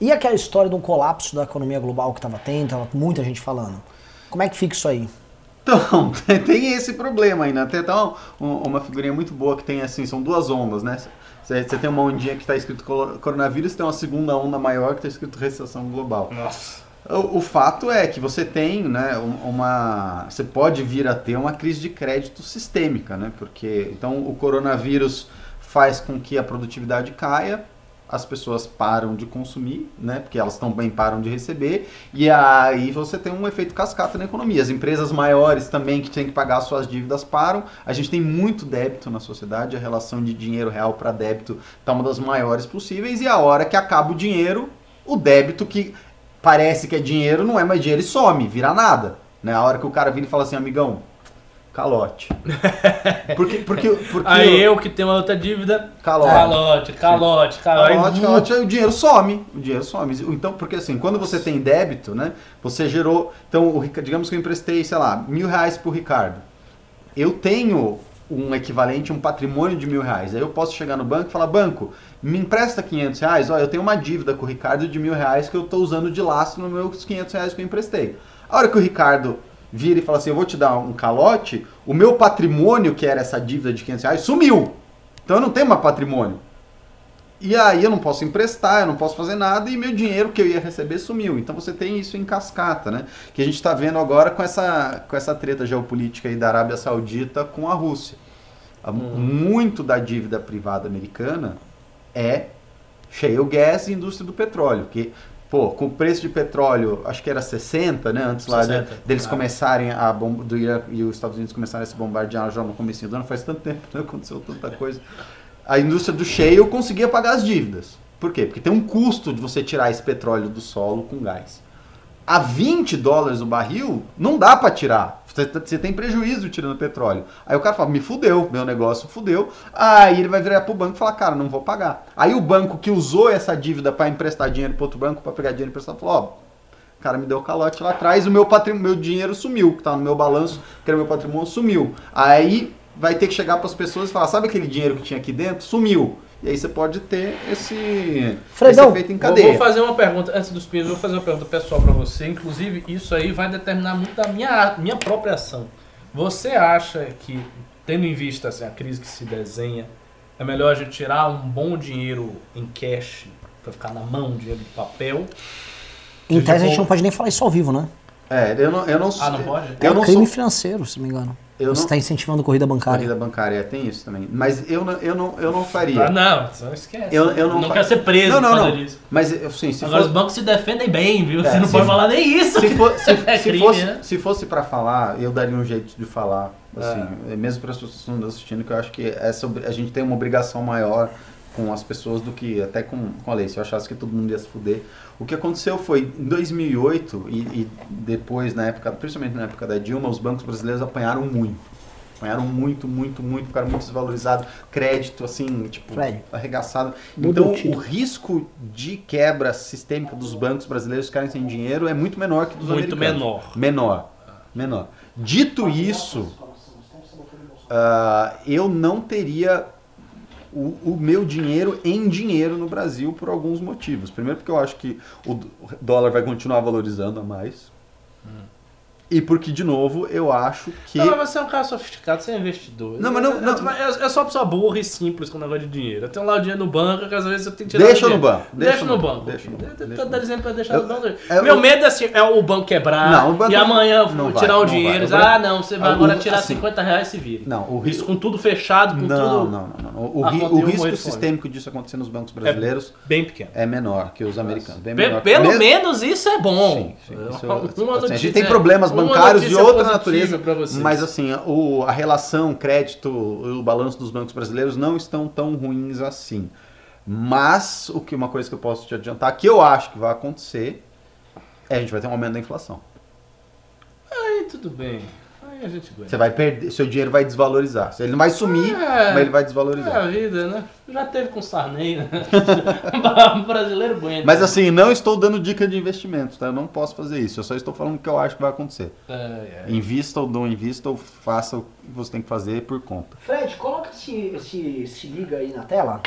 E aquela história do colapso da economia global que tava tendo, tava muita gente falando. Como é que fica isso aí? Então, tem esse problema ainda. Tem até um- um- uma figurinha muito boa que tem assim, são duas ondas, né? Você tem uma ondinha que está escrito coronavírus, tem uma segunda onda maior que está escrito recessão global. Nossa. O, o fato é que você tem, né, um- uma, você pode vir a ter uma crise de crédito sistêmica, né? Porque então o coronavírus faz com que a produtividade caia, as pessoas param de consumir, né? Porque elas também param de receber e aí você tem um efeito cascata na economia. As empresas maiores também que têm que pagar suas dívidas param. A gente tem muito débito na sociedade, a relação de dinheiro real para débito está uma das maiores possíveis e a hora que acaba o dinheiro, o débito que parece que é dinheiro não é mais dinheiro e some, vira nada. Né? A hora que o cara vira e fala assim, amigão, calote. Porque, porque, porque Aí eu que tenho uma outra dívida, Calote. calote, calote, calote. Calote, calote, aí o dinheiro some. O dinheiro some. Então, porque assim, quando você tem débito, né? Você gerou. Então, o, digamos que eu emprestei, sei lá, mil reais pro Ricardo. Eu tenho um equivalente, um patrimônio de mil reais. Aí eu posso chegar no banco e falar, banco, me empresta 500 reais? Ó, eu tenho uma dívida com o Ricardo de mil reais que eu tô usando de laço nos meus 500 reais que eu emprestei. A hora que o Ricardo vira e fala assim, eu vou te dar um calote, o meu patrimônio, que era essa dívida de 500 reais, sumiu. Então eu não tenho mais patrimônio. E aí eu não posso emprestar, eu não posso fazer nada e meu dinheiro que eu ia receber sumiu. Então você tem isso em cascata, né? Que a gente está vendo agora com essa, com essa treta geopolítica aí da Arábia Saudita com a Rússia. A- Muito da dívida privada americana é shale gas e indústria do petróleo. Que, pô, com o preço de petróleo, acho que era 60, né? Antes lá de- 60, deles é. começarem a bomba do e os Estados Unidos começarem a se bombardear já no começo do ano, faz tanto tempo, né? Aconteceu tanta coisa a indústria do shale conseguia pagar as dívidas. Por quê? Porque tem um custo de você tirar esse petróleo do solo com gás. A 20 dólares o barril, não dá para tirar. Você, você tem prejuízo tirando petróleo. Aí o cara fala, me fudeu, meu negócio fudeu. Aí ele vai virar pro banco e falar, cara, não vou pagar. Aí o banco que usou essa dívida para emprestar dinheiro para outro banco, para pegar dinheiro emprestado, falou, ó, o cara me deu calote lá atrás, o meu patrimônio, meu dinheiro sumiu, que tá no meu balanço, que era meu patrimônio, sumiu. Aí vai ter que chegar para as pessoas e falar, sabe aquele dinheiro que tinha aqui dentro? Sumiu. E aí você pode ter esse, Fredão, esse efeito em cadeia. Vou fazer uma pergunta, antes dos pinos, vou fazer uma pergunta pessoal pra você. Inclusive, isso aí vai determinar muito da minha, minha própria ação. Você acha que, tendo em vista assim, a crise que se desenha, é melhor a gente tirar um bom dinheiro em cash pra ficar na mão, dinheiro de papel? Em Se tese a gente não pode nem falar isso ao vivo, né? É, eu não, eu não Ah, não pode? É Eu um não crime sou financeiro, se não me engano. Eu Você não- está incentivando corrida bancária. corrida bancária, é, tem isso também. Mas eu não, eu não, eu não faria. Ah, não, só esquece. Eu- eu não fa- quero ser preso não, não, por causa não. disso. Mas assim, se Agora, os for, bancos se defendem bem, viu? É, Você não se pode for- falar nem isso. se, for, se, É se crime, fosse, né? se fosse para falar, eu daria um jeito de falar, assim, mesmo para as pessoas que estão assistindo, que eu acho que essa, obri- a gente tem uma obrigação maior com as pessoas do que até com, com a lei. Se eu achasse que todo mundo ia se fuder. O que aconteceu foi, em 2008 e, e depois, na época, principalmente na época da Dilma, os bancos brasileiros apanharam muito. Apanharam muito, muito, muito, ficaram muito desvalorizados. Crédito, assim, tipo, Fred. arregaçado. Então, o risco de quebra sistêmica dos bancos brasileiros ficarem sem dinheiro é muito menor que dos Muito americanos. menor. Menor. Menor. Dito isso, ah, eu não teria o, o meu dinheiro em dinheiro no Brasil por alguns motivos. Primeiro porque eu acho que o dólar vai continuar valorizando a mais. E porque, de novo, eu acho que... Não, mas você é um cara sofisticado, você é investidor. Não, mas não- não- Eu, eu sou uma pessoa burra e simples com o negócio de dinheiro. Eu tenho lá o dinheiro no banco, que às vezes eu tenho que tirar Deixa no banco, Deixa, deixa no banco. deixa no banco, Tá exemplo pra deixar Eu- no banco. eu- Meu eu- medo é, assim, é o banco quebrar Não, o banco e amanhã não vou vai, tirar o dinheiro. vai. Ah, não, você vai Ah, o- agora tirar assim, 50 reais e se vire. Não, o Isso risco... com tudo fechado, com Não, tudo não, não, não. O, ri- o risco de fome. sistêmico disso acontecer nos bancos brasileiros bem pequeno. é, menor que os americanos. Bem menor. pelo menos isso é bom. Sim, sim, isso Uma assim, a gente tem problemas bancários de outra natureza, mas assim, o, a relação crédito, o balanço dos bancos brasileiros não estão tão ruins assim. Mas o que uma coisa que eu posso te adiantar, que eu acho que vai acontecer, é a gente vai ter um aumento da inflação. Aí tudo bem. Aí a gente aguenta. Você vai perder, seu dinheiro vai desvalorizar. Ele não vai sumir, É. mas ele vai É desvalorizar. a vida, né? Já teve com Sarney, né? brasileiro aguenta. Mas assim, não estou dando dica de investimento, tá? Eu não posso fazer isso. Eu só estou falando o que eu acho que vai acontecer. É, é. Invista ou não invista, ou faça o que você tem que fazer por conta. Fred, coloca esse, esse se liga aí na tela.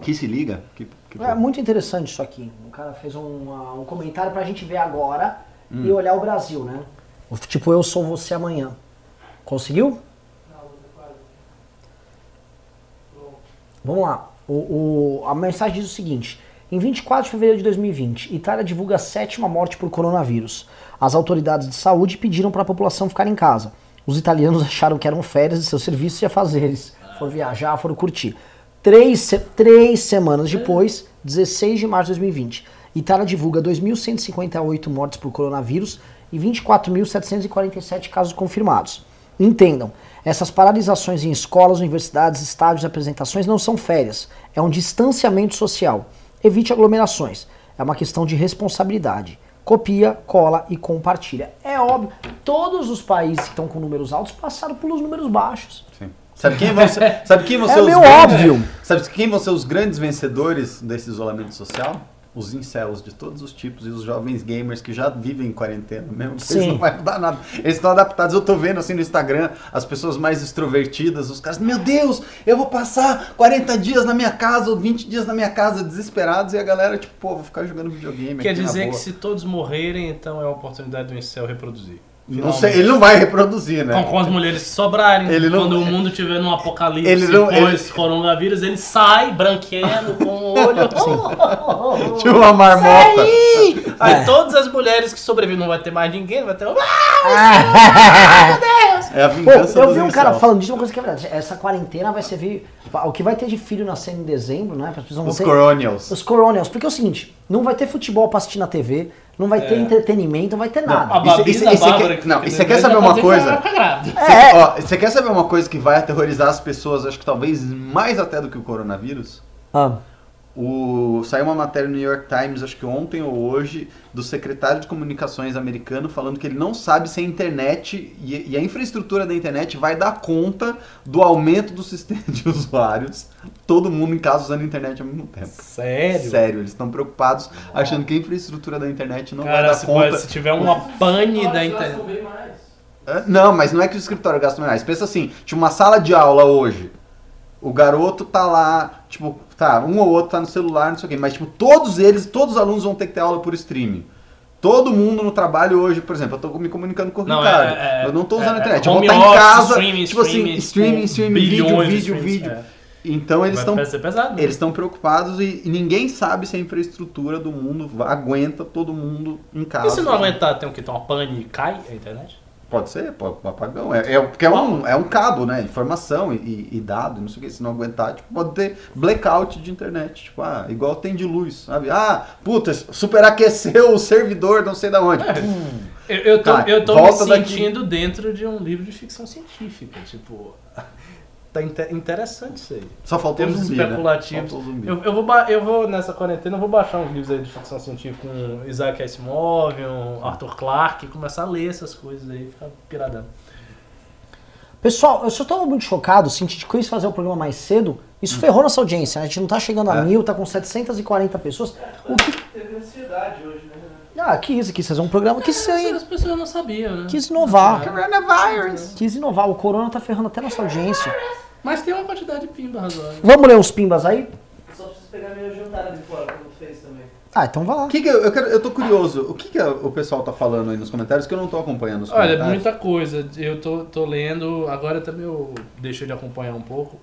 Que se liga? Que, que- É muito interessante isso aqui. O cara fez um, ah, um comentário pra gente ver agora Hum. e olhar o Brasil, né? Tipo, eu sou você amanhã. Conseguiu? Vamos lá. O, o- a mensagem diz o seguinte: em 24 de fevereiro de 2020, Itália divulga a sétima morte por coronavírus. As autoridades de saúde pediram para a população ficar em casa. Os italianos acharam que eram férias de seus serviços e afazeres. Foram viajar, foram curtir. Três, três semanas depois, 16 de março de 2020, Itália divulga 2.158 mortes por coronavírus e 24.747 casos confirmados. Entendam, essas paralisações em escolas, universidades, estádios e apresentações não são férias, é um distanciamento social. Evite aglomerações, é uma questão de responsabilidade. Copia, cola e compartilha. É óbvio, todos os países que estão com números altos passaram pelos números baixos. Sim. Sabe quem vão ser, sabe quem vão É ser os meio grandes- óbvio. Sabe quem vão ser os grandes vencedores desse isolamento social? Os incels de todos os tipos e os jovens gamers que já vivem em quarentena mesmo. porque Eles Sim. não vai mudar nada. Eles estão adaptados. Eu tô vendo assim no Instagram as pessoas mais extrovertidas, os caras, meu Deus, eu vou passar 40 dias na minha casa ou 20 dias na minha casa desesperados e a galera, tipo, pô, vou ficar jogando videogame. Quer aqui na dizer que se todos morrerem, então é a oportunidade do incel reproduzir. Não sei, ele não vai reproduzir, né? Com, com as mulheres que sobrarem, Ele não- quando o mundo tiver num apocalipse Ele não- pós ele- coronavírus, ele sai branqueando com o olho. Tipo uma marmota. Aí, aí É. todas as mulheres que sobrevivem não vai ter mais ninguém, vai ter. um- É a Pô, vingança eu dos vi um cara falando disso, uma coisa que é verdade. Essa quarentena vai servir. O que vai ter de filho nascendo em dezembro, né? Os ter- coronials. Os coronels. Porque é o seguinte: não vai ter futebol pra assistir na TV, não vai ter É. entretenimento, não vai ter nada. Isso- Babi isso- da isso Bárbara quer- que não, fica e você quer saber uma dizer coisa? Você, É. você quer saber uma coisa que vai aterrorizar as pessoas, acho que talvez mais até do que o coronavírus? Ah, O, saiu uma matéria no New York Times, acho que ontem ou hoje, do secretário de comunicações americano falando que ele não sabe se a internet e, e a infraestrutura da internet vai dar conta do aumento do sistema de usuários. Todo mundo em casa usando a internet ao mesmo tempo. Sério? Sério, eles estão preocupados achando que a infraestrutura da internet não vai Cara, dar se, conta. pode- se tiver uma pane da Vai internet. Não, mas não é que o escritório gasta mais. Pensa assim, tipo uma sala de aula hoje. O garoto tá lá, tipo, tá, um ou outro tá no celular, não sei o quê, mas tipo, todos eles, todos os alunos vão ter que ter aula por streaming. Todo mundo no trabalho hoje, por exemplo, eu tô me comunicando com o Não, Ricardo. é- é- eu não tô usando é- a internet. é eu vou estar em office, casa, streaming, tipo assim, streaming, streaming, streaming, vídeo, vídeo, vídeo. é. Então eles estão né? eles estão preocupados e, e ninguém sabe se a infraestrutura do mundo aguenta todo mundo em casa. E se não aguentar, tem o que? Tem uma pane e cai a internet? Pode ser, pode, apagão. É, é, porque é um, é um cabo, né? Informação e, e dado, não sei o que. Se não aguentar, tipo, pode ter blackout de internet. Tipo, ah, igual tem de luz, sabe? Ah, puta, superaqueceu o servidor, não sei da onde. Hum, Eu, eu tô, Tá, eu tô me volta daqui. sentindo dentro de um livro de ficção científica. Tipo, tá inte- interessante isso aí. Só faltou o Termos zumbi, né? especulativos. O zumbi. Eu, eu, vou, eu vou, nessa quarentena, eu vou baixar uns livros aí de ficção científica com Isaac Asimov, um Arthur Clarke, e começar a ler essas coisas aí, ficar piradão. Pessoal, eu só tô muito chocado, assim, de quis fazer o programa mais cedo. Isso ferrou nossa audiência. né? A gente não tá chegando a É. mil, tá com 740 pessoas. O que. Teve ansiedade hoje, né? Ah, quis, quis fazer um programa, quis, As pessoas não sabiam, né? quis inovar. Coronavirus. Quis inovar. O corona tá ferrando até nossa audiência. Mas tem uma quantidade de pimba razoável. Vamos ler uns pimbas aí? Só preciso pegar meu jantar ali fora, como fez também. Ah, então vai lá. O que que eu, eu, quero, eu tô curioso, o que, que o pessoal tá falando aí nos comentários que eu não tô acompanhando os Olha, comentários? muita coisa. Eu tô, tô lendo, agora também eu deixei de acompanhar um pouco.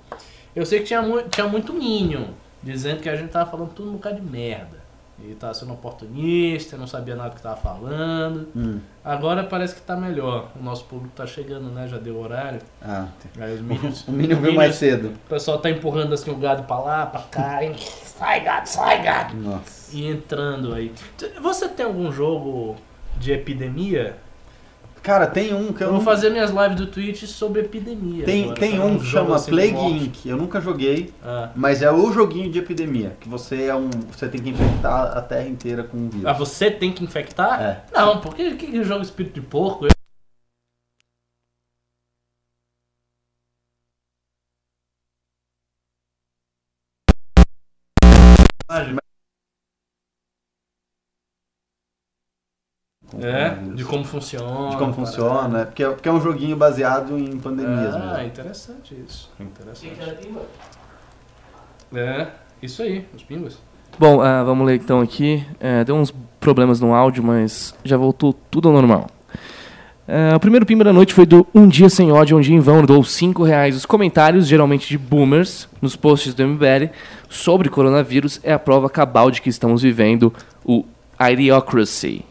Eu sei que tinha, mu tinha muito Minion dizendo que a gente tava falando tudo um bocado de merda. E tava sendo oportunista, não sabia nada do que tava falando. Hum, Agora parece que tá melhor. O nosso público tá chegando, né? Já deu horário. ah, Aí os Minions. o Minion os veio mais cedo. O pessoal tá empurrando assim o gado pra lá, pra cá. e sai gado, sai gado. Nossa. E entrando aí. Você tem algum jogo de epidemia? Cara, tem um que eu Eu vou não... fazer minhas lives do Twitch sobre epidemia. Tem, agora, tem pra um que jogo chama assim Plague. Inc. Eu nunca joguei, Ah. mas é o joguinho de epidemia, que você é um, você tem que infectar a terra inteira com um vírus. Ah, você tem que infectar? É. Não, porque que, que joga espírito de porco? Com É, coronavírus. de como funciona. De como funciona, é porque, é- porque é um joguinho baseado em pandemias Ah, mesmo. interessante isso. Quem Interessante. É, isso aí, os pimbas. Bom, ah, vamos ler então aqui. É, deu uns problemas no áudio, mas já voltou tudo ao normal. É, o primeiro pimba da noite foi do Um Dia Sem Ódio, um dia em vão, dou 5 reais. Os comentários, geralmente de boomers, nos posts do MBL, sobre coronavírus é a prova cabal de que estamos vivendo o Idiocracy.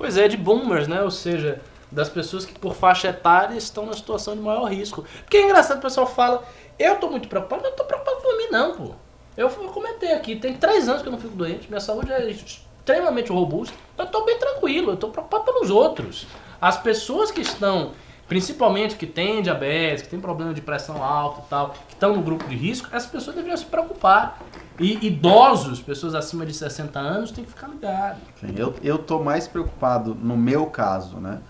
Pois é, de boomers, né? Ou seja, das pessoas que por faixa etária estão na situação de maior risco. Porque é engraçado, o pessoal fala, eu tô muito preocupado, mas eu tô preocupado por mim não, pô. Eu comentei aqui, tem três anos que eu não fico doente, minha saúde é extremamente robusta, eu tô bem tranquilo, eu tô preocupado pelos outros. As pessoas que estão, principalmente que têm diabetes, que têm problema de pressão alta e tal, que estão no grupo de risco, essas pessoas deveriam se preocupar. E idosos, pessoas acima de 60 anos, têm que ficar ligados. Sim, eu, eu tô mais preocupado, no meu caso, né,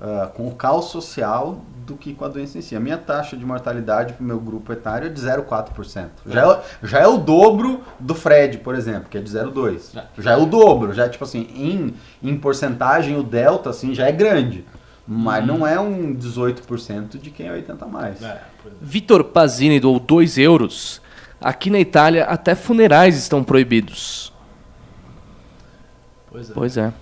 ah, com o caos social do que com a doença em si. A minha taxa de mortalidade pro meu grupo etário é de 0,4%. Já é, já é o dobro do Fred, por exemplo, que é de 0,2%. Já. Já é o dobro, já é tipo assim, em, em porcentagem o delta assim já é grande. Mas não é um 18% de quem é 80 a mais. É, é. Vitor Pazini doou 2 euros. Aqui na Itália, até funerais estão proibidos. Pois é. Pois é.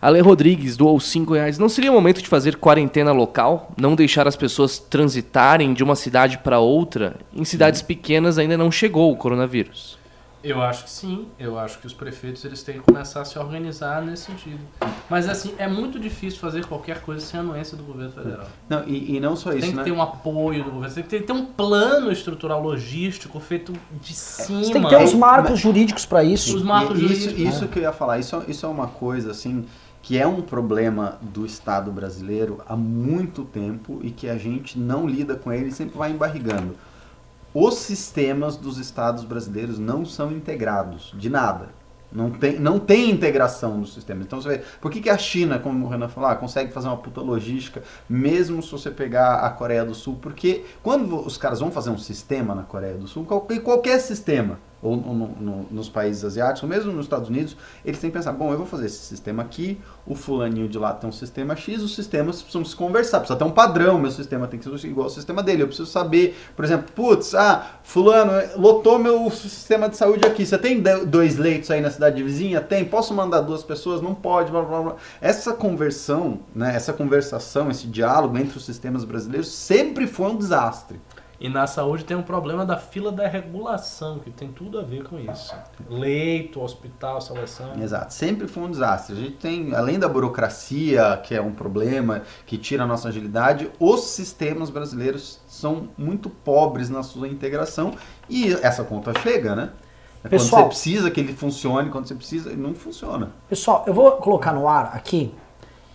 Ale Rodrigues doou 5 reais. Não seria o momento de fazer quarentena local? Não deixar as pessoas transitarem de uma cidade para outra? Em cidades pequenas ainda não chegou o coronavírus. Eu acho que sim, eu acho que os prefeitos eles têm que começar a se organizar nesse sentido. Mas assim, é muito difícil fazer qualquer coisa sem a anuência do governo federal. Não, e, e não só isso, tem que né? ter um apoio do governo, tem que ter, ter um plano estrutural logístico feito de cima. Você tem que ter os marcos jurídicos pra isso. Os marcos E- isso, jurídicos. isso que eu ia falar, isso, isso é uma coisa assim que é um problema do Estado brasileiro há muito tempo e que a gente não lida com ele e sempre vai embarrigando. Os sistemas dos estados brasileiros não são integrados, de nada. Não tem, não tem integração dos sistemas. Então você vê, por que, que a China, como o Renan falou, ah, consegue fazer uma puta logística, mesmo se você pegar a Coreia do Sul? Porque quando os caras vão fazer um sistema na Coreia do Sul, qualquer, qualquer sistema, ou no- no- no- nos países asiáticos, ou mesmo nos Estados Unidos, eles têm que pensar, bom, eu vou fazer esse sistema aqui, o fulaninho de lá tem um sistema X, os sistemas precisam se conversar, precisa ter um padrão, meu sistema tem que ser igual ao sistema dele, eu preciso saber, por exemplo, putz, ah, fulano, lotou meu sistema de saúde aqui, você tem do- dois leitos aí na cidade vizinha? Tem, posso mandar duas pessoas? Não pode, blá blá blá. Essa conversão, né, essa conversação, esse diálogo entre os sistemas brasileiros sempre foi um desastre. E na saúde tem um problema da fila da regulação, que tem tudo a ver com isso. Leito, hospital, seleção. Exato, sempre foi um desastre. A gente tem, além da burocracia, que é um problema, que tira a nossa agilidade, os sistemas brasileiros são muito pobres na sua integração e essa conta chega, né? É Pessoal- quando você precisa que ele funcione, quando você precisa, ele não funciona. Pessoal, eu vou colocar no ar aqui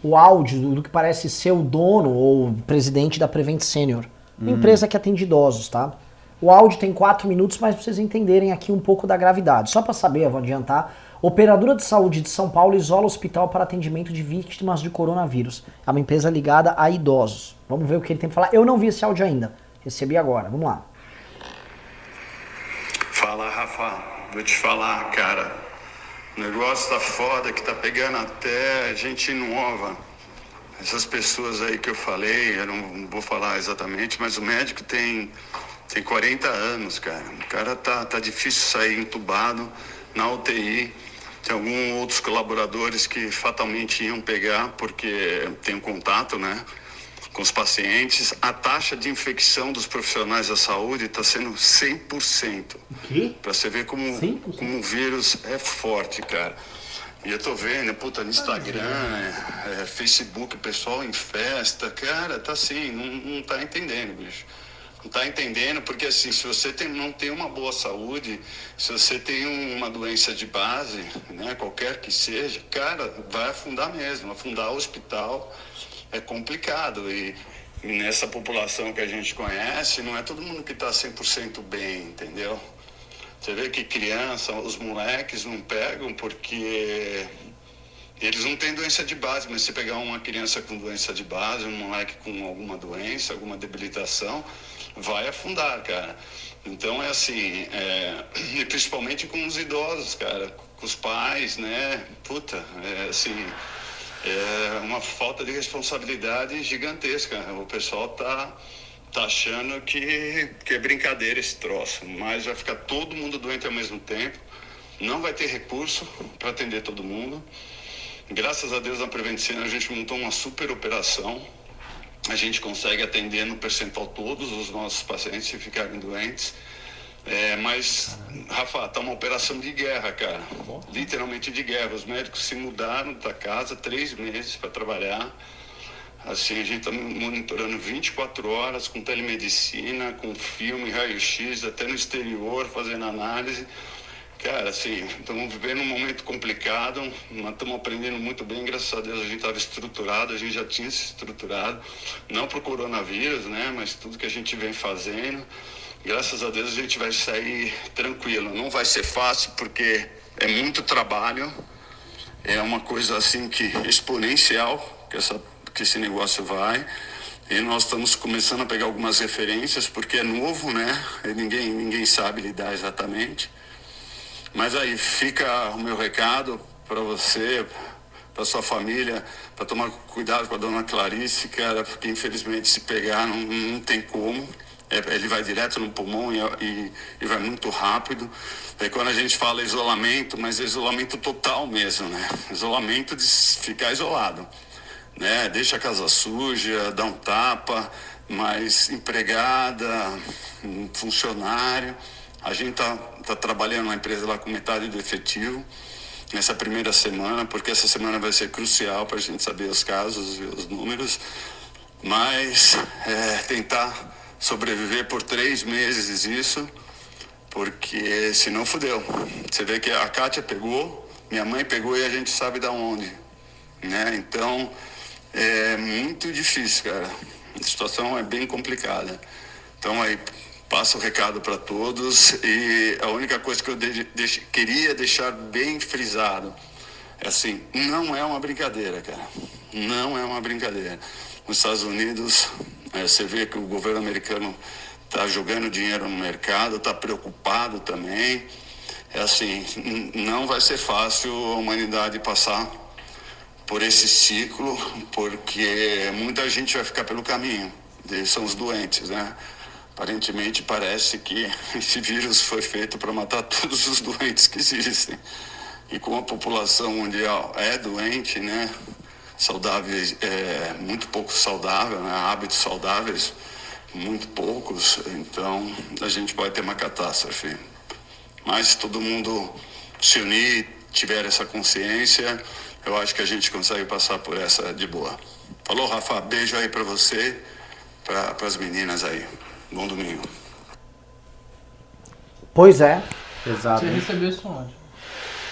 o áudio do, que parece ser o dono ou o presidente da Prevent Senior, uma empresa que atende idosos, tá? O áudio tem 4 minutos, mas pra vocês entenderem aqui um pouco da gravidade. Só pra saber, eu vou adiantar, Operadora de saúde de São Paulo isola hospital para atendimento de vítimas de coronavírus. É uma empresa ligada a idosos. Vamos ver o que ele tem pra falar. Eu não vi esse áudio ainda. Recebi agora. Vamos lá. Fala, Rafa. Vou te falar, cara. O negócio tá foda, que tá pegando até gente nova. Essas pessoas aí que eu falei, eu não vou falar exatamente, mas o médico tem, tem 40 anos, cara. O cara tá, tá difícil sair entubado na UTI. Tem alguns outros colaboradores que fatalmente iam pegar, porque tem um contato, né? Com os pacientes. A taxa de infecção dos profissionais da saúde está sendo 100%. O quê? Pra você ver como, 100%? como o vírus é forte, cara. E eu tô vendo, puta, no Instagram, é, é, Facebook, pessoal em festa, cara, tá assim, não, não tá entendendo, bicho. Não tá entendendo, porque assim, se você tem, não tem uma boa saúde, se você tem um- uma doença de base, né, qualquer que seja, cara, vai afundar mesmo. Afundar o hospital é complicado. E, e nessa população que a gente conhece, não é todo mundo que tá 100% bem, entendeu? Você vê que criança, os moleques não pegam porque eles não têm doença de base, mas se pegar uma criança com doença de base, um moleque com alguma doença, alguma debilitação, vai afundar, cara. Então é assim, é, e principalmente com os idosos, cara, com os pais, né? Puta, é assim, é uma falta de responsabilidade gigantesca. O pessoal tá tá achando que, que é brincadeira esse troço, mas vai ficar todo mundo doente ao mesmo tempo, não vai ter recurso para atender todo mundo. Graças a Deus na Preventicina a gente montou uma super operação. A gente consegue atender no percentual todos os nossos pacientes se ficarem doentes. É, mas, Rafa, tá uma operação de guerra, cara. Literalmente de guerra. Os médicos se mudaram da casa três meses para trabalhar. Assim, a gente está monitorando 24 horas com telemedicina, com filme, raio-x, até no exterior, fazendo análise. Cara, assim, estamos vivendo um momento complicado, mas estamos aprendendo muito bem. Graças a Deus a gente estava estruturado, a gente já tinha se estruturado, não para o coronavírus, né, mas tudo que a gente vem fazendo. Graças a Deus a gente vai sair tranquilo. Não vai ser fácil porque é muito trabalho, é uma coisa assim que exponencial que, essa, que esse negócio vai. E nós estamos começando a pegar algumas referências porque é novo, né? E ninguém, ninguém sabe lidar exatamente. Mas aí fica o meu recado para você, para sua família, para tomar cuidado com a dona Clarice, cara, porque infelizmente se pegar não, não tem como. É, ele vai direto no pulmão e, e, e vai muito rápido. É quando a gente fala isolamento, mas é isolamento total mesmo, né? Isolamento de ficar isolado, né? Deixa a casa suja, dá um tapa, mas empregada, um funcionário. A gente tá, tá trabalhando na empresa lá com metade do efetivo nessa primeira semana, porque essa semana vai ser crucial para a gente saber os casos e os números. Mas é, tentar sobreviver por três meses isso, porque senão fudeu. Você vê que a Kátia pegou, minha mãe pegou e a gente sabe da onde. Né? Então é muito difícil, cara. A situação é bem complicada. Então aí passo o recado para todos e a única coisa que eu de, de, queria deixar bem frisado é assim, não é uma brincadeira, cara. Não é uma brincadeira. Nos Estados Unidos, é, você vê que o governo americano está jogando dinheiro no mercado, está preocupado também. É assim, não vai ser fácil a humanidade passar por esse ciclo, porque muita gente vai ficar pelo caminho. São os doentes, né? Aparentemente parece que esse vírus foi feito para matar todos os doentes que existem. E como a população mundial é doente, né? Saudáveis, é, muito pouco saudável, né? hábitos saudáveis, muito poucos, então a gente pode ter uma catástrofe. Mas se todo mundo se unir, tiver essa consciência, eu acho que a gente consegue passar por essa de boa. Falou, Rafa, beijo aí para você, para as meninas aí. Bom domingo. Pois é. Exato. Você recebeu isso onde?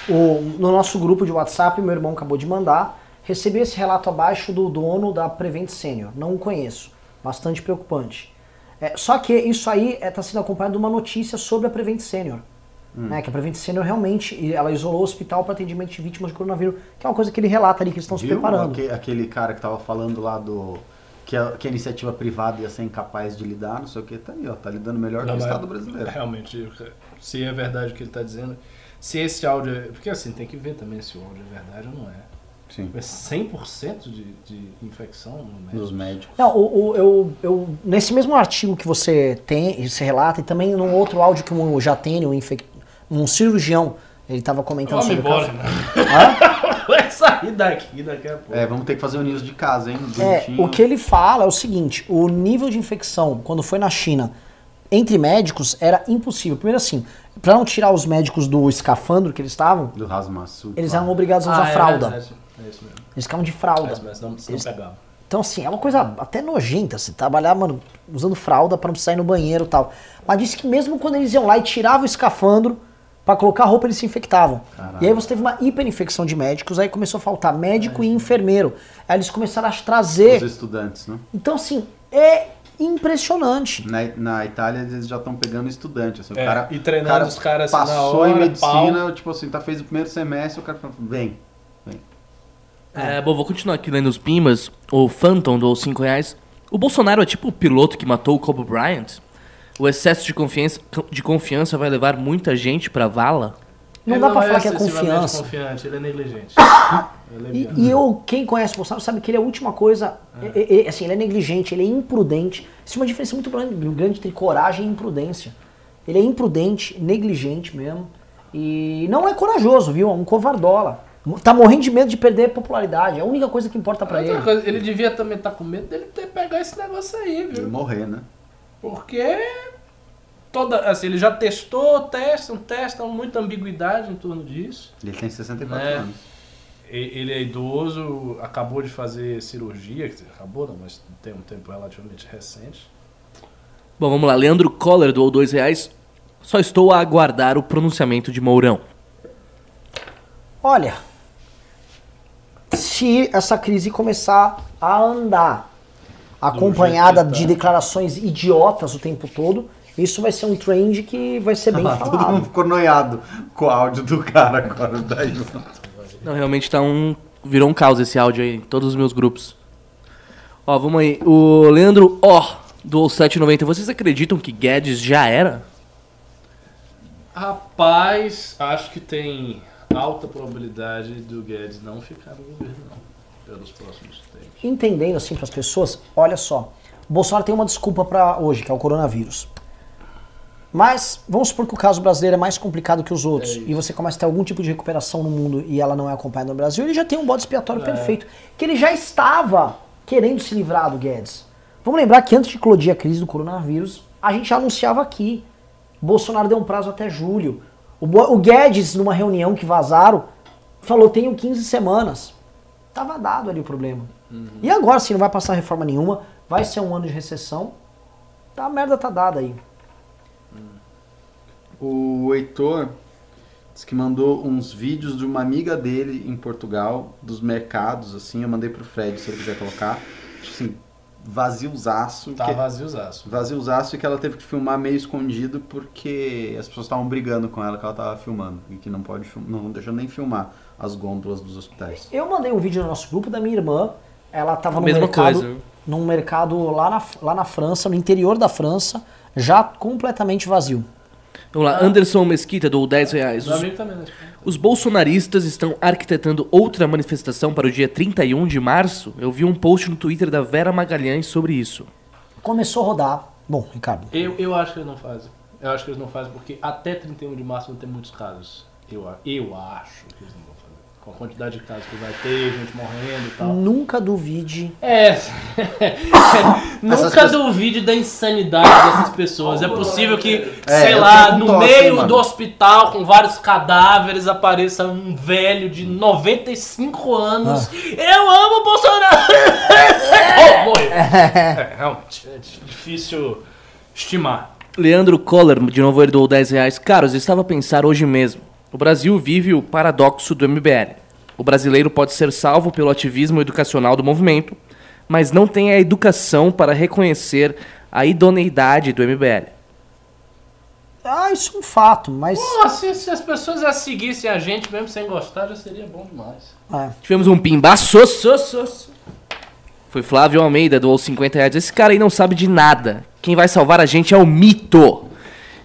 O, no nosso grupo de WhatsApp, meu irmão acabou de mandar. Recebi esse relato abaixo do dono da Prevent Senior. Não o conheço. Bastante preocupante. É, só que isso aí está sendo acompanhado de uma notícia sobre a Prevent Senior. Né? Que a Prevent Senior realmente, ela isolou o hospital para atendimento de vítimas de coronavírus, que é uma coisa que ele relata ali, que eles estão se preparando. aque- Aquele cara que tava falando lá do. Que a, que a iniciativa privada ia ser incapaz de lidar, não sei o que, tá aí, ó. Tá lidando melhor que Não, o mas Estado brasileiro. Realmente, se é verdade o que ele está dizendo, se esse áudio é. Porque assim, tem que ver também se o áudio é verdade ou não é. Sim. É 100% de, de infecção no médico. Dos médicos. Não, o, o- eu, eu, nesse mesmo artigo que você tem, você relata, e também num outro áudio que um Jatene, um, infec... um cirurgião, ele estava comentando Vamos sobre o embora, caso. né? Hã? Vai sair daqui daqui a pouco. É, vamos ter que fazer o news de casa, hein? É, o que ele fala é o seguinte: o nível de infecção, quando foi na China, entre médicos, era impossível. Primeiro, assim, para não tirar os médicos do escafandro que eles estavam, Do Rasmaçu. eles eram obrigados a usar Ah, é fralda. verdade. É isso mesmo. Eles ficavam de fralda. Mas não, não Eles-. Então, assim, é uma coisa até nojenta, você trabalhar, mano, usando fralda pra não precisar ir no banheiro e tal. Mas disse que mesmo quando eles iam lá e tiravam o escafandro pra colocar a roupa, eles se infectavam. Caralho. E aí você teve uma hiperinfecção de médicos, aí começou a faltar médico e enfermeiro. Aí eles começaram a trazer. Os estudantes, né? Então, assim, é impressionante. Na, na Itália eles já estão pegando estudante. Assim, É, o cara, e treinando cara os caras, assim, na passou hora, em medicina, pau. tipo assim, tá, fez o primeiro semestre, o cara fala, vem. É, bom, vou continuar aqui lendo os pimbas. O Phantom do 5 reais. O Bolsonaro é tipo o piloto que matou o Kobe Bryant? O excesso de confiança, de confiança vai levar muita gente pra vala? Não Ele dá pra falar que é confiança. confiante, ele é negligente. Ele é E, e eu, quem conhece o Bolsonaro, sabe que ele é a última coisa. é- é- é- assim, ele é negligente, ele é imprudente. Isso é uma diferença muito grande, grande entre coragem e imprudência. Ele é imprudente, negligente mesmo. E não é corajoso, viu? É um covardola. Tá morrendo de medo de perder popularidade. É a única coisa que importa pra Outra ele. coisa, ele devia também estar com medo dele ter pegar esse negócio aí, viu? morrer, né? Porque toda, assim, ele já testou, testam, testam, muita ambiguidade em torno disso. Ele tem 64 É. anos. Ele é idoso, acabou de fazer cirurgia, quer dizer, acabou não, mas tem um tempo relativamente recente. Bom, vamos lá. Leandro Coller doou 2 reais. Só estou a aguardar o pronunciamento de Mourão. Olha, se essa crise começar a andar, acompanhada de tá. declarações idiotas o tempo todo, isso vai ser um trend que vai ser bem Ah, todo falado. mundo ficou noiado com o áudio do cara agora. Daí. Não, realmente tá um. Virou um caos esse áudio aí em todos os meus grupos. Ó, vamos aí. O Leandro O do 790. Vocês acreditam que Guedes já era? Rapaz, acho que tem alta probabilidade do Guedes não ficar no governo, não, pelos próximos. Entendendo assim para as pessoas, olha só, Bolsonaro tem uma desculpa para hoje, que é o coronavírus. Mas vamos supor que o caso brasileiro é mais complicado que os outros e você começa a ter algum tipo de recuperação no mundo e ela não é acompanhada no Brasil, ele já tem um bode expiatório perfeito, que ele já estava querendo se livrar do Guedes. Vamos lembrar que antes de eclodir a crise do coronavírus, a gente já anunciava aqui. Bolsonaro deu um prazo até julho. O, o Guedes, numa reunião que vazaram, falou: tenho 15 semanas. Tava dado ali o problema. E agora, se não vai passar reforma nenhuma, vai ser um ano de recessão, tá, a merda tá dada aí. O Heitor disse que mandou uns vídeos de uma amiga dele em Portugal, dos mercados, assim. Eu mandei pro Fred, se ele quiser colocar. Assim, vaziozaço. Tá que- vaziozaço. Vaziozaço e que ela teve que filmar meio escondido porque as pessoas estavam brigando com ela que ela tava filmando. E que não pode não deixou nem filmar as gôndolas dos hospitais. Eu mandei um vídeo no nosso grupo da minha irmã. Ela tava no mercado, coisa. num mercado lá na, lá na França, no interior da França, já completamente vazio. Vamos lá. Anderson Mesquita do 10 reais. Meu Os, amigo também, né? os bolsonaristas estão arquitetando outra manifestação para o dia 31 de março. Eu vi um post no Twitter da Vera Magalhães sobre isso. Começou a rodar. Bom, Ricardo, Eu, eu acho que eles não fazem. Eu acho que eles não fazem porque até 31 de março não tem muitos casos. Eu, eu acho que eles não vão. Com a quantidade de casos que vai ter, gente morrendo e tal. nunca duvide. É. Nunca pessoas- duvide da insanidade dessas pessoas. É possível que, É, sei lá, no tosse, meio mano. do hospital, com vários cadáveres, apareça um velho de 95 anos. Eu amo Bolsonaro! oh, morreu. É, realmente, é difícil estimar. Leandro Coller, de novo doou 10 reais. Caros, estava a pensar hoje mesmo. O Brasil vive o paradoxo do MBL. O brasileiro pode ser salvo pelo ativismo educacional do movimento, mas não tem a educação para reconhecer a idoneidade do MBL. Ah, isso é um fato, mas. Pô, se, se as pessoas já seguissem a gente mesmo sem gostar, já seria bom demais. É. Tivemos um pimbaço. Foi Flávio Almeida, doou 50 reais. Esse cara aí não sabe de nada. Quem vai salvar a gente é o mito.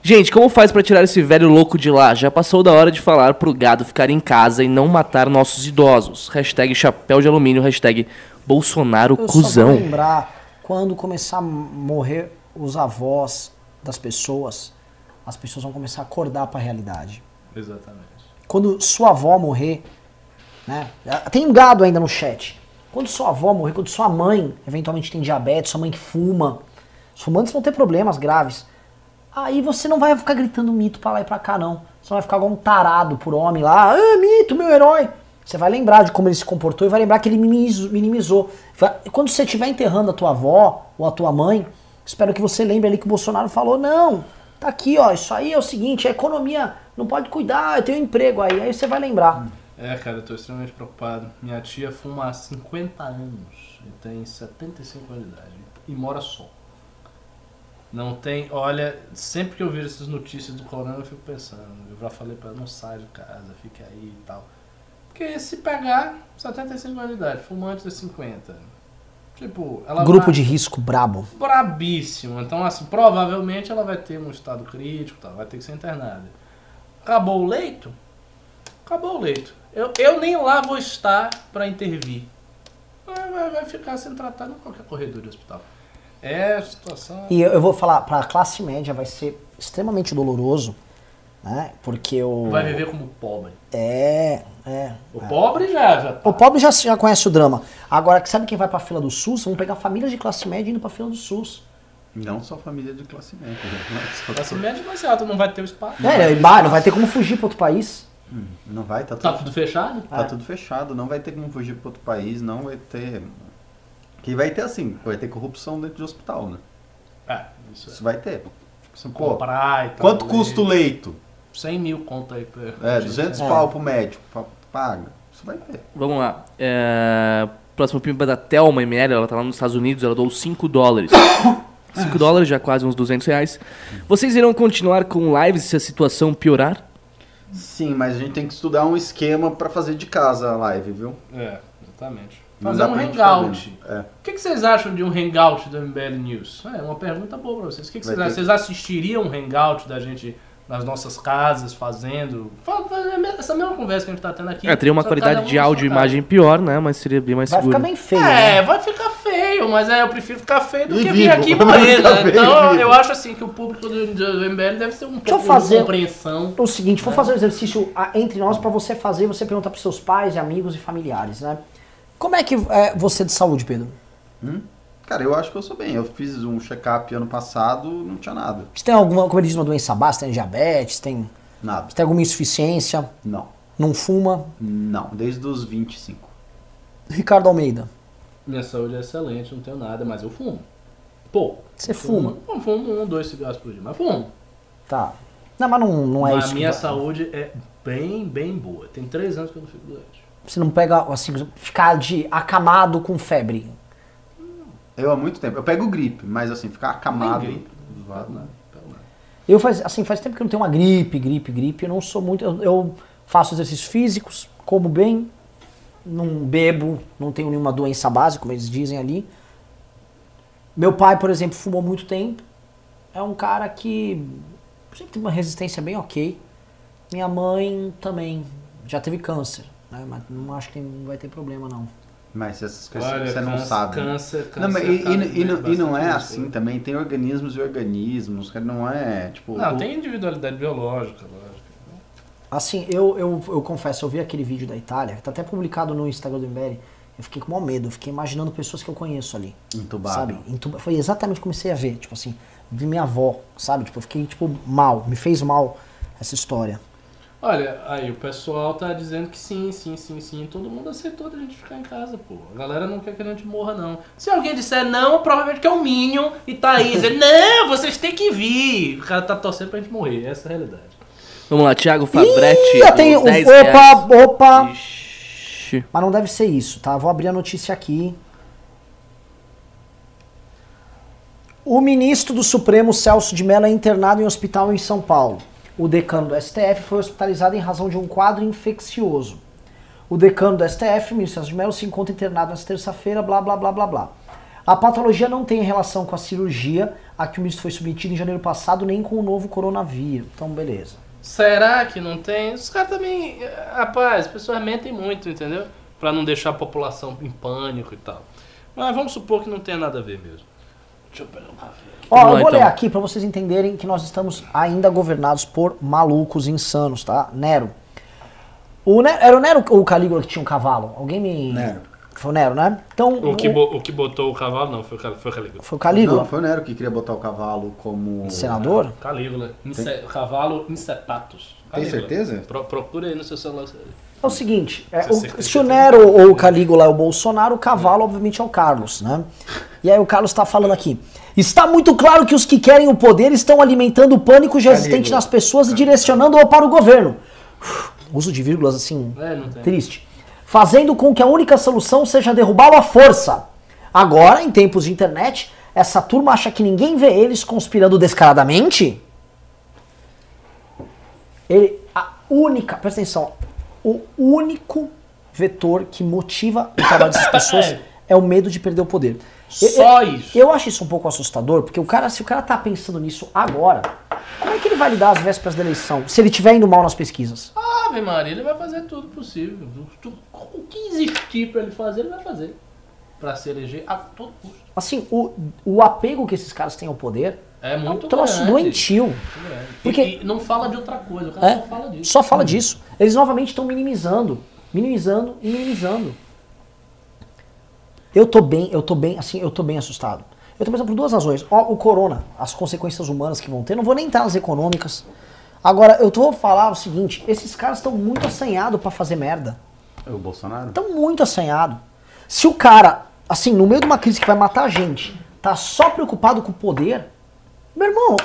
Gente, como faz pra tirar esse velho louco de lá? Já passou da hora de falar pro gado ficar em casa e não matar nossos idosos. Hashtag chapéu de alumínio, hashtag Bolsonaro Eu só cuzão. vou lembrar, quando começar a morrer os avós das pessoas, as pessoas vão começar a acordar pra realidade. Exatamente. Quando sua avó morrer, né? Tem um gado ainda no chat. Quando sua avó morrer, quando sua mãe eventualmente tem diabetes, sua mãe que fuma, os fumantes vão ter problemas graves. Aí você não vai ficar gritando mito pra lá e pra cá, não. Você não vai ficar igual um tarado por homem lá, ah, mito, meu herói. Você vai lembrar de como ele se comportou e vai lembrar que ele minimizou. Quando você estiver enterrando a tua avó ou a tua mãe, espero que você lembre ali que o Bolsonaro falou, não, tá aqui, ó, isso aí é o seguinte, a economia não pode cuidar, eu tenho um emprego aí. Aí você vai lembrar. É, cara, eu tô extremamente preocupado. Minha tia fuma há 50 anos e tem 75 anos de idade e mora só. Não tem, olha, sempre que eu vejo essas notícias do corona eu fico pensando, eu já falei pra ela, não sai de casa, fique aí e tal. Porque se pegar 75 anos de idade, fumante de 50, tipo, ela Grupo vai- de risco brabo. brabíssimo. Então, assim, provavelmente ela vai ter um estado crítico, tá? vai ter que ser internada. Acabou o leito? Acabou o leito. Eu, eu nem lá vou estar para intervir. Vai, vai- vai ficar sendo tratado em qualquer corredor de hospital. É a situação. E eu, eu vou falar, pra classe média vai ser extremamente doloroso, né? Porque o. Vai viver como pobre. É, é. O pobre já, já tá. O pobre já, já conhece o drama. Agora, sabe quem vai pra fila do SUS? Vão pegar famílias de classe média indo pra fila do SUS. Não só família de classe média. né? Não Classe média vai ser alta, não vai ter o espaço. É, e bah, não vai ter como fugir pra outro país. Não vai, tá Tá tudo, tudo fechado? tá É. tudo fechado. Não vai ter como fugir para outro país, não vai ter. Que vai ter assim, vai ter corrupção dentro de hospital, né? É, isso Isso é. vai ter. Assim, pô, Comprar e tal. quanto custa o leito? 100 mil conta aí. Pra... É, 200 É. pau pro médico. pa- Paga. Isso vai ter. Vamos lá. É... Próximo pimba da Thelma ML, ela tá lá nos Estados Unidos, ela doou 5 dólares. 5 dólares, já quase uns 200 reais. Vocês irão continuar com lives se a situação piorar? Sim, mas a gente tem que estudar um esquema pra fazer de casa a live, viu? É, exatamente. Fazer um hangout. fazer. É. O que, que vocês acham de um hangout do MBL News? É uma pergunta boa pra vocês. O que, que Vai vocês acham? ter- Vocês assistiriam um hangout da gente nas nossas casas, fazendo. fa- fa- Essa mesma conversa que a gente tá tendo aqui. É, teria uma qualidade de áudio e imagem pior, né? Mas seria bem mais Vai seguro. ficar bem feio. É, né? vai ficar feio, mas é, eu prefiro ficar feio do E que vivo. vir aqui Vai morrer, né? Então eu acho assim que o público do, do MBL deve ser um eu pouco fazer- de compreensão. O seguinte, vou fazer um exercício ah, entre nós pra você fazer, você perguntar pros seus pais, amigos e familiares, né? Como é que é você de saúde, Pedro? Cara, eu acho que eu sou bem. Eu fiz um check-up ano passado, não tinha nada. Você tem alguma, como ele diz, uma doença básica, tem diabetes, tem, Nada. você tem alguma insuficiência, Não. não fuma? Não, desde os 25. Ricardo Almeida, Minha saúde é excelente, não tenho nada, mas eu fumo. Pouco. você fuma? Eu fumo um, dois cigarros por dia, mas fumo. Tá. Não, mas não, não é Mas isso. a minha saúde é bem, bem boa. Tem três anos que eu não fico doente. Você não pega, assim, ficar de acamado com febre. Eu há muito tempo. Eu pego gripe, mas assim, ficar acamado. Nem gripe. zoado, Não, não. pelo nada. Eu faz, assim, faz tempo que eu não tenho uma gripe, gripe, gripe. Eu não sou muito. Eu, eu faço exercícios físicos, como bem, não bebo, não tenho nenhuma doença básica, como eles dizem ali. Meu pai, por exemplo, fumou muito tempo. É um cara que sempre tem uma resistência bem ok. Minha mãe também já teve câncer, né? Mas não acho que não vai ter problema, não. Mas essas coisas Olha, você não câncer- sabe. Câncer, câncer. Não, mas e, e- e não- e não é assim coisa. também, tem organismos e organismos, não é, tipo... Não, o- tem individualidade biológica, lógico. Assim, eu, eu, eu confesso, eu vi aquele vídeo da Itália, tá até publicado no Instagram do MBL. Eu fiquei com maior medo, eu fiquei imaginando pessoas que eu conheço ali. Entubado. Sabe? Entuba- Foi exatamente o que comecei a ver. Tipo assim, vi minha avó, sabe? Tipo, eu fiquei, tipo, mal. Me fez mal essa história. Olha, aí o pessoal tá dizendo que sim, sim, sim, sim. Todo mundo aceitou da gente ficar em casa, pô. A galera não quer que a gente morra, não. Se alguém disser não, provavelmente que é um Minion e tá aí dizendo, não, vocês têm que vir. O cara tá torcendo pra gente morrer. Essa é a realidade. Vamos lá, Thiago Fabretti. Ih, eu tenho. doou 10 Opa, reais. opa! Ixi. Mas não deve ser isso, tá? Vou abrir a notícia aqui. O ministro do Supremo, Celso de Mello, é internado em hospital em São Paulo. O decano do STF foi hospitalizado em razão de um quadro infeccioso. O decano do STF, ministro de Mello, se encontra internado nesta terça-feira, blá, blá, blá, blá, blá. A patologia não tem relação com a cirurgia a que o ministro foi submetido em janeiro passado, nem com o novo coronavírus. Então, beleza. Será que não tem? Os caras também. Rapaz, as pessoas mentem muito, entendeu? Pra não deixar a população em pânico e tal. Mas vamos supor que não tenha nada a ver mesmo. Deixa eu pegar uma vez. Ó, Vamos eu lá, vou ler então. aqui pra vocês entenderem que nós estamos ainda governados por malucos insanos, tá? Nero. O Nero era o Nero ou o Calígula que tinha um cavalo? Alguém me. Nero. Foi o Nero, né? Então. O que, bo- o que botou o cavalo, não, foi o Cal- foi o Calígula. Foi o Calígula? Não, foi o Nero que queria botar o cavalo como... Senador? Calígula. Inse- Cavalo Insetatus. Tem Calígula. certeza? Pro, procura aí no seu celular. É o seguinte, é, o- se o Nero ou o Calígula é o Bolsonaro, o cavalo, obviamente, é o Carlos, né? E aí o Carlos tá falando aqui. Está muito claro que os que querem o poder estão alimentando o pânico já existente nas pessoas e direcionando-o para o governo. Uf, Uso de vírgulas assim, É, não tem. triste. Fazendo com que a única solução seja derrubá-lo à força. Agora, em tempos de internet, essa turma acha que ninguém vê eles conspirando descaradamente? Ele, a única, presta atenção, o único vetor que motiva o trabalho dessas pessoas É. é o medo de perder o poder. Só eu, isso. Eu acho isso um pouco assustador, porque o cara, se o cara tá pensando nisso agora, como é que ele vai lidar às vésperas da eleição, se ele estiver indo mal nas pesquisas? Ave Maria, ele vai fazer tudo possível. O que existir pra ele fazer, ele vai fazer. Pra se eleger a todo custo. Assim, o, o apego que esses caras têm ao poder É muito é um troço grande. doentio. Muito grande. Porque- E, e não fala de outra coisa, o cara É, só fala disso. só fala disso. Eles novamente estão minimizando, minimizando e minimizando. Eu tô bem, eu tô bem, assim, eu tô bem assustado. Eu tô pensando por duas razões. Ó, o corona, as consequências humanas que vão ter, não vou nem entrar nas econômicas. Agora, eu tô vou falar o seguinte, esses caras estão muito assanhados pra fazer merda. É o Bolsonaro? Estão muito assanhados. Se o cara, assim, no meio de uma crise que vai matar a gente, tá só preocupado com o poder, meu irmão,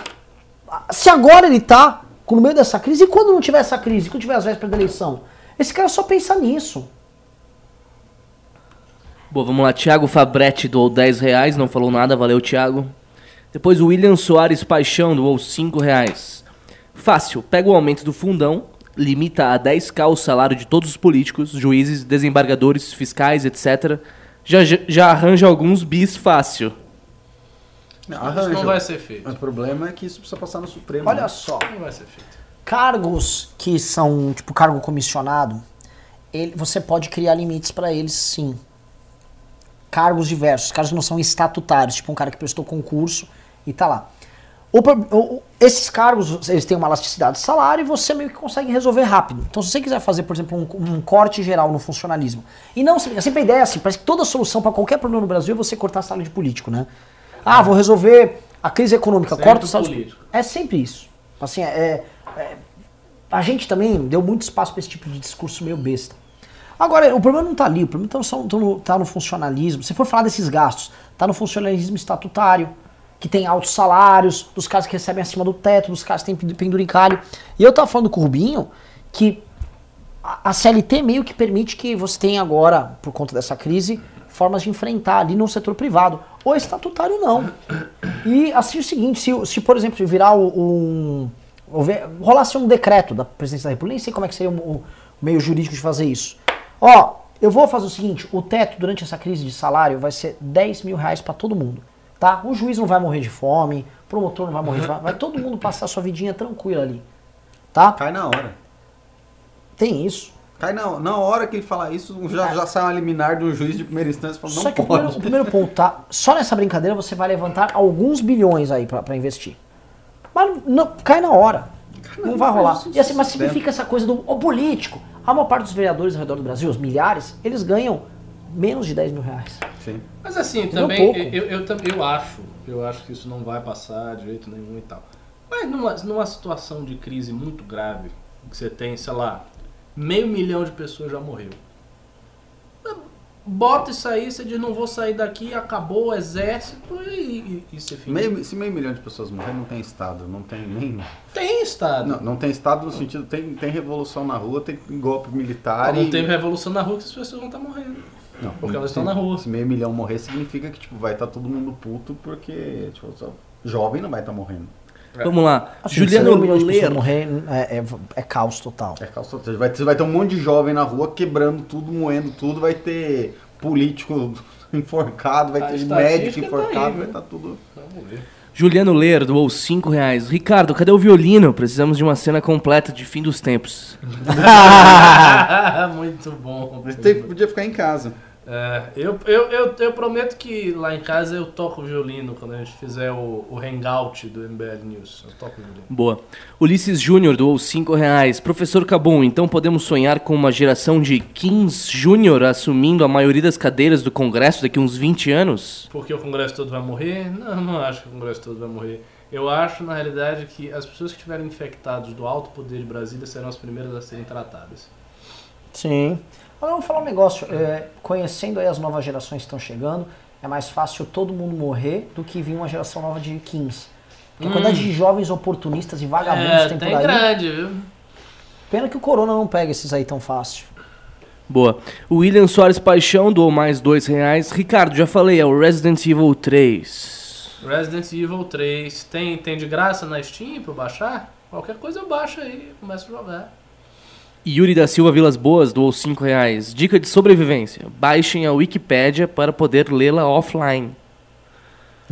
se agora ele tá no meio dessa crise, e quando não tiver essa crise, quando tiver as vésperas da eleição? Esse cara só pensa nisso. Bom, vamos lá. Thiago Fabretti doou 10 reais, não falou nada, valeu, Thiago. Depois o William Soares Paixão doou 5 reais. Fácil, pega o aumento do fundão, limita a 10k o salário de todos os políticos, juízes, desembargadores, fiscais, etc. Já, já arranja alguns bis fácil. Não, Isso não vai ser feito. Mas o problema é que isso precisa passar no Supremo. Olha né? só, Não vai ser feito. cargos que são, tipo, cargo comissionado, ele, você pode criar limites pra eles, sim. Cargos diversos, cargos que não são estatutários, tipo um cara que prestou concurso e tá lá. O o- esses cargos, eles têm uma elasticidade de salário e você meio que consegue resolver rápido. Então, se você quiser fazer, por exemplo, um, um corte geral no funcionalismo, e não, sempre a ideia é assim, parece que toda solução pra qualquer problema no Brasil é você cortar salário de político, né? Ah, vou resolver a crise econômica, corta o salário de político. É sempre isso. Assim, é, é- a gente também deu muito espaço pra esse tipo de discurso meio besta. Agora, o problema não tá ali, o problema tá, só- tá no, tá no funcionalismo. Se for falar desses gastos, tá no funcionalismo estatutário, que tem altos salários, dos caras que recebem acima do teto, dos caras que têm penduricalho. E eu tava falando com o Rubinho que a CLT meio que permite que você tenha agora, por conta dessa crise, formas de enfrentar ali no setor privado. O estatutário não. E assim o seguinte, se, se por exemplo virar um. rolasse um decreto da presidência da República, nem sei como é que seria o, o meio jurídico de fazer isso. Ó, eu vou fazer o seguinte: o teto durante essa crise de salário vai ser 10 mil reais pra todo mundo. Tá? O juiz não vai morrer de fome, o promotor não vai morrer de fome, vai todo mundo passar sua vidinha tranquila ali. Tá? Cai na hora. Tem isso. Cai na, na hora que ele falar isso, já, já sai uma liminar de um juiz de primeira instância falando, Só não que o pode. primeiro, o primeiro ponto, tá? Só nessa brincadeira você vai levantar alguns bilhões aí pra, pra investir. Mas não, cai na hora. Não vai rolar. E assim, mas significa essa coisa do o político. A maior parte dos vereadores ao redor do Brasil, os milhares, eles ganham menos de 10 mil reais. Sim. Mas assim, Entendeu? também, eu, eu, tam- eu acho, eu acho que isso não vai passar de jeito nenhum e tal. Mas numa, numa situação de crise muito grave, que você tem, sei lá, meio milhão de pessoas já morreu. Bota isso aí, você diz, não vou sair daqui, acabou o exército e, e, e você fica. Meio, se meio milhão de pessoas morrer, não tem Estado, não tem nem... Tem Estado. Não, não tem Estado no sentido, tem, tem revolução na rua, tem golpe militar não e... teve revolução na rua que as pessoas vão estar morrendo. Não, Porque elas estão na rua. Se meio milhão morrer, significa que tipo, vai estar todo mundo puto, porque tipo, jovem não vai estar morrendo. Vamos lá. Assim, Juliano um milhão de pessoas Ler. morrer é, é, é caos total. É calça, você, vai, você vai ter um monte de jovem na rua quebrando tudo, moendo tudo, vai ter político enforcado, vai A ter médico tá enforcado, aí, vai estar tudo. Vamos ver. Juliano Ler doou 5 reais. Ricardo, cadê o violino? Precisamos de uma cena completa de fim dos tempos. Muito bom. Podia ficar em casa. É, eu, eu, eu, eu prometo que lá em casa eu toco violino quando a gente fizer o, o hangout do MBL News. Eu toco violino. Boa. Ulisses Júnior doou 5 reais. Professor Cabum, então podemos sonhar com uma geração de Kings Júnior assumindo a maioria das cadeiras do Congresso daqui uns 20 anos? Porque o Congresso todo vai morrer? Não, não acho que o Congresso todo vai morrer. Eu acho, na realidade, que as pessoas que estiverem infectadas do alto poder de Brasília serão as primeiras a serem tratadas. Sim. Agora vamos falar um negócio. é, conhecendo aí as novas gerações que estão chegando, é mais fácil todo mundo morrer do que vir uma geração nova de 15. Porque a Hum. quantidade de jovens oportunistas e vagabundos É, tem tem por aí. grande, viu? Pena que o corona não pega esses aí tão fácil. Boa. O William Soares Paixão doou mais 2 reais. Ricardo, já falei, é o Resident Evil 3. Resident Evil 3 tem, tem de graça na Steam pra eu baixar? Qualquer coisa eu baixo aí e começo a jogar. Yuri da Silva Vilas Boas doou 5 reais. Dica de sobrevivência. Baixem a Wikipédia para poder lê-la offline.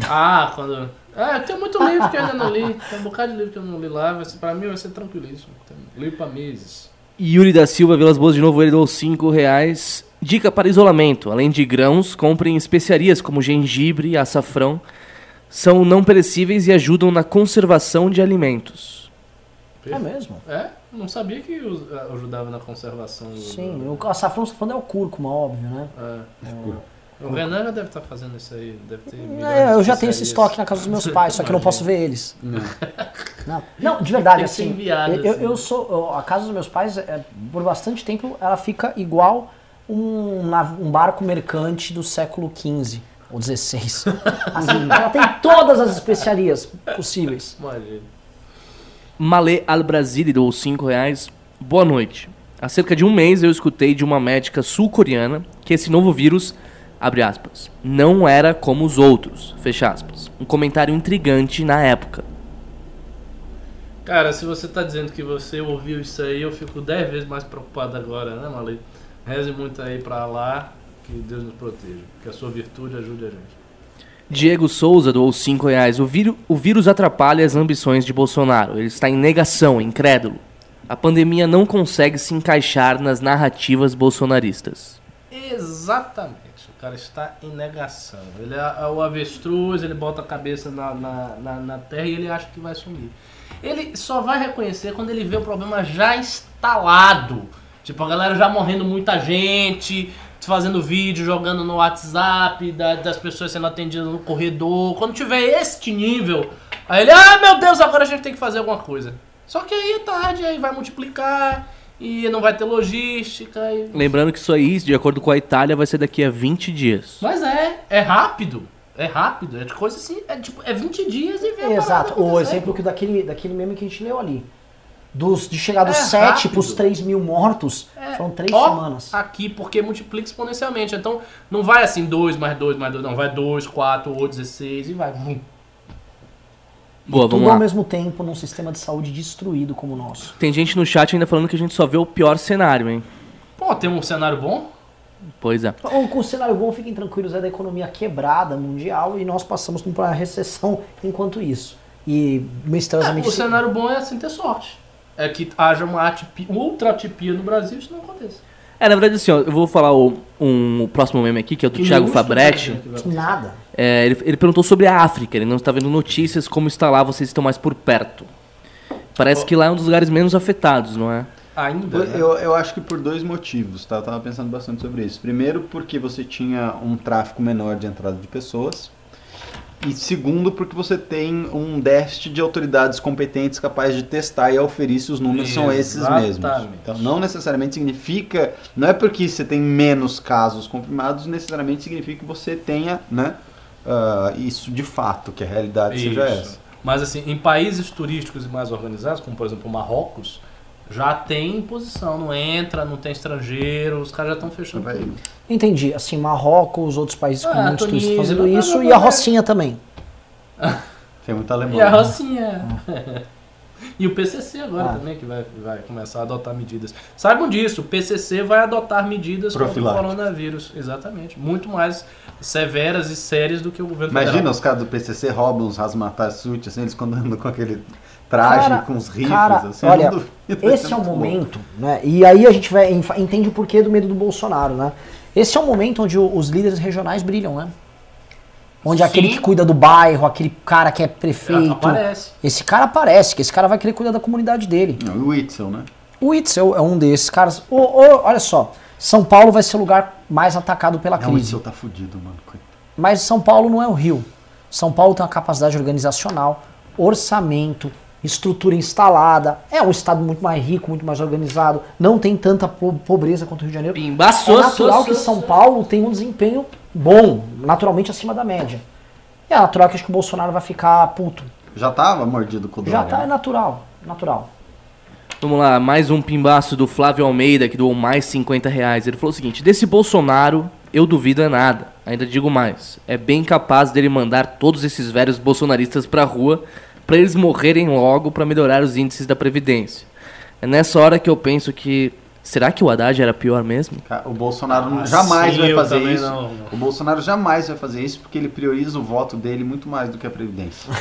Ah, quando. Ah, eu tenho muito livro que eu ainda não li. Tem um bocado de livro que eu não li lá. Vai ser, pra mim vai ser tranquilíssimo. Tem livro pra meses. Yuri da Silva Vilas Boas de novo, ele doou 5 reais. Dica para isolamento. Além de grãos, comprem especiarias como gengibre e açafrão. São não perecíveis e ajudam na conservação de alimentos. É mesmo? É? Não sabia que ajudava na conservação. do- Sim. do- O açafrão você tá falando é o cúrcuma, óbvio, né? É. O Renan já deve estar fazendo isso aí. Deve ter É, eu já tenho esse estoque na casa dos meus pais, só que eu não posso ver eles. Não. Não, não de verdade, assim, enviado, eu, assim. eu sou, eu- a casa dos meus pais, é, por bastante tempo, ela fica igual um, um barco mercante do século XV ou XVI. Assim, ela tem todas as especiarias possíveis. Imagina. Malê Al Brasile doou 5 reais. Boa noite. Há cerca de um mês eu escutei de uma médica sul-coreana que esse novo vírus, abre aspas, não era como os outros, fecha aspas. Um comentário intrigante na época. Cara, se você tá dizendo que você ouviu isso aí, eu fico 10 vezes mais preocupado agora, né, Malê? Reze muito aí pra lá, que Deus nos proteja. Que a sua virtude ajude a gente. Diego Souza doou 5 reais. O, víru- o vírus atrapalha as ambições de Bolsonaro. Ele está em negação, incrédulo. A pandemia não consegue se encaixar nas narrativas bolsonaristas. Exatamente. O cara está em negação. Ele é, é o avestruz, ele bota a cabeça na, na, na, na terra e ele acha que vai sumir. Ele só vai reconhecer quando ele vê o problema já instalado. Tipo, a galera já morrendo muita gente, fazendo vídeo, jogando no WhatsApp, da- das pessoas sendo atendidas no corredor. Quando tiver este nível, aí ele, ah meu Deus, agora a gente tem que fazer alguma coisa. Só que aí é tarde, aí vai multiplicar e não vai ter logística. E... Lembrando que isso aí, de acordo com a Itália, vai ser daqui a 20 dias. Mas é, é rápido. É rápido, é de coisa assim, é tipo, é 20 dias e vem Exato. O exemplo que daquele, daquele meme que a gente leu ali. Dos, de chegar dos É 7 rápido. pros 3 mil mortos, É, foram 3 ó, semanas. Aqui, porque multiplica exponencialmente. Então, não vai assim 2 mais 2 mais 2, não. Vai 2, 4, 8, 16 e vai. Vum. Boa, Tudo vamos ao lá. mesmo tempo num sistema de saúde destruído como o nosso. Tem gente no chat ainda falando que a gente só vê o pior cenário, hein? Pô, tem um cenário bom? Pois é. Ou Com o cenário bom, fiquem tranquilos, é da economia quebrada mundial e nós passamos por uma recessão enquanto isso. E É, misteriosamente. o cenário bom é assim ter sorte. É que haja uma atipia, ultra atipia no Brasil, isso não aconteça. É, na verdade, assim, ó, eu vou falar o, um, o próximo meme aqui, que é o do Que Thiago Fabretti. Nada. É, ele, ele perguntou sobre a África, ele não está vendo notícias como está lá, vocês estão mais por perto. Parece que lá é um dos lugares menos afetados, não é? Ainda. né? Eu, eu acho que por dois motivos, tá? Eu tava pensando bastante sobre isso. Primeiro, porque você tinha um tráfego menor de entrada de pessoas. E segundo, porque você tem um déficit de autoridades competentes capazes de testar e auferir se os números são esses mesmos. Exatamente. Então, não necessariamente significa. Não é porque você tem menos casos confirmados, necessariamente significa que você tenha, né? ah, isso de fato, que a realidade seja Isso. essa. Mas assim, em países turísticos e mais organizados, como por exemplo Marrocos, Já tem imposição, não entra, não tem estrangeiro, os caras já estão fechando. Vai-. Entendi. Assim, Marrocos, outros países com Ah, muitos turistas fazendo blá, isso blá, e a blá. Rocinha também. Tem muito alemão. E a né? Rocinha. e o PCC agora Ah. também, que vai, vai começar a adotar medidas. Saibam disso, o PCC vai adotar medidas contra o coronavírus. Exatamente. Muito mais severas e sérias do que o governo Imagina federal. os caras do PCC roubam uns rasmatar assim, eles andando com aquele traje, Cara, com os rifles, cara, assim. olha, Esse é o momento, né? E aí a gente vai, entende o porquê do medo do Bolsonaro, né? Esse é o momento onde o- os líderes regionais brilham, né? Onde aquele Sim. que cuida do bairro, aquele cara que é prefeito. Aparece. Esse cara aparece, que esse cara vai querer cuidar da comunidade dele. Não, o Witzel, né? O Itzel é um desses caras. Ô, ô, olha só, São Paulo vai ser o lugar mais atacado pela Não, o crise. Witzel tá fudido, mano. Mas São Paulo não é o Rio. São Paulo tem uma capacidade organizacional, orçamento, estrutura instalada. É um estado muito mais rico, muito mais organizado. Não tem tanta po- pobreza quanto o Rio de Janeiro. Pimbaçou, É natural que São Paulo tenha um desempenho bom, naturalmente acima da média. E é natural que acho que o Bolsonaro vai ficar puto. Já tava mordido com o Já tá, é né? natural, natural. Vamos lá, mais um pimbaço do Flávio Almeida, que doou mais 50 reais. Ele falou o seguinte: desse Bolsonaro, eu duvido é nada. Ainda digo mais: é bem capaz dele mandar todos esses velhos bolsonaristas pra rua pra eles morrerem logo pra melhorar os índices da Previdência. É nessa hora que eu penso que. Será que o Haddad era pior mesmo? O Bolsonaro Ah, jamais sim, vai fazer isso. não. O Bolsonaro jamais vai fazer isso porque ele prioriza o voto dele muito mais do que a Previdência.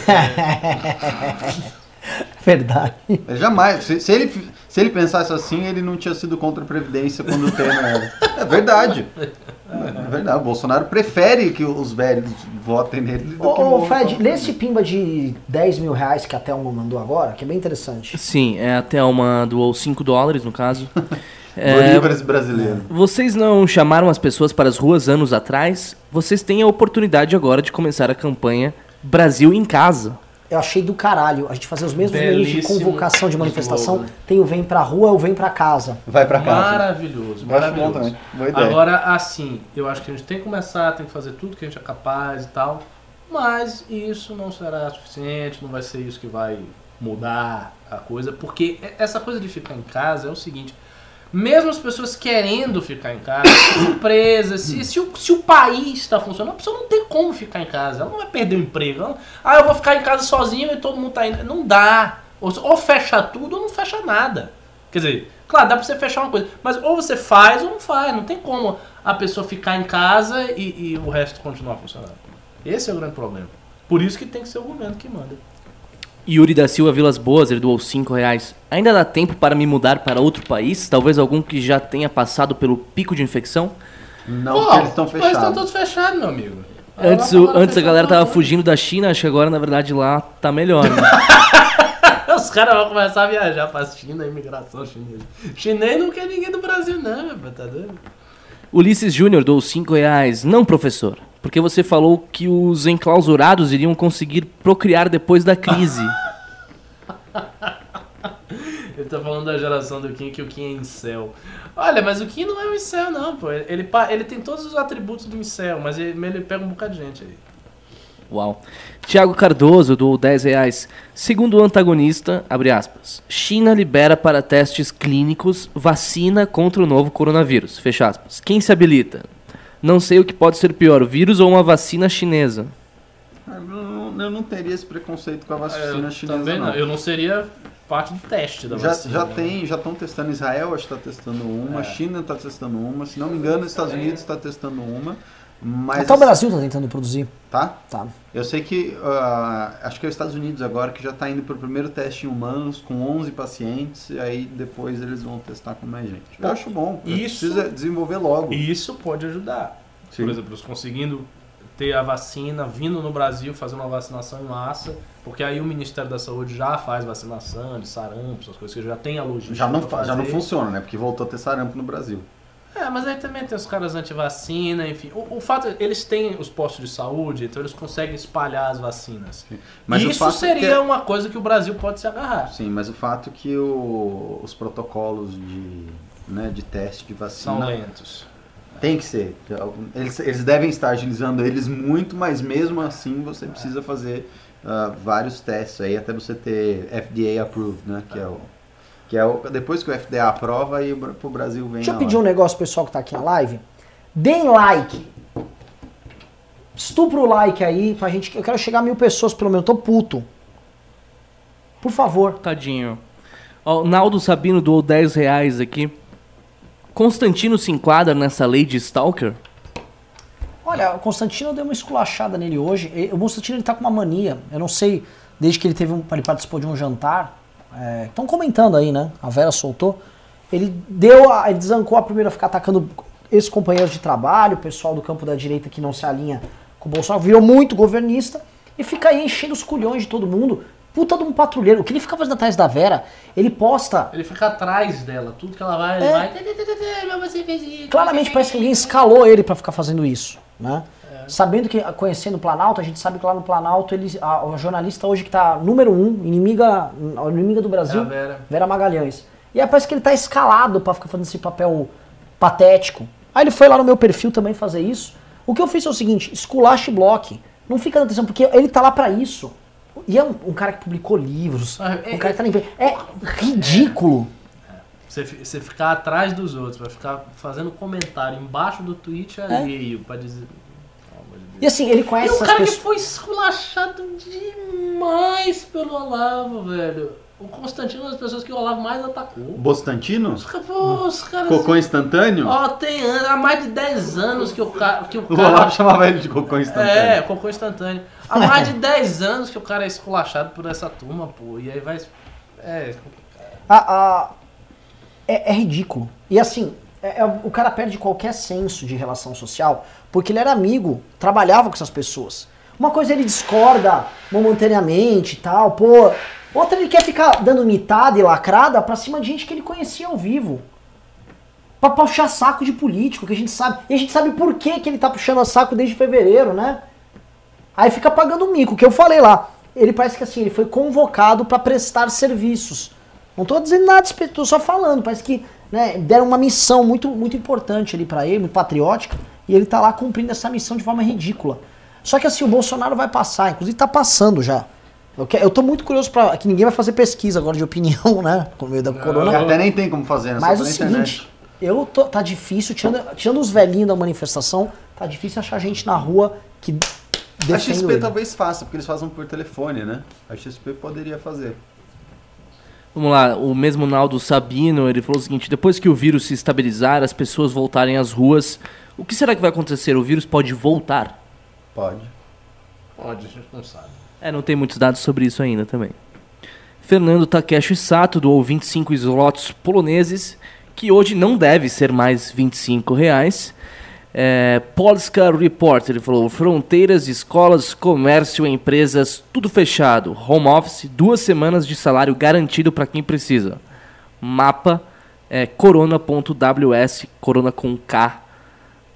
Verdade. Ele jamais. Se, se ele, se ele pensasse assim, ele não tinha sido contra a Previdência quando o tema era. É verdade. É verdade. O Bolsonaro prefere que os velhos votem nele do que Ô, ô o Fred, lê esse pimba de 10 mil reais que a Thelma mandou agora, que é bem interessante. Sim, é até uma doou 5 dólares, no caso. É, Bolívares brasileiro. Vocês não chamaram as pessoas para as ruas anos atrás? Vocês têm a oportunidade agora de começar a campanha Brasil em Casa. Eu achei do caralho a gente fazer os mesmos meios de convocação de manifestação. slogan. Tem o vem pra rua ou vem pra casa. Vai pra casa. Maravilhoso, maravilhoso. também. Boa ideia. Agora, assim, eu acho que a gente tem que começar, tem que fazer tudo que a gente é capaz e tal, mas isso não será suficiente, não vai ser isso que vai mudar a coisa, porque essa coisa de ficar em casa é o seguinte. Mesmo as pessoas querendo ficar em casa, as empresas, se, se, o, se o país está funcionando, a pessoa não tem como ficar em casa, ela não vai perder o emprego. Ela, ah, eu vou ficar em casa sozinho e todo mundo tá indo. Não dá. Ou, ou fecha tudo ou não fecha nada. Quer dizer, claro, dá pra você fechar uma coisa, mas ou você faz ou não faz. Não tem como a pessoa ficar em casa e, e o resto continuar funcionando. Esse é o grande problema. Por isso que tem que ser o governo que manda. Yuri da Silva Vilas Boas, ele doou 5 reais. Ainda dá tempo para me mudar para outro país? Talvez algum que já tenha passado pelo pico de infecção? Não, Pô, eles estão Mas estão fechados. todos fechados, meu amigo. Antes, Agora o- antes a galera tava fugindo da China, acho que agora na verdade lá tá melhor. Né? Os caras vão começar a viajar pra China, a imigração chinesa. Chinês não quer ninguém do Brasil, não, meu pai, tá doido? Ulisses Júnior doou 5 reais. Não, professor. Porque você falou que os enclausurados iriam conseguir procriar depois da crise. Ele tá falando da geração do Kim, que o Kim é incel. Olha, mas o Kim não é um incel, não, pô. Ele, pa- ele tem todos os atributos do incel, mas ele, ele pega um bocado de gente aí. Uau. Tiago Cardoso doou 10 reais. Segundo o antagonista, abre aspas, China libera para testes clínicos vacina contra o novo coronavírus. Fecha aspas. Quem se habilita? Não sei o que pode ser pior, o vírus ou uma vacina chinesa. Eu não, eu não teria esse preconceito com a vacina Eu chinesa, também não. não. Eu não seria parte do teste da Já, vacina. já né? tem, já estão testando Israel, acho que está testando uma, É. China está testando uma, se não me engano, os Estados Unidos está testando uma, mas Até o Brasil tá tentando produzir. tá? Tá. Eu sei que ah, acho que é os Estados Unidos agora que já está indo para o primeiro teste em humanos com 11 pacientes, e aí depois eles vão testar com mais gente. Eu Tá. acho bom. Isso- Precisa desenvolver logo. Isso pode ajudar. Sim. Por exemplo, eles conseguindo ter a vacina, vindo no Brasil fazer uma vacinação em massa, porque aí o Ministério da Saúde já faz vacinação de sarampo, essas coisas que já tem a logística. Já não, já não funciona, né? Porque voltou a ter sarampo no Brasil. É, mas aí também tem os caras anti-vacina, enfim. O, o fato é eles têm os postos de saúde, então eles conseguem espalhar as vacinas. Mas Isso é seria que- uma coisa que o Brasil pode se agarrar. Sim, mas o fato que o- os protocolos de, né, de teste de São vacina lentos. tem que ser. Eles, eles devem estar agilizando eles muito, mas mesmo assim você precisa fazer ah, vários testes aí até você ter FDA approved, né? Que é o, Que é o, depois que o FDA aprova, Bra- pro Brasil vem Deixa eu pedir um negócio pro pessoal que tá aqui na live. Deem like. Estupra o like aí pra gente. Eu quero chegar a mil pessoas pelo menos. Eu tô puto. Por favor. Tadinho. Ó, o Naldo Sabino doou 10 reais aqui. Constantino se enquadra nessa lei de Stalker? Olha, o Constantino deu uma esculachada nele hoje. E- O Constantino ele tá com uma mania. Eu não sei, desde que ele teve um, ele participou de um jantar. Estão comentando aí, né? A Vera soltou. Ele deu, a, ele desancou a primeira a ficar atacando ex-companheiros de trabalho, o pessoal do campo da direita que não se alinha com o Bolsonaro, virou muito governista e fica aí enchendo os culhões de todo mundo. Puta de um patrulheiro. O que ele fica fazendo atrás da Vera? Ele posta Ele fica atrás dela, tudo que ela vai, ele É. vai. "Tê, tê, tê, tê, tê, Mas você fez isso. Claramente parece que alguém escalou ele pra ficar fazendo isso, né? Sabendo que, conhecendo o Planalto, a gente sabe que lá no Planalto, ele, a, a jornalista hoje que tá número um, inimiga, inimiga do Brasil, É Vera. Vera Magalhães. E aí parece que ele tá escalado pra ficar fazendo esse papel patético. Aí ele foi lá no meu perfil também fazer isso. O que eu fiz é o seguinte, esculache bloque. Não fica dando atenção, porque ele tá lá pra isso. E é um, um cara que publicou livros, Ah, é- um cara que tá na. É ridículo. Você, fi- você ficar atrás dos outros, vai ficar fazendo comentário embaixo do tweet alheio pra dizer. Pelo amor de Deus. E assim, ele E conhece o essas cara que pessoas. foi esculachado demais pelo Olavo, velho. O Constantino é uma das pessoas que o Olavo mais atacou. Bostantino? Os, ca- pô, os caras. Cocô instantâneo? Ó, tem há mais de 10 anos que o cara. Que o O cara Olavo chamava ele de cocô instantâneo. é, cocô instantâneo. Há mais de 10 anos que o cara é esculachado por essa turma, pô. E aí vai. É, A- a- é, é ridículo. E assim, é- é- o cara perde qualquer senso de relação social porque ele era amigo, trabalhava com essas pessoas. Uma coisa ele discorda momentaneamente e tal, pô. Outra ele quer ficar dando mitada e lacrada pra cima de gente que ele conhecia ao vivo. Pra puxar saco de político, que a gente sabe. E a gente sabe por que, que ele tá puxando saco desde fevereiro, né? Aí fica pagando mico, que eu falei lá. Ele parece que assim, ele foi convocado pra prestar serviços. Não tô dizendo nada, tô só falando. Parece que né, deram uma missão muito, muito importante ali pra ele, muito patriótica, e ele tá lá cumprindo essa missão de forma ridícula. Só que assim, o Bolsonaro vai passar, inclusive tá passando já. Eu, que- eu tô muito curioso para que ninguém vai fazer pesquisa agora de opinião, né? Com meio da corona. Até nem tem como fazer, né? Só Mas o seguinte, internet. eu tô, tá difícil, tirando, tirando os velhinhos da manifestação, tá difícil achar gente na rua que A XP ele. talvez faça, porque eles fazem por telefone, né? A XP poderia fazer. Vamos lá, o mesmo Naldo Sabino, ele falou o seguinte: depois que o vírus se estabilizar, as pessoas voltarem às ruas, o que será que vai acontecer? O vírus pode voltar? Pode. pode, a gente não sabe. É, não tem muitos dados sobre isso ainda também. Fernando Takeshi Sato doou 25 slots poloneses, que hoje não deve ser mais 25 reais. É, Polska Report, ele falou, fronteiras, escolas, comércio, empresas, tudo fechado. Home office, duas semanas de salário garantido para quem precisa. Mapa é corona.ws, corona com K,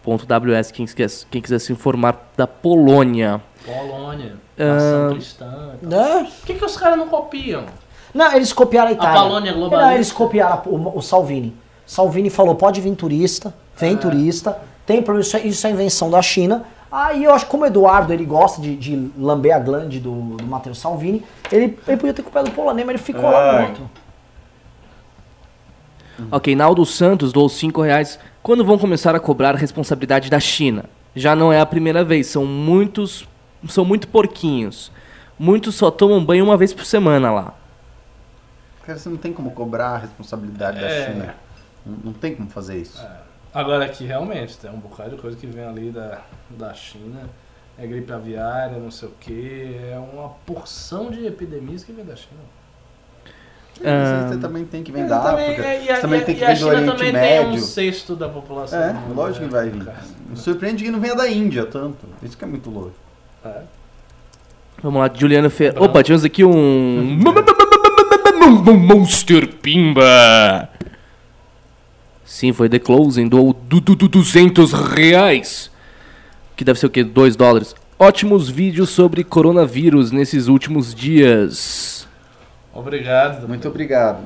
ponto .ws, quem quiser, quem quiser se informar da Polônia. Polônia, Ah. nação cristã. e tal. Né? Por que, que os caras não copiam? Não, eles copiaram a Itália. Polônia globalista. Não, eles copiaram o, o Salvini. Salvini falou, pode vir turista, vem turista, tem problema, isso é, isso é invenção da China. Aí eu acho que como o Eduardo ele gosta de, de lamber a glande do, do Matheus Salvini, ele, ele podia ter copiado o polonês, mas ele ficou lá morto. Ok, Naldo Santos doou 5 reais. Quando vão começar a cobrar a responsabilidade da China? Já não é a primeira vez, são muitos. São muito porquinhos. Muitos só tomam banho uma vez por semana lá. Cara, você não tem como cobrar a responsabilidade da É. China. Não, não tem como fazer isso. Agora aqui realmente tem um bocado de coisa que vem ali da, da China. É gripe aviária, não sei o que. É uma porção de epidemias que vem da China. Ah. Você também tem que vir Mas da também- África. é, e a, também e tem que e a vir do China Oriente também tem um Médio. sexto da população. É, do mundo, lógico que vai vir. Me surpreende que não venha da Índia tanto. Isso que é muito louco. É. Vamos lá, Juliana Fer... Branco. Opa, tínhamos aqui um. Monster Pimba! Sim, foi The Closing, doou du- du- du- 200 reais. Que deve ser o quê? 2 dólares. Ótimos vídeos sobre coronavírus nesses últimos dias. Obrigado. Muito obrigado.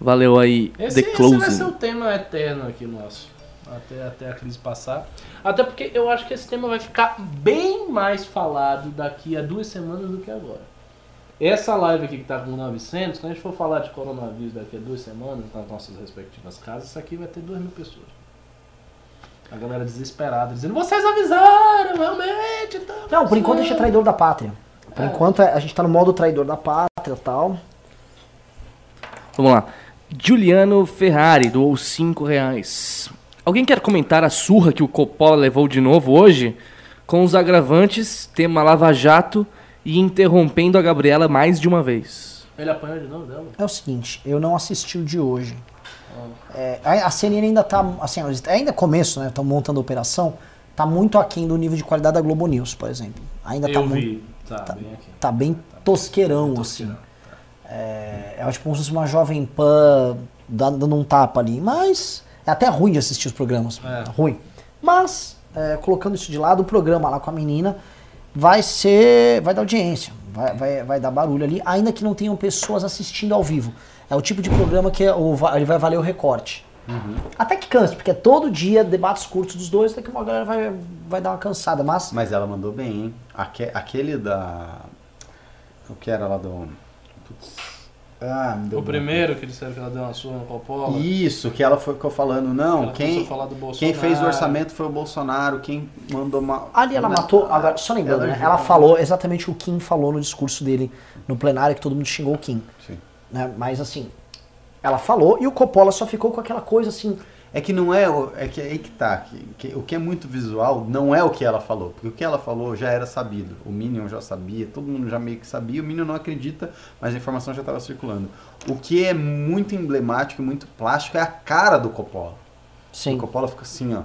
Valeu aí, Esse, The esse vai ser Closing. o tema eterno aqui nosso. Até, até a crise passar. Até porque eu acho que esse tema vai ficar bem mais falado daqui a duas semanas do que agora. Essa live aqui que tá com 900, quando a gente for falar de coronavírus daqui a duas semanas, nas nossas respectivas casas, isso aqui vai ter 2 mil pessoas. A galera desesperada, dizendo, vocês avisaram, realmente. Tá Não, por enquanto a gente é traidor da pátria. Por É. enquanto a gente tá no modo traidor da pátria e tal. Vamos lá. Juliano Ferrari doou 5 reais. Alguém quer comentar a surra que o Coppola levou de novo hoje? Com os agravantes, tema Lava Jato e interrompendo a Gabriela mais de uma vez. Ele apanhou de novo dela? É o seguinte, eu não assisti o de hoje. É, a a CNN ainda tá, assim, ainda é começo, né? Estão montando a operação. Tá muito aquém do nível de qualidade da Globo News, por exemplo. Ainda tá muito. vi. Tá, bem aqui. Tá bem tosqueirão, assim. É, é tipo como se fosse uma jovem pan dando dando um tapa ali. Mas é até ruim de assistir os programas. É. Ruim. Mas, é, colocando isso de lado, o programa lá com a menina vai ser. vai dar audiência. Vai, vai, vai dar barulho ali, ainda que não tenham pessoas assistindo ao vivo. É o tipo de programa que é o, ele vai valer o recorte. Até que canse, porque é todo dia debates curtos dos dois, daqui uma galera vai, vai dar uma cansada. Mas Mas ela mandou bem, hein? Aque- aquele da. O que era lá do. Putz. Ah, me deu O primeiro que disseram que ela deu uma surra no Coppola. Isso, que ela ficou falando, não, Ela quem, a falar do quem fez o orçamento foi o Bolsonaro, quem mandou uma. Ali ela Não, matou, agora, só lembrando, ela né? Ela falou exatamente o que o Kim falou no discurso dele no plenário, que todo mundo xingou o Kim. Sim. Né? Mas assim, ela falou e o Coppola só ficou com aquela coisa assim. É que não é, o- é que é aí que tá, que, que o que é muito visual não é o que ela falou, porque o que ela falou já era sabido, o Minion já sabia, todo mundo já meio que sabia, o Minion não acredita, mas a informação já estava circulando. O que é muito emblemático e muito plástico é a cara do Coppola. Sim. O Coppola fica assim, ó,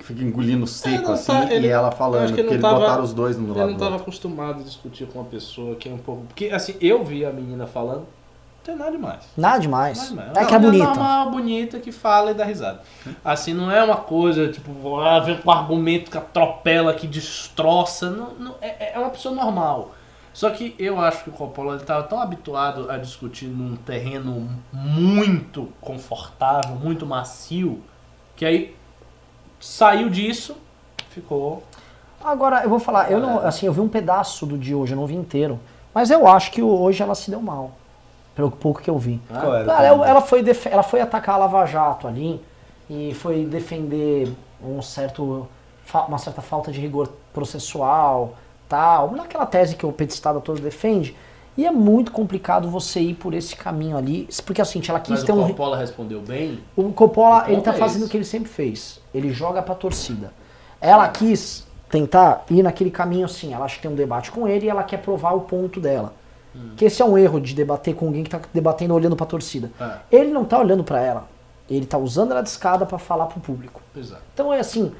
fica engolindo seco não assim, tá- ele- e ela falando, que porque ele eles não tava- botaram os dois no Eu lado não do estava acostumado a discutir com uma pessoa que é um pouco. Porque assim, eu vi a menina falando, não tem nada demais. Nada demais. Nada demais. É que é uma bonita. normal, bonita, que fala e dá risada. Assim, não é uma coisa, tipo, lá ver com argumento que atropela, que destroça. Não, não- é, é uma pessoa normal. Só que eu acho que o Coppola estava tão habituado a discutir num terreno muito confortável, muito macio, que aí saiu disso, ficou. Agora, eu vou falar, eu não, assim, eu vi um pedaço do de hoje, eu não vi inteiro. Mas eu acho que hoje ela se deu mal. Pelo pouco que eu vi. Qual era o Cara, ela, ela foi ela foi atacar a Lava Jato ali e foi defender um certo, uma certa falta de rigor processual, tal, naquela tese que o petistado todo defende. E é muito complicado você ir por esse caminho ali, porque assim, ela quis Mas ter o um Coppola respondeu bem. o Coppola, O ele tá é fazendo o que ele sempre fez. Ele joga pra torcida. Ela quis tentar ir naquele caminho assim. Ela acha que tem um debate com ele e ela quer provar o ponto dela. Hum. Que esse é um erro de debater com alguém que tá debatendo olhando pra torcida. É, Ele não tá olhando pra ela. Ele tá usando ela de escada pra falar pro público. exato. Então é assim,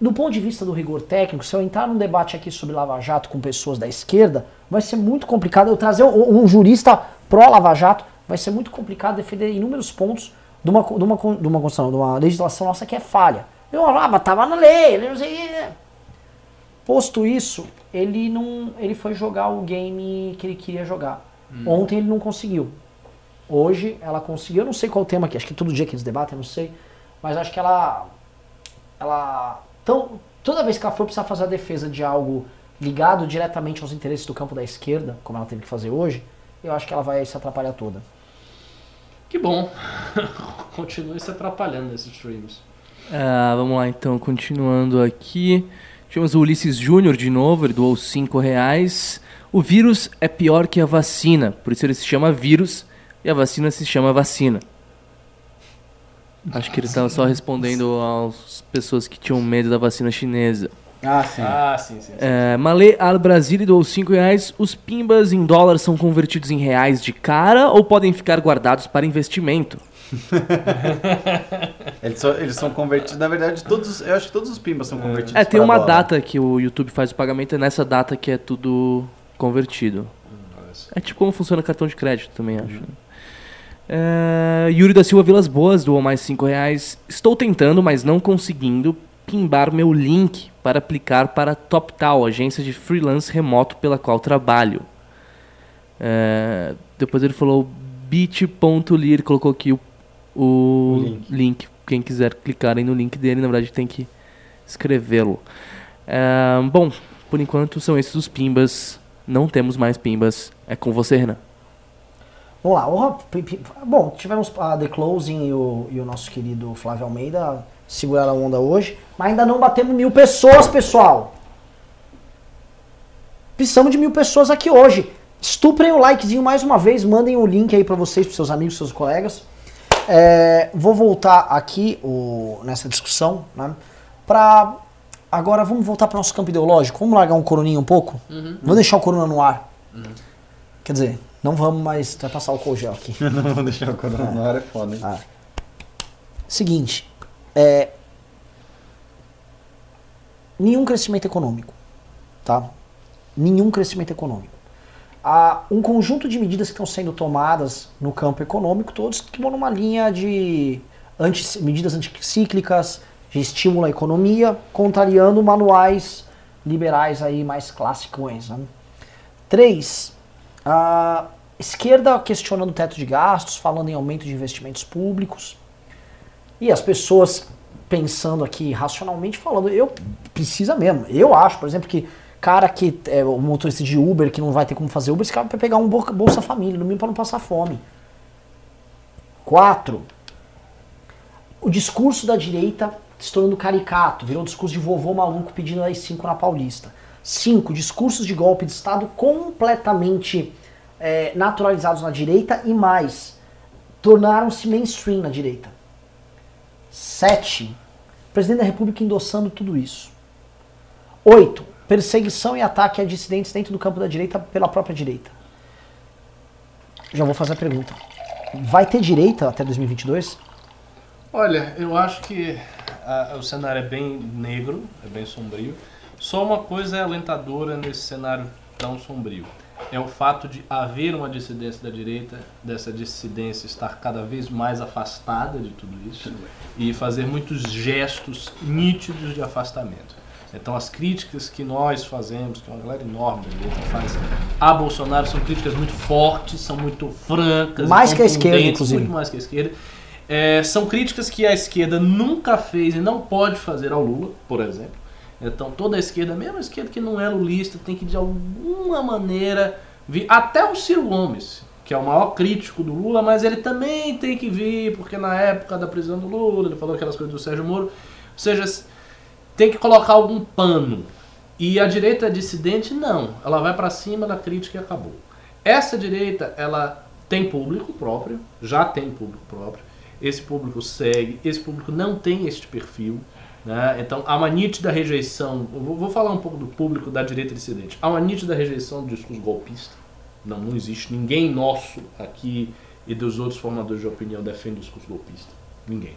do ponto de vista do rigor técnico, se eu entrar num debate aqui sobre Lava Jato com pessoas da esquerda, vai ser muito complicado. Eu trazer um, um jurista pró-Lava Jato, vai ser muito complicado defender inúmeros pontos de uma, de uma, de uma, de uma legislação nossa que é falha. Eu, ah, mas tava na lei, não sei o. Posto isso, ele não, ele foi jogar o game que ele queria jogar. Ontem ele não conseguiu. Hoje ela conseguiu, eu não sei qual o tema aqui, acho que todo dia que eles debatem, eu não sei, mas acho que ela ela tão, toda vez que ela for precisar fazer a defesa de algo ligado diretamente aos interesses do campo da esquerda, como ela teve que fazer hoje, eu acho que ela vai se atrapalhar toda. Que bom. Continue se atrapalhando nesses streams. Ah, vamos lá então, continuando aqui. Tivemos o Ulisses Júnior de novo, ele doou 5 reais. O vírus é pior que a vacina, por isso ele se chama vírus e a vacina se chama vacina. Acho que ele estava só respondendo às pessoas que tinham medo da vacina chinesa. Ah, sim. Ah, sim, sim. sim. É, Malê Al Brasília doou 5 reais. Os pimbas em dólar são convertidos em reais de cara ou podem ficar guardados para investimento? Eles, são, eles são convertidos, na verdade, todos, eu acho que todos os pimbas são convertidos É, tem uma dólar. data que o YouTube faz o pagamento, é nessa data que é tudo convertido. É tipo como funciona cartão de crédito também, acho. né? É, Yuri da Silva Vilas Boas doou mais 5 reais. Estou tentando, mas não conseguindo, pimbar meu link para aplicar para TopTal, agência de freelance remoto pela qual trabalho. É, depois ele falou bit.ly, ele colocou aqui o, o O link. link. Quem quiser clicar aí no link dele, na verdade tem que escrevê-lo. É, bom, por enquanto são esses os pimbas não temos mais pimbas. É com você, Renan. Vamos lá. o- Bom, tivemos a The Closing e o, e o nosso querido Flávio Almeida seguraram a onda hoje, mas ainda não batemos mil pessoas, pessoal. Precisamos de mil pessoas aqui hoje. Estuprem o likezinho mais uma vez, mandem o link aí pra vocês, pros seus amigos, seus colegas. É, vou voltar aqui o- nessa discussão, né? Pra. Agora vamos voltar para nosso campo ideológico. Vamos largar um coroninho um pouco? Vamos deixar o corona no ar. Quer dizer, não vamos, mas vai passar o gel aqui. Não vou deixar o corona no ar, é foda, hein? Ah. Seguinte, é, nenhum crescimento econômico, tá? Nenhum crescimento econômico. Há um conjunto de medidas que estão sendo tomadas no campo econômico, todos que vão numa linha de anti, medidas anticíclicas, de estímulo à economia, contrariando manuais liberais aí mais clássicos. Né? Três, a esquerda questionando o teto de gastos, falando em aumento de investimentos públicos. E as pessoas pensando aqui racionalmente, falando, eu precisa mesmo. Eu acho, por exemplo, que cara que é o motorista de Uber que não vai ter como fazer Uber, esse cara vai pegar um Bolsa Família, no mínimo para não passar fome. Quatro, o discurso da direita se tornando caricato, virou discurso de vovô maluco pedindo as 5 na Paulista. Cinco, discursos de golpe de Estado completamente é, naturalizados na direita e mais, tornaram-se mainstream na direita. Sete, presidente da República endossando tudo isso. Oito, perseguição e ataque a dissidentes dentro do campo da direita pela própria direita. Já vou fazer a pergunta. Vai ter direita até 2022? Olha, eu acho que ah, o cenário é bem negro, é bem sombrio. Só uma coisa é alentadora nesse cenário tão sombrio. É o fato de haver uma dissidência da direita, dessa dissidência estar cada vez mais afastada de tudo isso e fazer muitos gestos nítidos de afastamento. Então as críticas que nós fazemos, que uma galera enorme da direita faz a Bolsonaro são críticas muito fortes, são muito francas, Mais que a esquerda, inclusive. Muito mais que a esquerda. É, são críticas que a esquerda nunca fez e não pode fazer ao Lula, por exemplo. Então toda a esquerda, mesmo a esquerda que não é lulista, tem que de alguma maneira vir. Até o Ciro Gomes, que é o maior crítico do Lula, mas ele também tem que vir, porque na época da prisão do Lula, ele falou aquelas coisas do Sérgio Moro. Ou seja, tem que colocar algum pano. E a direita dissidente, não. Ela vai para cima da crítica e acabou. Essa direita, ela tem público próprio, já tem público próprio. Esse público segue, esse público não tem este perfil. Né? Então, há uma nítida rejeição. Vou, vou falar um pouco do público da direita dissidente. Há uma nítida rejeição do discurso golpista. Não, não existe ninguém nosso aqui e dos outros formadores de opinião defende o discurso golpista. Ninguém.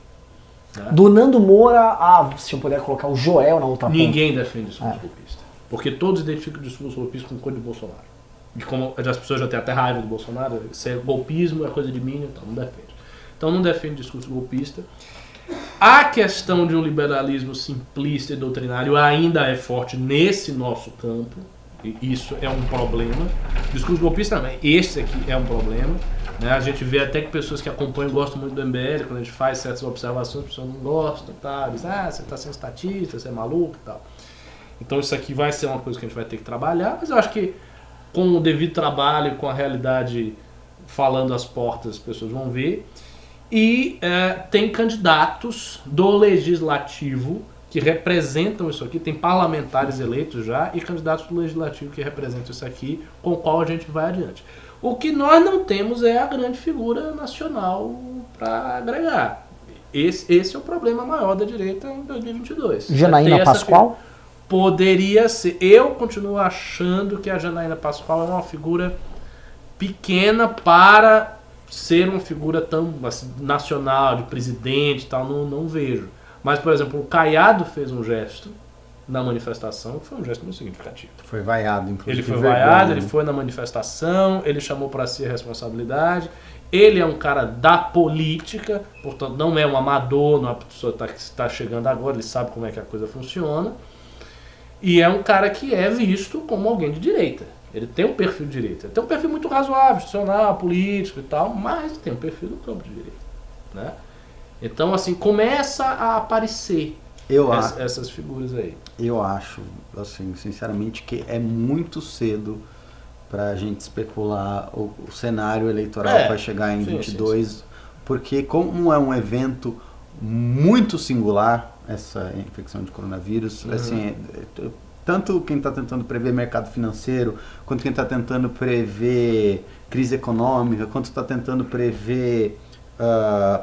Né? Do Nando Moura a, se eu puder colocar o Joel na outra ponta. Ninguém defende o discurso É. golpista. Porque todos identificam o discurso golpista com coisa de Bolsonaro. E como as pessoas já têm até raiva do Bolsonaro, se é golpismo é coisa de mim, então não defende. Então não defende o discurso golpista. A questão de um liberalismo simplista e doutrinário ainda é forte nesse nosso campo. E isso é um problema. O discurso golpista também. Esse aqui é um problema. Né? A gente vê até que pessoas que acompanham gostam muito do MBL, quando a gente faz certas observações, as pessoas não gostam, tá? Diz, ah, você está sendo estatista, você é maluco e tal. Então isso aqui vai ser uma coisa que a gente vai ter que trabalhar, mas eu acho que com o devido trabalho, com a realidade falando às portas, as pessoas vão ver. E é, tem candidatos do legislativo que representam isso aqui, tem parlamentares eleitos já e candidatos do legislativo que representam isso aqui, com o qual a gente vai adiante. O que nós não temos é a grande figura nacional para agregar. Esse, esse é o problema maior da direita em 2022. É Janaína Pascoal? Poderia ser. Eu continuo achando que a Janaína Pascoal é uma figura pequena para ser uma figura tão assim, nacional, de presidente e tal, não, não vejo. Mas, por exemplo, o Caiado fez um gesto na manifestação que foi um gesto muito significativo. Foi vaiado, inclusive. Ele foi vergonha, vaiado, né? ele foi na manifestação, ele chamou para si a responsabilidade. Ele é um cara da política, portanto não é um amador, não é uma pessoa que está chegando agora, ele sabe como é que a coisa funciona. E é um cara que é visto como alguém de direita. Ele tem um perfil de direita. Ele tem um perfil muito razoável, institucional, político e tal, mas tem um perfil do campo de direita. Né? Então, assim, começa a aparecer Eu, essas figuras aí. eu acho, assim, sinceramente, que é muito cedo pra gente especular o, o cenário eleitoral É, que vai chegar em sim, 22, porque como é um evento muito singular, essa infecção de coronavírus, Uhum. assim, é, tanto quem está tentando prever mercado financeiro, quanto quem está tentando prever crise econômica, quanto está tentando prever ah,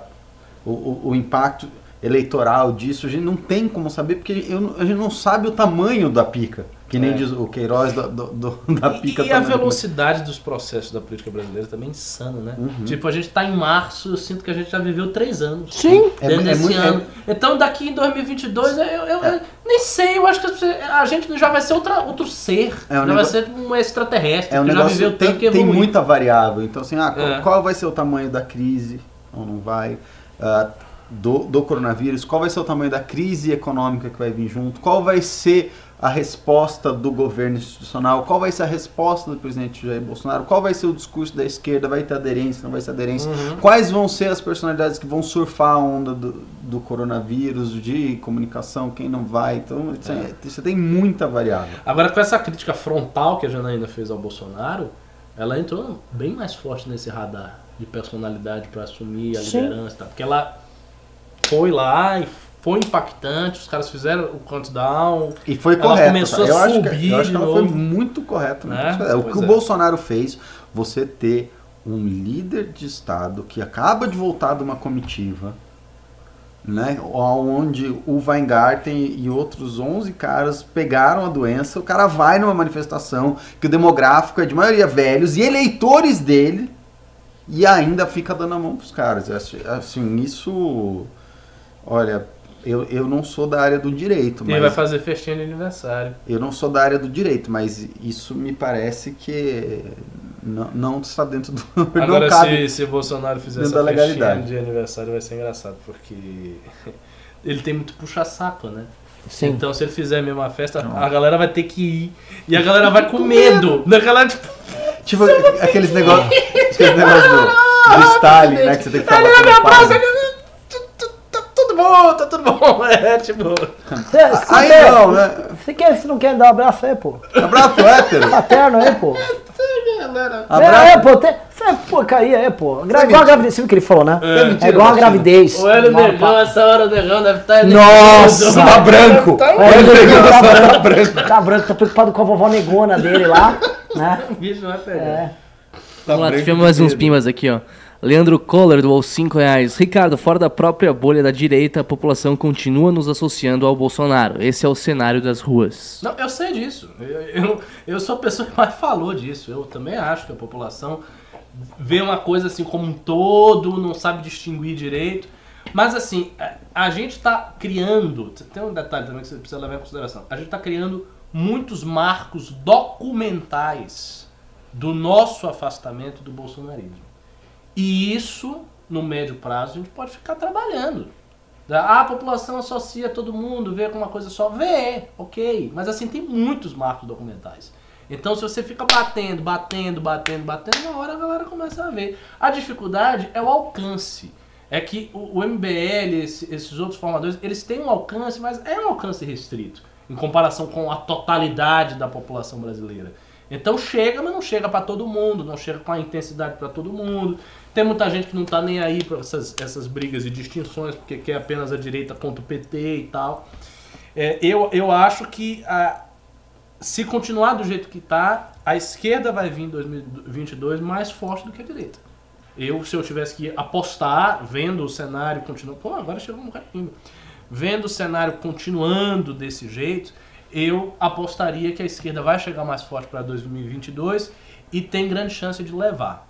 o, o- o impacto eleitoral disso, a gente não tem como saber, porque eu a gente não sabe o tamanho da pica. Que nem É. diz o Queiroz da, do- do- da E- pica. E, a tamanho do- velocidade dos processos da política brasileira também é insano, né? Uhum. Tipo, a gente tá em março, eu sinto que a gente já viveu três anos. Sim. É- dentro é desse muito- é- ano. Então daqui em 2022, eu, eu- eu nem sei, eu acho que a gente já vai ser outra, outro ser. É um já vai negócio- ser um extraterrestre, É um que já negócio viveu tem, tanto que tem muita variável. Então, assim, ah, qual, É. qual vai ser o tamanho da crise ou não vai? ah, do, do coronavírus, qual vai ser o tamanho da crise econômica que vai vir junto? Qual vai ser a resposta do governo institucional? Qual vai ser a resposta do presidente Jair Bolsonaro? Qual vai ser o discurso da esquerda? Vai ter aderência? Não vai ter aderência? Uhum. Quais vão ser as personalidades que vão surfar a onda do, do coronavírus, de comunicação, quem não vai? Então, você tem muita variável. Agora, com essa crítica frontal que a Janaína fez ao Bolsonaro, ela entrou bem mais forte nesse radar de personalidade para assumir a Sim. liderança, e tal, porque ela foi lá e foi impactante, os caras fizeram o countdown, E foi Ela correta. começou a eu, acho que, subir eu acho que ela foi muito correta. né? Né? É, o Pois que o é. Bolsonaro fez, você ter um líder de Estado que acaba de voltar de uma comitiva, né, onde o Weingarten e outros 11 caras pegaram a doença, o cara vai numa manifestação que o demográfico é de maioria velhos e eleitores dele e ainda fica dando a mão pros caras. Assim, isso... Olha, eu, eu não sou da área do direito, mas... vai fazer festinha de aniversário. Eu não sou da área do direito, mas isso me parece que não, não está dentro do. não Agora, cabe. se, se o Bolsonaro fizer essa da festinha legalidade. de aniversário, vai ser engraçado, porque ele tem muito puxa-saco, né? Sim. Então, se ele fizer a mesma festa, a galera vai ter que ir. E a galera vai com medo. A galera, tipo, Tipo, aqueles negócios. aqueles negócios do, do Stalin, né? Que você tem que Ele batendo me abraça, palma. tá tudo bom, tá tudo bom. É, tipo. Cê, escuta Aí não, né? Você quer, você não quer dar um abraço aí, pô? Abraço hétero. Paterno aí, pô. Galera. É, Abraço. é, pô, tem, cê, pô, caía, é, pô. Gra, Você igual a mentira. gravidez, você viu o que ele falou, né? É, mentira, É igual a mentira. gravidez. O Hélio Negão, essa hora o Negão deve estar. Nossa! Tá branco. O Hélio Negão tá branco. Tá branco, tá preocupado com a vovó negona dele lá, né? O bicho vai pegar. É. Tá Vamos lá, tivemos mais uns medo. pimbas aqui, ó. Leandro Kohler doou 5 reais. Ricardo, fora da própria bolha da direita, a população continua nos associando ao Bolsonaro. Esse é o cenário das ruas. Não, eu sei disso. Eu, eu, eu sou a pessoa que mais falou disso. Eu também acho que a população vê uma coisa assim como um todo, não sabe distinguir direito. Mas assim, a, a gente está criando. Tem um detalhe também que você precisa levar em consideração. A gente está criando muitos marcos documentais do nosso afastamento do bolsonarismo. E isso, no médio prazo, a gente pode ficar trabalhando. Ah, a população associa todo mundo, vê com uma coisa só. Vê, ok. Mas assim, tem muitos marcos documentais. Então, se você fica batendo, batendo, batendo, batendo, na hora a galera começa a ver. A dificuldade é o alcance. É que o, o MBL, esse- esses outros formadores, eles têm um alcance, mas é um alcance restrito. Em comparação com a totalidade da população brasileira. Então chega, mas não chega para todo mundo, não chega com a intensidade para todo mundo. Tem muita gente que não tá nem aí para essas, essas brigas e distinções, porque quer apenas a direita contra o PT e tal. É, eu, eu acho que a, se continuar do jeito que tá, a esquerda vai vir em 2022 mais forte do que a direita. Eu, se eu tivesse que apostar, vendo o cenário continuando. Pô, agora chegou um carinho. Vendo o cenário continuando desse jeito, eu apostaria que a esquerda vai chegar mais forte para 2022 e tem grande chance de levar.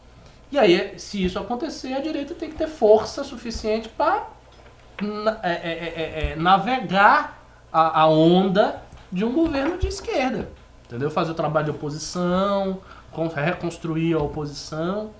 E aí, se isso acontecer, a direita tem que ter força suficiente para navegar a, a onda de um governo de esquerda. Entendeu? Fazer o trabalho de oposição, con- reconstruir a oposição.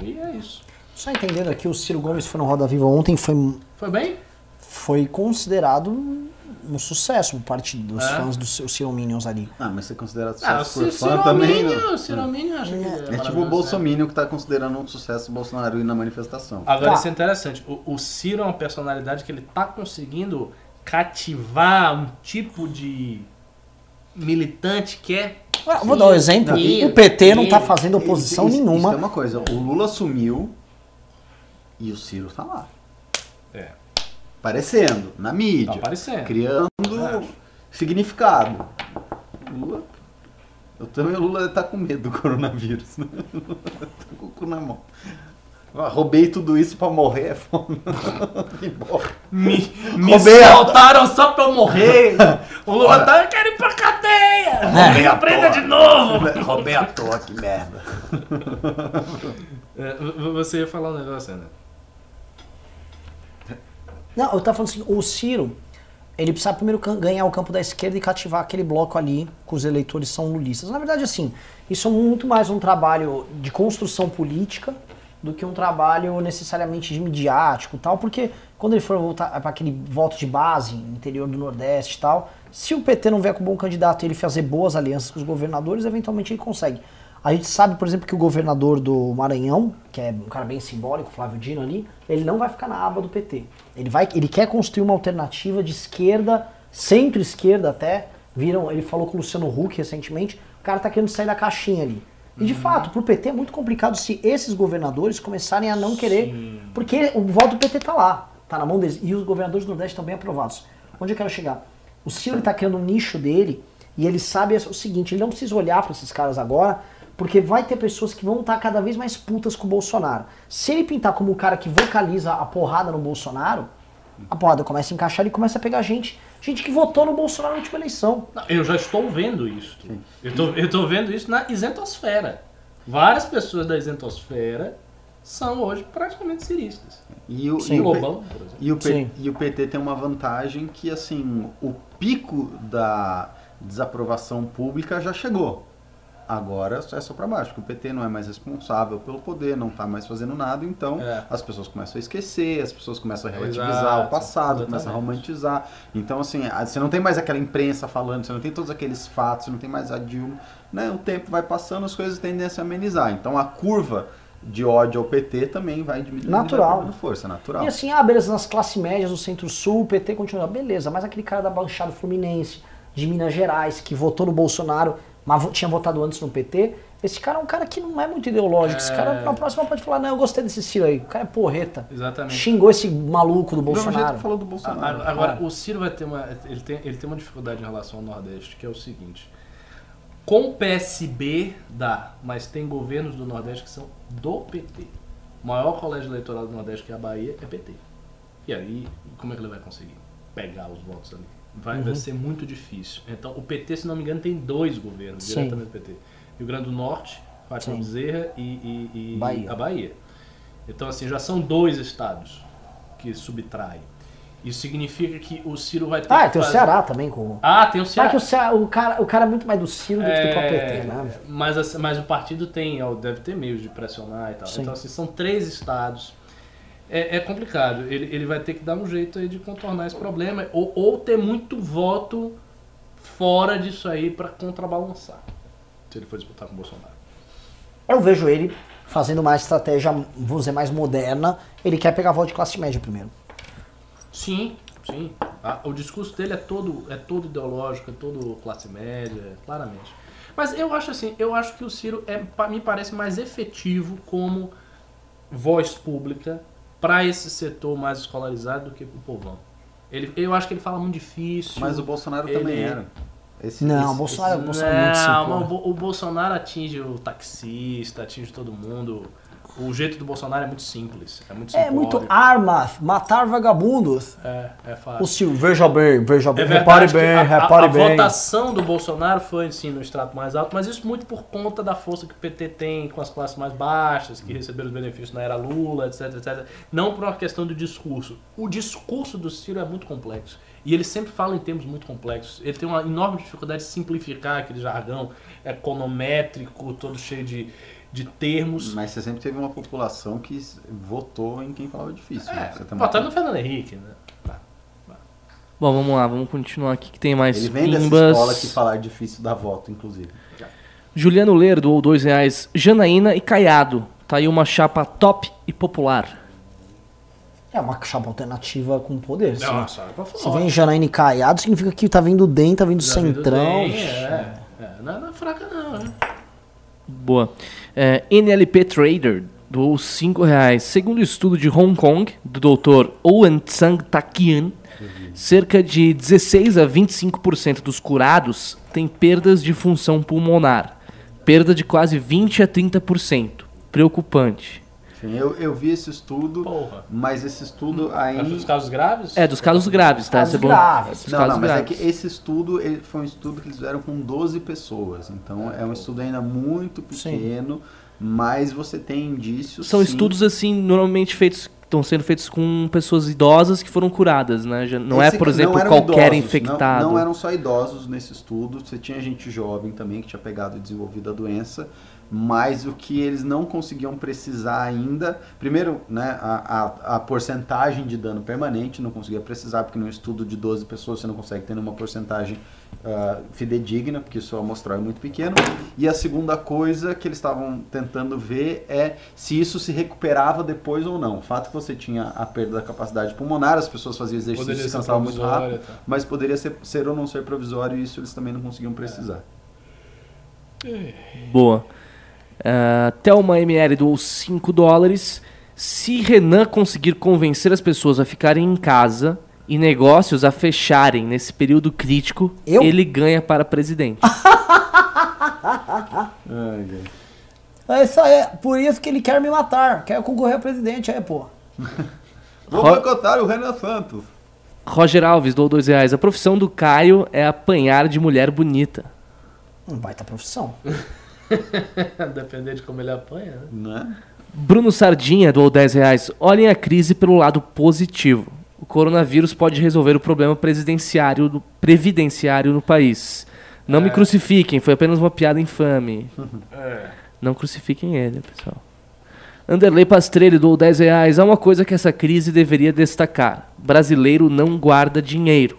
E é isso. Só entendendo aqui, o Ciro Gomes foi no Roda Viva ontem, foi, Foi bem? foi considerado um sucesso por parte dos É? fãs do seu Ciro Minions ali. Ah, mas você considera Ah, o sucesso por Ci- fã também? Não? o Ciromínio acha que ele É tipo o né? Bolsonaro que tá considerando um sucesso o Bolsonaro ir na manifestação. Agora Tá. isso é interessante. O, o Ciro é uma personalidade que ele tá conseguindo cativar um tipo de militante que é Ah, Vou dar um exemplo. O PT não tá fazendo oposição isso- Isso é nenhuma. uma coisa. O Lula sumiu e o Ciro tá lá. É, Aparecendo na mídia. tá aparecendo. Criando É. significado. Lula. Eu também, o Lula tá com medo do coronavírus. Né? tá com o cu na mão. Ah, roubei tudo isso pra morrer, é. Embora. Me, me soltaram só pra eu morrer. O Lula tá, eu quero ir pra cadeia. Roubei a Prenda de novo. Roubei à toa, que merda. É, você ia falar um negócio, né? Não, eu tava falando assim, o Ciro, ele precisa primeiro ganhar o campo da esquerda e cativar aquele bloco ali, que os eleitores são lulistas. Na verdade, assim, isso é muito mais um trabalho de construção política do que um trabalho necessariamente de midiático tal, porque quando ele for voltar para aquele voto de base, interior do Nordeste e tal, se o PT não vier com um bom candidato e ele fazer boas alianças com os governadores, eventualmente ele consegue. A gente sabe, por exemplo, que o governador do Maranhão, que é um cara bem simbólico, Flávio Dino ali, ele não vai ficar na aba do PT. Ele, vai, ele quer construir uma alternativa de esquerda, centro-esquerda até. Viram, ele falou com o Luciano Huck recentemente, o cara tá querendo sair da caixinha ali. E de fato, pro PT é muito complicado se esses governadores começarem a não querer. Porque o voto do PT tá lá, tá na mão deles. E os governadores do Nordeste estão bem aprovados. Onde eu quero chegar? O Ciro tá criando um nicho dele e ele sabe o seguinte: ele não precisa olhar para esses caras agora, porque vai ter pessoas que vão estar cada vez mais putas com o Bolsonaro. Se ele pintar como um cara que vocaliza a porrada no Bolsonaro, a porrada começa a encaixar e começa a pegar gente. Gente que votou no Bolsonaro na última eleição. Eu já estou vendo isso. Eu tô, eu tô vendo isso na isentosfera. Várias pessoas da isentosfera são hoje praticamente ciristas. E o, Sim. e o Lobão, por exemplo. E o, Sim. e o PT tem uma vantagem que, assim, o pico da desaprovação pública já chegou. Agora é só pra baixo, porque o PT não é mais responsável pelo poder, não tá mais fazendo nada, então É. as pessoas começam a esquecer, as pessoas começam a relativizar Exato, o passado, começam a exatamente. romantizar. Então, assim, você não tem mais aquela imprensa falando, você não tem todos aqueles fatos, você não tem mais a Dilma. Né? O tempo vai passando, as coisas tendem a se amenizar. Então a curva de ódio ao PT também vai diminuindo. Natural. vai força, natural. E assim, ah, beleza, nas classes médias do Centro-Sul, o PT continua. Beleza, mas aquele cara da Baixada Fluminense, de Minas Gerais, que votou no Bolsonaro, mas tinha votado antes no PT, esse cara é um cara que não é muito ideológico. Esse cara, na próxima, pode falar: não, eu gostei desse Ciro aí. O cara é porreta. Exatamente. Xingou esse maluco do Bolsonaro. que falou do Bolsonaro. a- Agora, o Ciro vai ter uma. Ele tem, ele tem uma dificuldade em relação ao Nordeste, que é o seguinte. Com o PSB dá, mas tem governos do Nordeste que são do PT. O maior colégio eleitoral do Nordeste, que é a Bahia, é PT. E aí, como é que ele vai conseguir pegar os votos ali? Vai, Uhum. vai ser muito difícil. Então, o PT, se não me engano, tem dois governos Sim. diretamente do PT. Rio Grande do Norte, Fátima Sim. Bezerra e, e- e Bahia. a Bahia. Então, assim, já são dois estados que subtraem. Isso significa que o Ciro vai ter Ah, que tem o fazer- Ceará também com. Ah, tem o Será Ceará. que o, Ceará, o, cara, o cara é muito mais do Ciro do que do próprio É, PT, né? mas, assim, mas o partido tem, deve ter meios de pressionar e tal. Sim. Então, assim, são três estados. É, é complicado. Ele, ele vai ter que dar um jeito aí de contornar esse problema. Ou, ou ter muito voto fora disso aí para contrabalançar. Se ele for disputar com o Bolsonaro. Eu vejo ele fazendo uma estratégia, vamos dizer, mais moderna. Ele quer pegar voto de classe média primeiro. Sim, sim. Ah, o discurso dele é todo, é todo ideológico, é todo classe média, claramente. Mas eu acho assim, eu acho que o Ciro é, me parece mais efetivo como voz pública para esse setor mais escolarizado do que o povão. Ele, eu acho que ele fala muito difícil. Mas o Bolsonaro ele- também era. Esse, Não, esse- o Bolsonaro, o Bolsonaro é muito Não, Bo- o Bolsonaro atinge o taxista, atinge todo mundo. O jeito do Bolsonaro é muito simples, é muito É muito simbólico. arma, matar vagabundos. É, é fácil. O Ciro, veja bem, veja bem, É repare bem, a, a- repare a bem. votação do Bolsonaro foi assim, no extrato mais alto, mas isso muito por conta da força que o PT tem com as classes mais baixas, que receberam os benefícios na era Lula, etc, etc. Não por uma questão do discurso. O discurso do Ciro é muito complexo. E ele sempre fala em termos muito complexos. Ele tem uma enorme dificuldade de simplificar aquele jargão econométrico, todo cheio de, de termos. Mas você sempre teve uma população que votou em quem falava difícil. né? É, Você também- votando no Fernando Henrique, né? Tá. Bom, vamos lá, vamos continuar aqui que tem mais Ele vem dessa pimbas. escola que falar difícil dá voto, inclusive. Juliano Lerdo, ou dois reais. Janaína e Caiado. Tá aí uma chapa top e popular. É uma chapa alternativa com poder. Nossa, é pra se falar. vem Janaína e Caiado, significa que tá vindo DEM, tá vindo Já vindo Centrão. bem, é. É, não, não é fraca não, né? Boa. É, NLP Trader doou 5 reais. Segundo o estudo de Hong Kong, do Dr. Owen Tsang Takian, cerca de 16 a 25% dos curados têm perdas de função pulmonar. Perda de quase 20 a 30%. Preocupante. Enfim, eu, eu vi esse estudo, Porra. mas esse estudo ainda... dos casos graves? É, dos casos graves, tá? Casos Isso é bom. graves. Dos Não, casos não, mas é graves. que esse estudo ele foi um estudo que eles fizeram com 12 pessoas. Então é um estudo ainda muito Sim. pequeno, mas você tem indícios. São sim. estudos assim, normalmente feitos, estão sendo feitos com pessoas idosas que foram curadas, né? Já- Não Esse é, por não exemplo, qualquer idosos, infectado. Não, não eram só idosos nesse estudo, você tinha gente jovem também que tinha pegado e desenvolvido a doença, mas o que eles não conseguiam precisar ainda, primeiro, né, a, a, a porcentagem de dano permanente não conseguia precisar, porque num estudo de 12 pessoas você não consegue ter uma porcentagem ah, fidedigna, porque isso amostral é muito pequeno. E a segunda coisa que eles estavam tentando ver é se isso se recuperava depois ou não. O fato que você tinha a perda da capacidade pulmonar, as pessoas faziam exercício e descansavam muito rápido, tá. mas poderia ser, ser ou não ser provisório e isso eles também não conseguiam precisar. Boa. Uh, Thelma ML doou 5 dólares. Se Renan conseguir convencer as pessoas a ficarem em casa e negócios a fecharem nesse período crítico, Eu? ele ganha para presidente. É isso aí, por isso que ele quer me matar, quer concorrer a presidente, aí, pô. Vou Ro- boicotar o Renan Santos. Roger Alves doou 2 reais. A profissão do Caio é apanhar de mulher bonita. Um baita profissão. Depender de como ele apanha, né? Né? Bruno Sardinha doou 10 reais. Olhem a crise pelo lado positivo. O coronavírus pode resolver o problema presidenciário do, previdenciário no país. Não me crucifiquem, foi apenas uma piada infame. É. Não crucifiquem ele, pessoal. Anderley Pastrelli doou 10 reais. Há uma coisa que essa crise deveria destacar. Brasileiro não guarda dinheiro.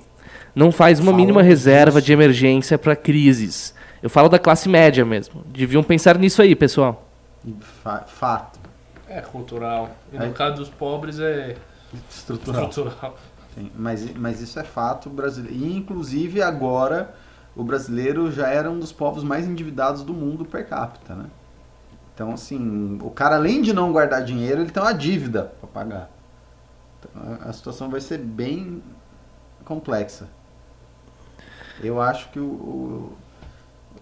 Não faz uma Fala mínima reserva de emergência para crises. Eu falo da classe média mesmo. Deviam pensar nisso aí, pessoal. Fa- fato. É cultural. E no Aí- caso dos pobres é Estrutural. estrutural. Sim, mas, mas isso é fato brasileiro. E inclusive agora o brasileiro já era um dos povos mais endividados do mundo per capita, né? Então assim, o cara além de não guardar dinheiro, ele tem uma dívida para pagar. Então, a- a situação vai ser bem complexa. Eu acho que o, o,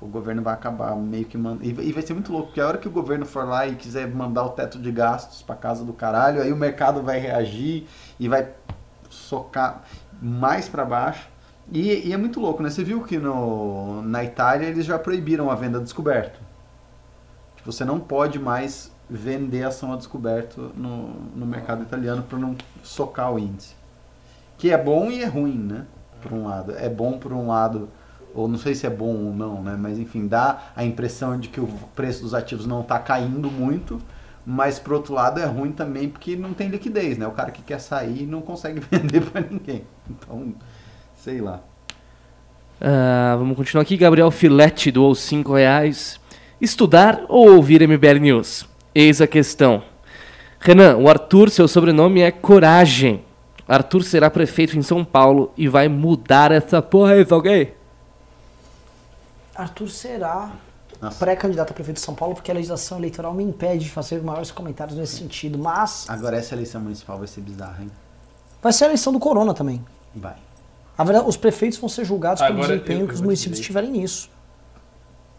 o governo vai acabar meio que mandando. E vai- ser muito louco, porque a hora que o governo for lá e quiser mandar o teto de gastos para casa do caralho, aí o mercado vai reagir e vai socar mais para baixo. E, e é muito louco, né? Você viu que no, na Itália eles já proibiram a venda descoberto. Você não pode mais vender ação a descoberto no, no mercado italiano para não socar o índice. Que é bom e é ruim, né? Por um lado. É bom por um lado, ou não sei se é bom ou não, né? Mas enfim, dá a impressão de que o preço dos ativos não está caindo muito, mas por outro lado é ruim também porque não tem liquidez, né? O cara que quer sair não consegue vender para ninguém. Então, sei lá. Ah, vamos continuar aqui. Gabriel Filete doou 5 reais. Estudar ou ouvir MBL News? Eis a questão. Renan, o Arthur, seu sobrenome é Coragem. Arthur será prefeito em São Paulo e vai mudar essa porra aí, tá ok? Arthur será pré-candidato a prefeito de São Paulo porque a legislação eleitoral me impede de fazer maiores comentários nesse sentido. Mas Agora essa eleição municipal vai ser bizarra, hein? vai ser a eleição do Corona também. Vai. A verdade, os prefeitos vão ser julgados pelo Agora, desempenho eu- que os municípios dizer. tiverem nisso.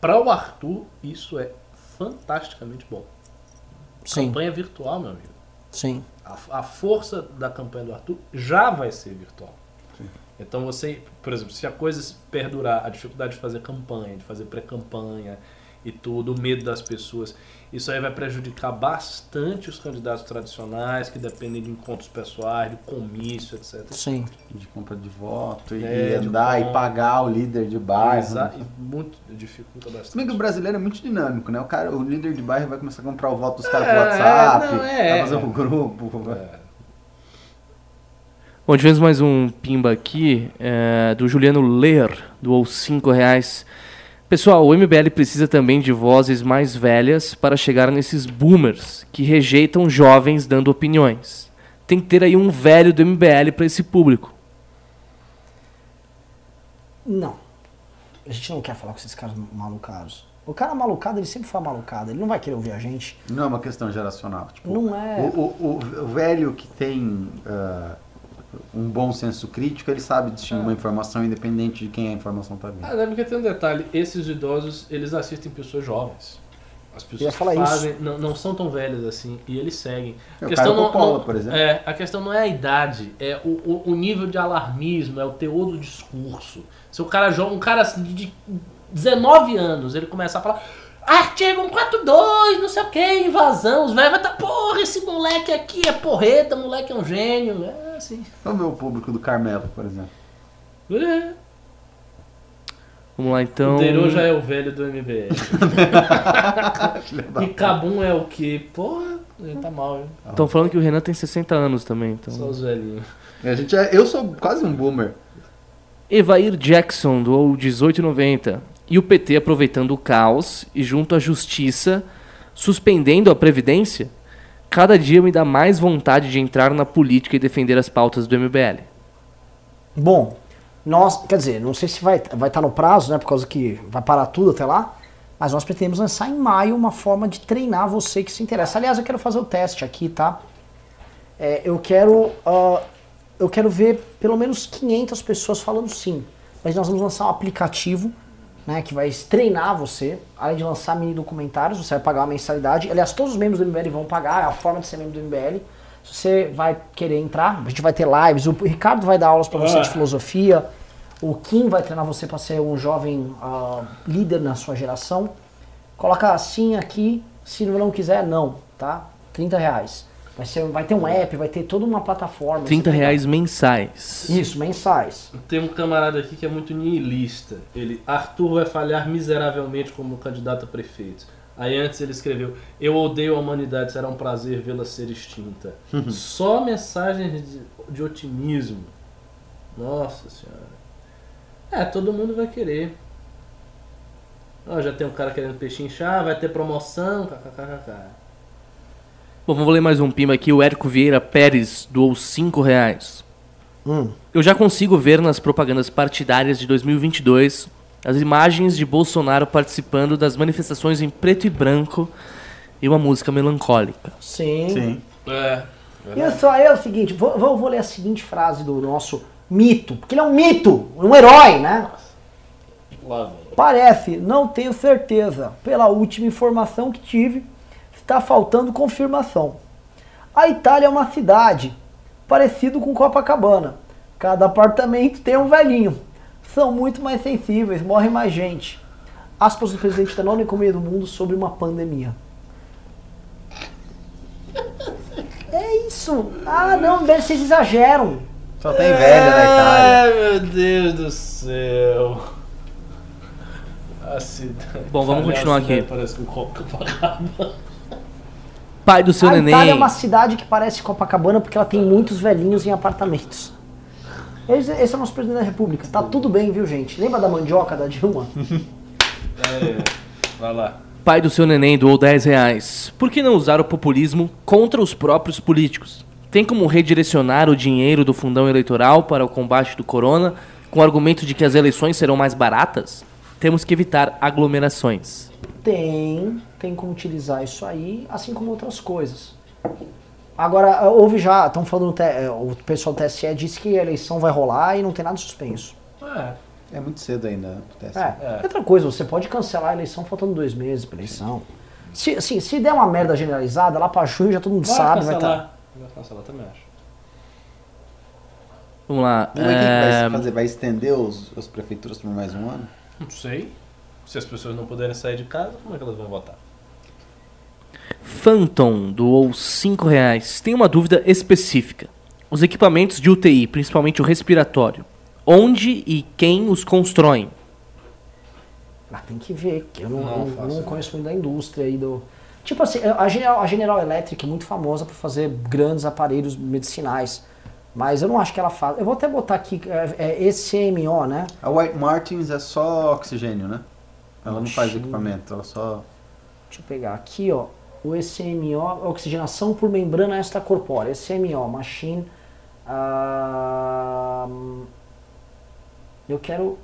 Para o Arthur, isso é fantasticamente bom. Sim, Campanha virtual, meu amigo. sim. A, a força da campanha do Arthur já vai ser virtual. Então você, por exemplo, se a coisa perdurar, a dificuldade de fazer campanha, de fazer pré-campanha e tudo, o medo das pessoas, isso aí vai prejudicar bastante os candidatos tradicionais que dependem de encontros pessoais, de comício, etc. Sim. De compra de voto, e É, de andar e pagar o líder de bairro. Exa- né? e muito dificulta bastante. Bem que o brasileiro é muito dinâmico, né? O, cara, o líder de bairro vai começar a comprar o voto dos caras É, pro WhatsApp, não, é. vai fazer um grupo. É. Bom, tivemos mais um pimba aqui, é, do Juliano Ler, doou 5 reais. Pessoal, o MBL precisa também de vozes mais velhas para chegar nesses boomers que rejeitam jovens dando opiniões. Tem que ter aí um velho do MBL para esse público. Não. a gente não quer falar com esses caras malucados. O cara malucado, ele sempre foi malucado. Ele não vai querer ouvir a gente. Não é uma questão geracional. Tipo, Não é. O, o- o- velho que tem ah, um bom senso crítico, ele sabe distinguir uma informação independente de quem a informação está vindo. Ah, é porque tem um detalhe, esses idosos, eles assistem pessoas jovens. As pessoas que fazem, não, não são tão velhas assim, e eles seguem. É, o Caio Coppola, por exemplo. É, a questão não é a idade, é o, o, o nível de alarmismo, é o teor do discurso. Se o cara joga, um cara assim de 19 anos, ele começa a falar artigo 142, não sei o que, invasão, os velhos vai estar, porra, esse moleque aqui é porreta, moleque é um gênio, é assim. Vamos ver o público do Carmelo, por exemplo. É. Vamos lá então. O Deiro já é o velho do MBL. e Cabum é o que? Porra, ele tá mal, hein? Estão falando que o Renan tem 60 anos também. Então. Só os velhinhos. A gente é- eu sou quase um boomer. Evair Jackson doou 18,90. E o PT aproveitando o caos e junto à justiça, suspendendo a Previdência, cada dia me dá mais vontade de entrar na política e defender as pautas do MBL. Bom, nós, quer dizer, não sei se vai vai estar no prazo, né, por causa que vai parar tudo até lá, mas nós pretendemos lançar em maio uma forma de treinar você que se interessa. Aliás, eu quero fazer o teste aqui, tá? É, eu quero ah, eu quero ver pelo menos 500 pessoas falando sim. Mas nós vamos lançar um aplicativo, né, que vai treinar você, além de lançar mini documentários, você vai pagar uma mensalidade. Aliás, todos os membros do MBL vão pagar, é a forma de ser membro do MBL. Se você vai querer entrar, a gente vai ter lives, o Ricardo vai dar aulas para você de filosofia, o Kim vai treinar você para ser um jovem ah, líder na sua geração. Coloca assim aqui, se não quiser, não, tá? 30 reais. Vai, ser, vai ter um app, vai ter toda uma plataforma. 30 Você pega- reais mensais. Isso, mensais. Tem um camarada aqui que é muito nihilista. Ele, Arthur vai falhar miseravelmente como candidato a prefeito. Aí antes ele escreveu: Eu odeio a humanidade, será um prazer vê-la ser extinta. Só mensagens de, de otimismo. Nossa senhora. É, todo mundo vai querer. Ó, já tem um cara querendo pechinchar, vai ter promoção, kkkk. Bom, vamos ler mais um pima aqui. O Érico Vieira Pérez doou 5 reais. Hum. Eu já consigo ver nas propagandas partidárias de 2022 as imagens de Bolsonaro participando das manifestações em preto e branco e uma música melancólica. Sim. Sim. É. Isso aí é o seguinte, vou, vou, vou ler a seguinte frase do nosso mito, porque ele é um mito, um herói, né? Parece, não tenho certeza, pela última informação que tive, está faltando confirmação. A Itália é uma cidade, parecido com Copacabana. Cada apartamento tem um velhinho. São muito mais sensíveis, morre mais gente. Aspas do presidente da nona economia do mundo sobre uma pandemia. É isso. Ah, não, vocês exageram. Só tem velho na Itália. Ai, meu Deus do céu. A cidade. Bom, vamos Aliás, continuar aqui. Parece com Copacabana. Pai do seu a neném. Itália é uma cidade que parece Copacabana porque ela tem muitos velhinhos em apartamentos. Esse, esse é o nosso presidente da república. Tá tudo bem, viu, gente? Lembra da mandioca da Dilma? É, vai lá. Pai do seu neném doou 10 reais. Por que não usar o populismo contra os próprios políticos? Tem como redirecionar o dinheiro do fundão eleitoral para o combate do corona com o argumento de que as eleições serão mais baratas? Temos que evitar aglomerações. Tem, tem como utilizar isso aí, assim como outras coisas. Agora, houve já, estão falando, eh, o pessoal do TSE disse que a eleição vai rolar e não tem nada suspenso. É. É muito cedo ainda. pro TSE. É. É. Outra coisa, você pode cancelar a eleição faltando dois meses pra eleição. Se, assim, se der uma merda generalizada, lá pra junho já todo mundo Vai sabe, vai tá. estar. cancelar. Vai cancelar também, acho. Vamos lá. Mas o que que é, vai fazer? Vai estender os, as prefeituras por mais um ano? Não sei. Se as pessoas não puderem sair de casa, como é que elas vão votar? Phantom doou 5 reais. Tem uma dúvida específica. Os equipamentos de UTI, principalmente o respiratório, onde e quem os constroem? Ah, tem que ver, que eu não, Não não- faço não ideia. conheço muito da indústria aí do. Tipo assim, a General, a General Electric é muito famosa por fazer grandes aparelhos medicinais. Mas eu não acho que ela faz. Eu vou até botar aqui, é, é ECMO, né? A White Martins é só oxigênio, né? Ela não faz equipamento, ela só. Deixa eu pegar aqui, ó. O ECMO, oxigenação por membrana extracorpórea. ECMO, machine. ah, eu quero.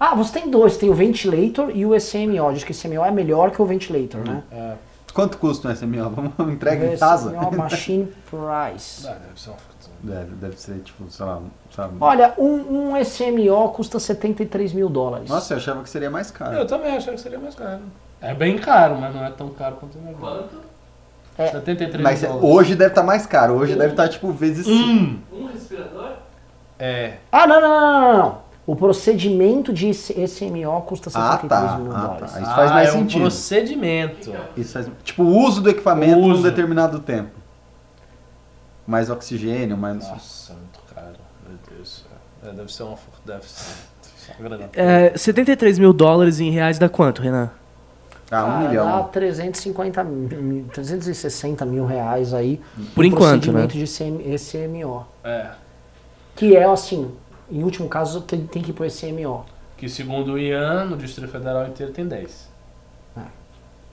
Ah, você tem dois, tem o ventilator e o SMO. Diz que o SMO é melhor que o ventilator, né? É, Quanto custa um SMO? Vamos entrega em casa? SMO Machine Price. ah, deve ser uma. Deve, deve ser, tipo, sei lá, sabe? Olha, um, um SMO custa 73 mil dólares. Nossa, eu achava que seria mais caro. Eu também achava que seria mais caro. É bem caro, mas não é tão caro quanto o negócio. Quanto? É. 73 Mas dólares. hoje deve estar mais caro. Hoje deve estar, tipo, vezes Hum, Um respirador? é. Ah, não, não, não, não, não. O procedimento de SMO custa Ah, 73 tá. mil Ah, dólares. tá. Isso faz mais é um sentido. procedimento. Isso faz, tipo, o uso do equipamento um uso. determinado tempo. Mais oxigênio, mais... Nossa, é muito caro. Meu Deus. É, deve ser uma fortuna. Deve ser. É, 73 mil dólares em reais dá quanto, Renan? Ah, um Cara, Dá milhão. 350 mil, 360 mil reais aí. Por enquanto, né? procedimento de CM, SMO. É. Que é assim, em último caso tem, tem que ir pro SMO. Que segundo o Ian, no Distrito Federal inteiro tem 10.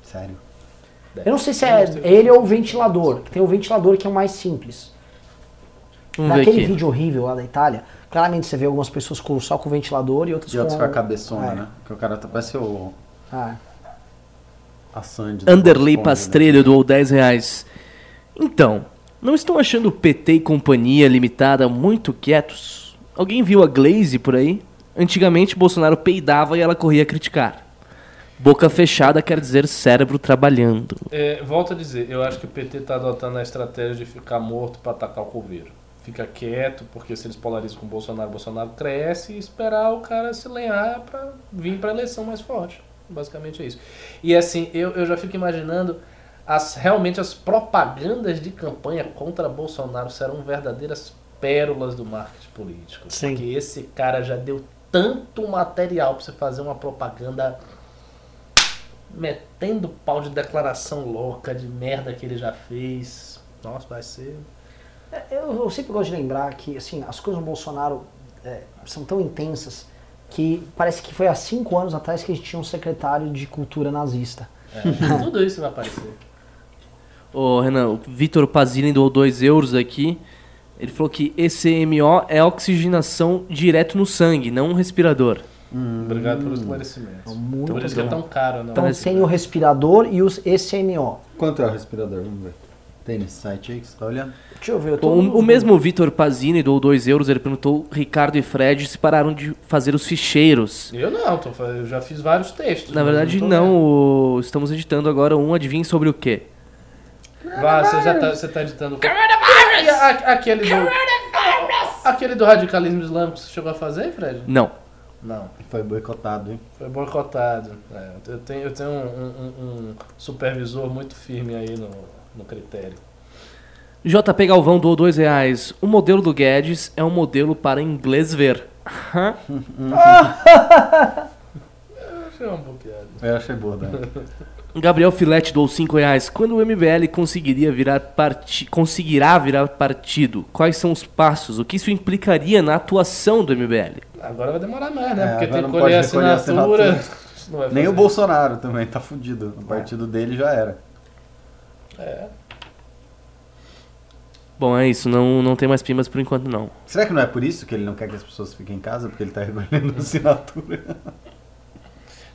Sério. Eu não sei se é ele ou o ventilador. Tem o ventilador que é o mais simples. Vamos ver Naquele aqui. vídeo horrível lá da Itália, claramente você vê algumas pessoas com, só com o ventilador e outras E outros com... com a cabeçona, É. né? Que o cara tá, parece o... Ah, A Sandy. Bob Esponja, Pastrello doou 10 reais. Então, não estão achando o PT e companhia limitada muito quietos? Alguém viu a Glaze por aí? Antigamente Bolsonaro peidava e ela corria a criticar. Boca fechada quer dizer cérebro trabalhando. É, volto a dizer, eu acho que o PT está adotando a estratégia de ficar morto para atacar o coveiro. Fica quieto, porque se eles polarizam com o Bolsonaro, o Bolsonaro cresce e esperar o cara se lenhar para vir para a eleição mais forte. Basicamente é isso. E assim, eu, eu já fico imaginando as realmente as propagandas de campanha contra Bolsonaro serão verdadeiras pérolas do marketing político. Sim. Porque esse cara já deu tanto material para você fazer uma propaganda metendo pau de declaração louca, de merda que ele já fez. Nossa, vai ser. É, Eu, eu sempre gosto de lembrar que assim, as coisas do Bolsonaro é, são tão intensas que parece que foi há cinco anos atrás que a gente tinha um secretário de cultura nazista. é, tudo isso vai aparecer. Ô Renan, o Vitor Pazini doou 2 euros aqui. Ele falou que ECMO é oxigenação direto no sangue, não um respirador. Obrigado pelo esclarecimento. Muito Por isso que é tão caro, não. Então Parece- tem o respirador e os ECMO. Quanto é o respirador? Vamos ver. Tem nesse site aí que você tá olhando? Deixa eu ver, eu tô... O, o mesmo Vitor Pazini doou 2 euros. Ele perguntou: Ricardo e Fred se pararam de fazer os ficheiros. Eu não, tô, eu já fiz vários textos. Na verdade, não. o- estamos editando agora um. Adivinha sobre o quê? Vá, você já tá, você tá editando. A- aquele do. Aquele do radicalismo islâmico você chegou a fazer, Fred? Não. Não. Foi boicotado, hein? Foi boicotado. É, eu tenho, eu tenho um, um- um supervisor muito firme aí no, no critério. JP Galvão doou 2 reais. O modelo do Guedes é um modelo para inglês ver. Hã? Eu achei uma boqueada. Eu achei boa, né? Gabriel Filete doou 5 reais. Quando o MBL conseguiria virar parti conseguirá virar partido? Quais são os passos? O que isso implicaria na atuação do MBL? Agora vai demorar mais, né? É, Porque tem que colher recolher assinatura. assinatura. Nem o. Bolsonaro também tá fudido. O partido dele já era. É. Bom, é isso. Não, não tem mais pimas por enquanto, não. Será que não é por isso que ele não quer que as pessoas fiquem em casa? Porque ele tá recolhendo assinatura?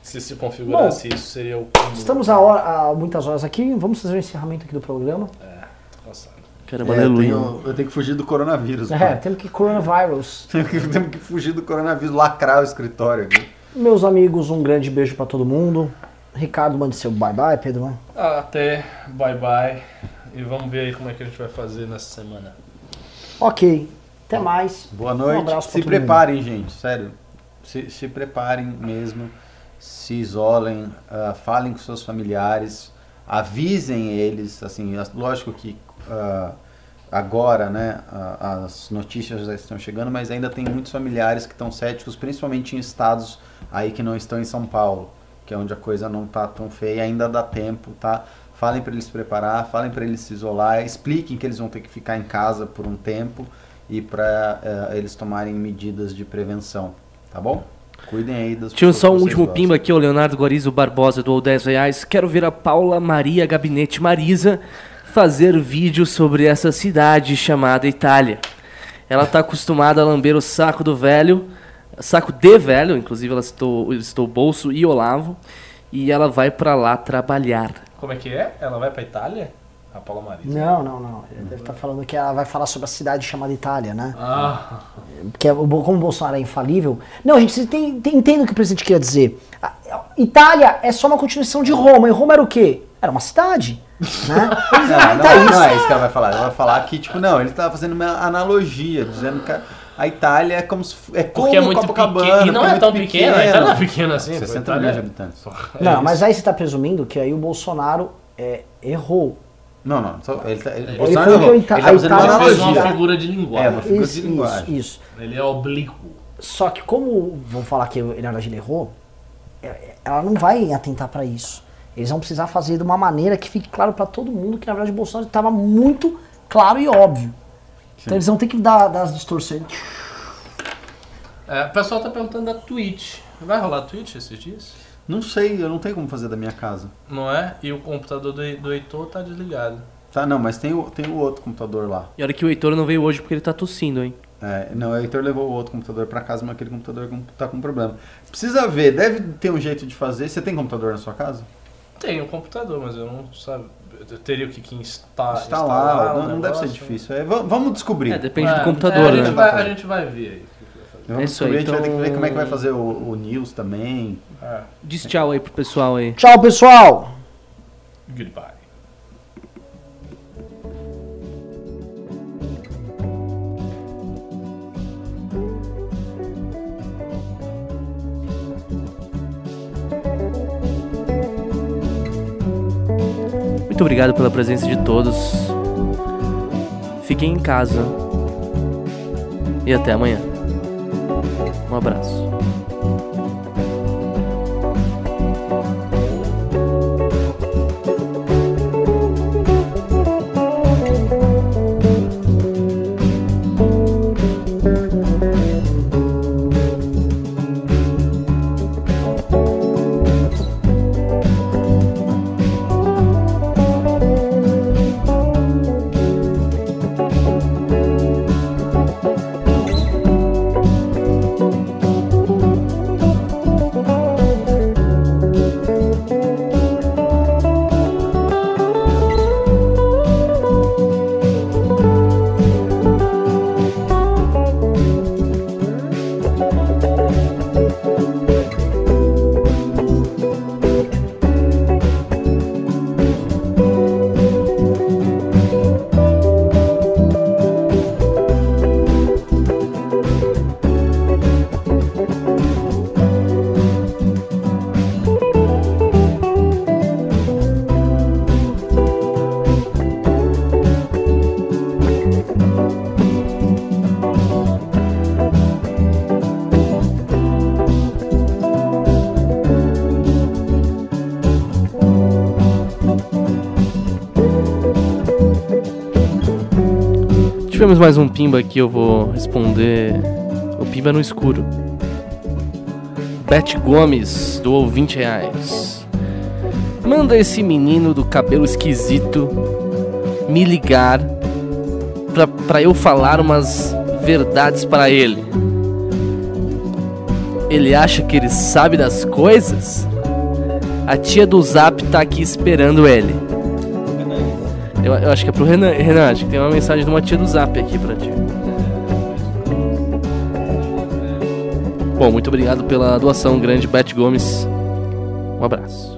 Se se configurasse isso, seria o cúmulo. Estamos há, hora- há muitas horas aqui, vamos fazer o encerramento aqui do programa. Nossa. Caramba, É, eu, tenho, eu tenho que fugir do coronavírus. É, temos que coronavirus. Temos que, temos que fugir do coronavírus, lacrar o escritório aqui. Meus amigos, um grande beijo pra todo mundo. Ricardo, mande seu bye bye, Pedro. Até, bye bye. E vamos ver aí como é que a gente vai fazer nessa semana. Ok, até mais. Boa noite. Um abraço pra se todo preparem, gente, sério. Se, se preparem mesmo. Se isolem, ah, falem com seus familiares, avisem eles. Assim, as- lógico que ah, agora, né, ah, as notícias já estão chegando, mas ainda tem muitos familiares que estão céticos, principalmente em estados aí que não estão em São Paulo, que é onde a coisa não tá tão feia. Ainda dá tempo, tá? Falem para eles se preparar, falem para eles se isolar, expliquem que eles vão ter que ficar em casa por um tempo e para eles tomarem medidas de prevenção, tá bom? Cuidem aí das Tinha só um último gostam. pimba aqui, o Leonardo Guarizo Barbosa doou 10 reais. Quero ver a Paula Maria Gabinete Marisa fazer vídeo sobre essa cidade chamada Itália. Ela tá acostumada a lamber o saco do velho saco de velho, inclusive ela citou, citou o Bolso e Olavo, e ela vai pra lá trabalhar. Como é que é? Ela vai pra Itália? A Paula Marisa. Não, não, não. Ele deve estar falando que ela vai falar sobre a cidade chamada Itália, né? Ah, Porque o Bo- como o Bolsonaro é infalível. Não, gente, você tem, tem, entende o que o presidente queria dizer. A- a- Itália é só uma continuação de Roma. E Roma era o quê? Era uma cidade. Né? Eles Não, não, é- isso. não é isso que ela vai falar. Ela vai falar que, tipo, não, ele tá fazendo uma analogia, dizendo que a- Itália é como se é como porque é muito Copacabana, pequeno. E não é muito tão pequena. A Itália não é pequena assim. pô, a 60 Itália milhões de é- habitantes. É Não, isso. mas aí você está presumindo que aí o Bolsonaro é, errou. Não, não, só, ele tá, ele, Ele Bolsonaro ele tá fazendo uma Ele fez uma figura de É, uma linguagem. figura Isso, de isso, linguagem. isso. Ele é oblíquo. Só que como vão falar que ele, na verdade, ele errou, ela não vai atentar para isso. Eles vão precisar fazer de uma maneira que fique claro para todo mundo que na verdade o Bolsonaro estava muito claro e óbvio. Então eles vão ter que dar, dar as distorções. É, o pessoal tá perguntando da Twitch. Vai rolar Twitch esses dias? Não sei, eu não tenho como fazer da minha casa. Não é? E o computador do, do Heitor tá desligado. Tá, não, mas tem o, tem o outro computador lá. E olha que o Heitor não veio hoje porque ele tá tossindo, hein? É, não, o Heitor levou o outro computador pra casa, mas aquele computador com- tá com problema. Precisa ver, deve ter um jeito de fazer. Você tem computador na sua casa? Tem um computador, mas eu não sabe. Eu teria que, que insta, Está lá, o não, não deve ser difícil. É, va- vamos descobrir. É, depende É, do computador, é, a, né? gente vai, a gente vai ver aí. Vamos É isso aí, descobrir, a gente vai ter que ver então- como é que vai fazer o, o news também. É. Diz tchau aí pro pessoal aí. Tchau, pessoal! Goodbye. Muito obrigado pela presença de todos. Fiquem em casa. E até amanhã. Um abraço. Tivemos mais um Pimba aqui, eu vou responder. O Pimba no escuro. Beth Gomes doou 20 reais. Manda esse menino do cabelo esquisito me ligar pra, pra eu falar umas verdades pra ele. Ele acha que ele sabe das coisas? A tia do Zap tá aqui esperando ele. Eu, eu acho que é pro Renan. Renan, acho que tem uma mensagem de uma tia do Zap aqui pra ti. Bom, muito obrigado pela doação grande, Beth Gomes. Um abraço.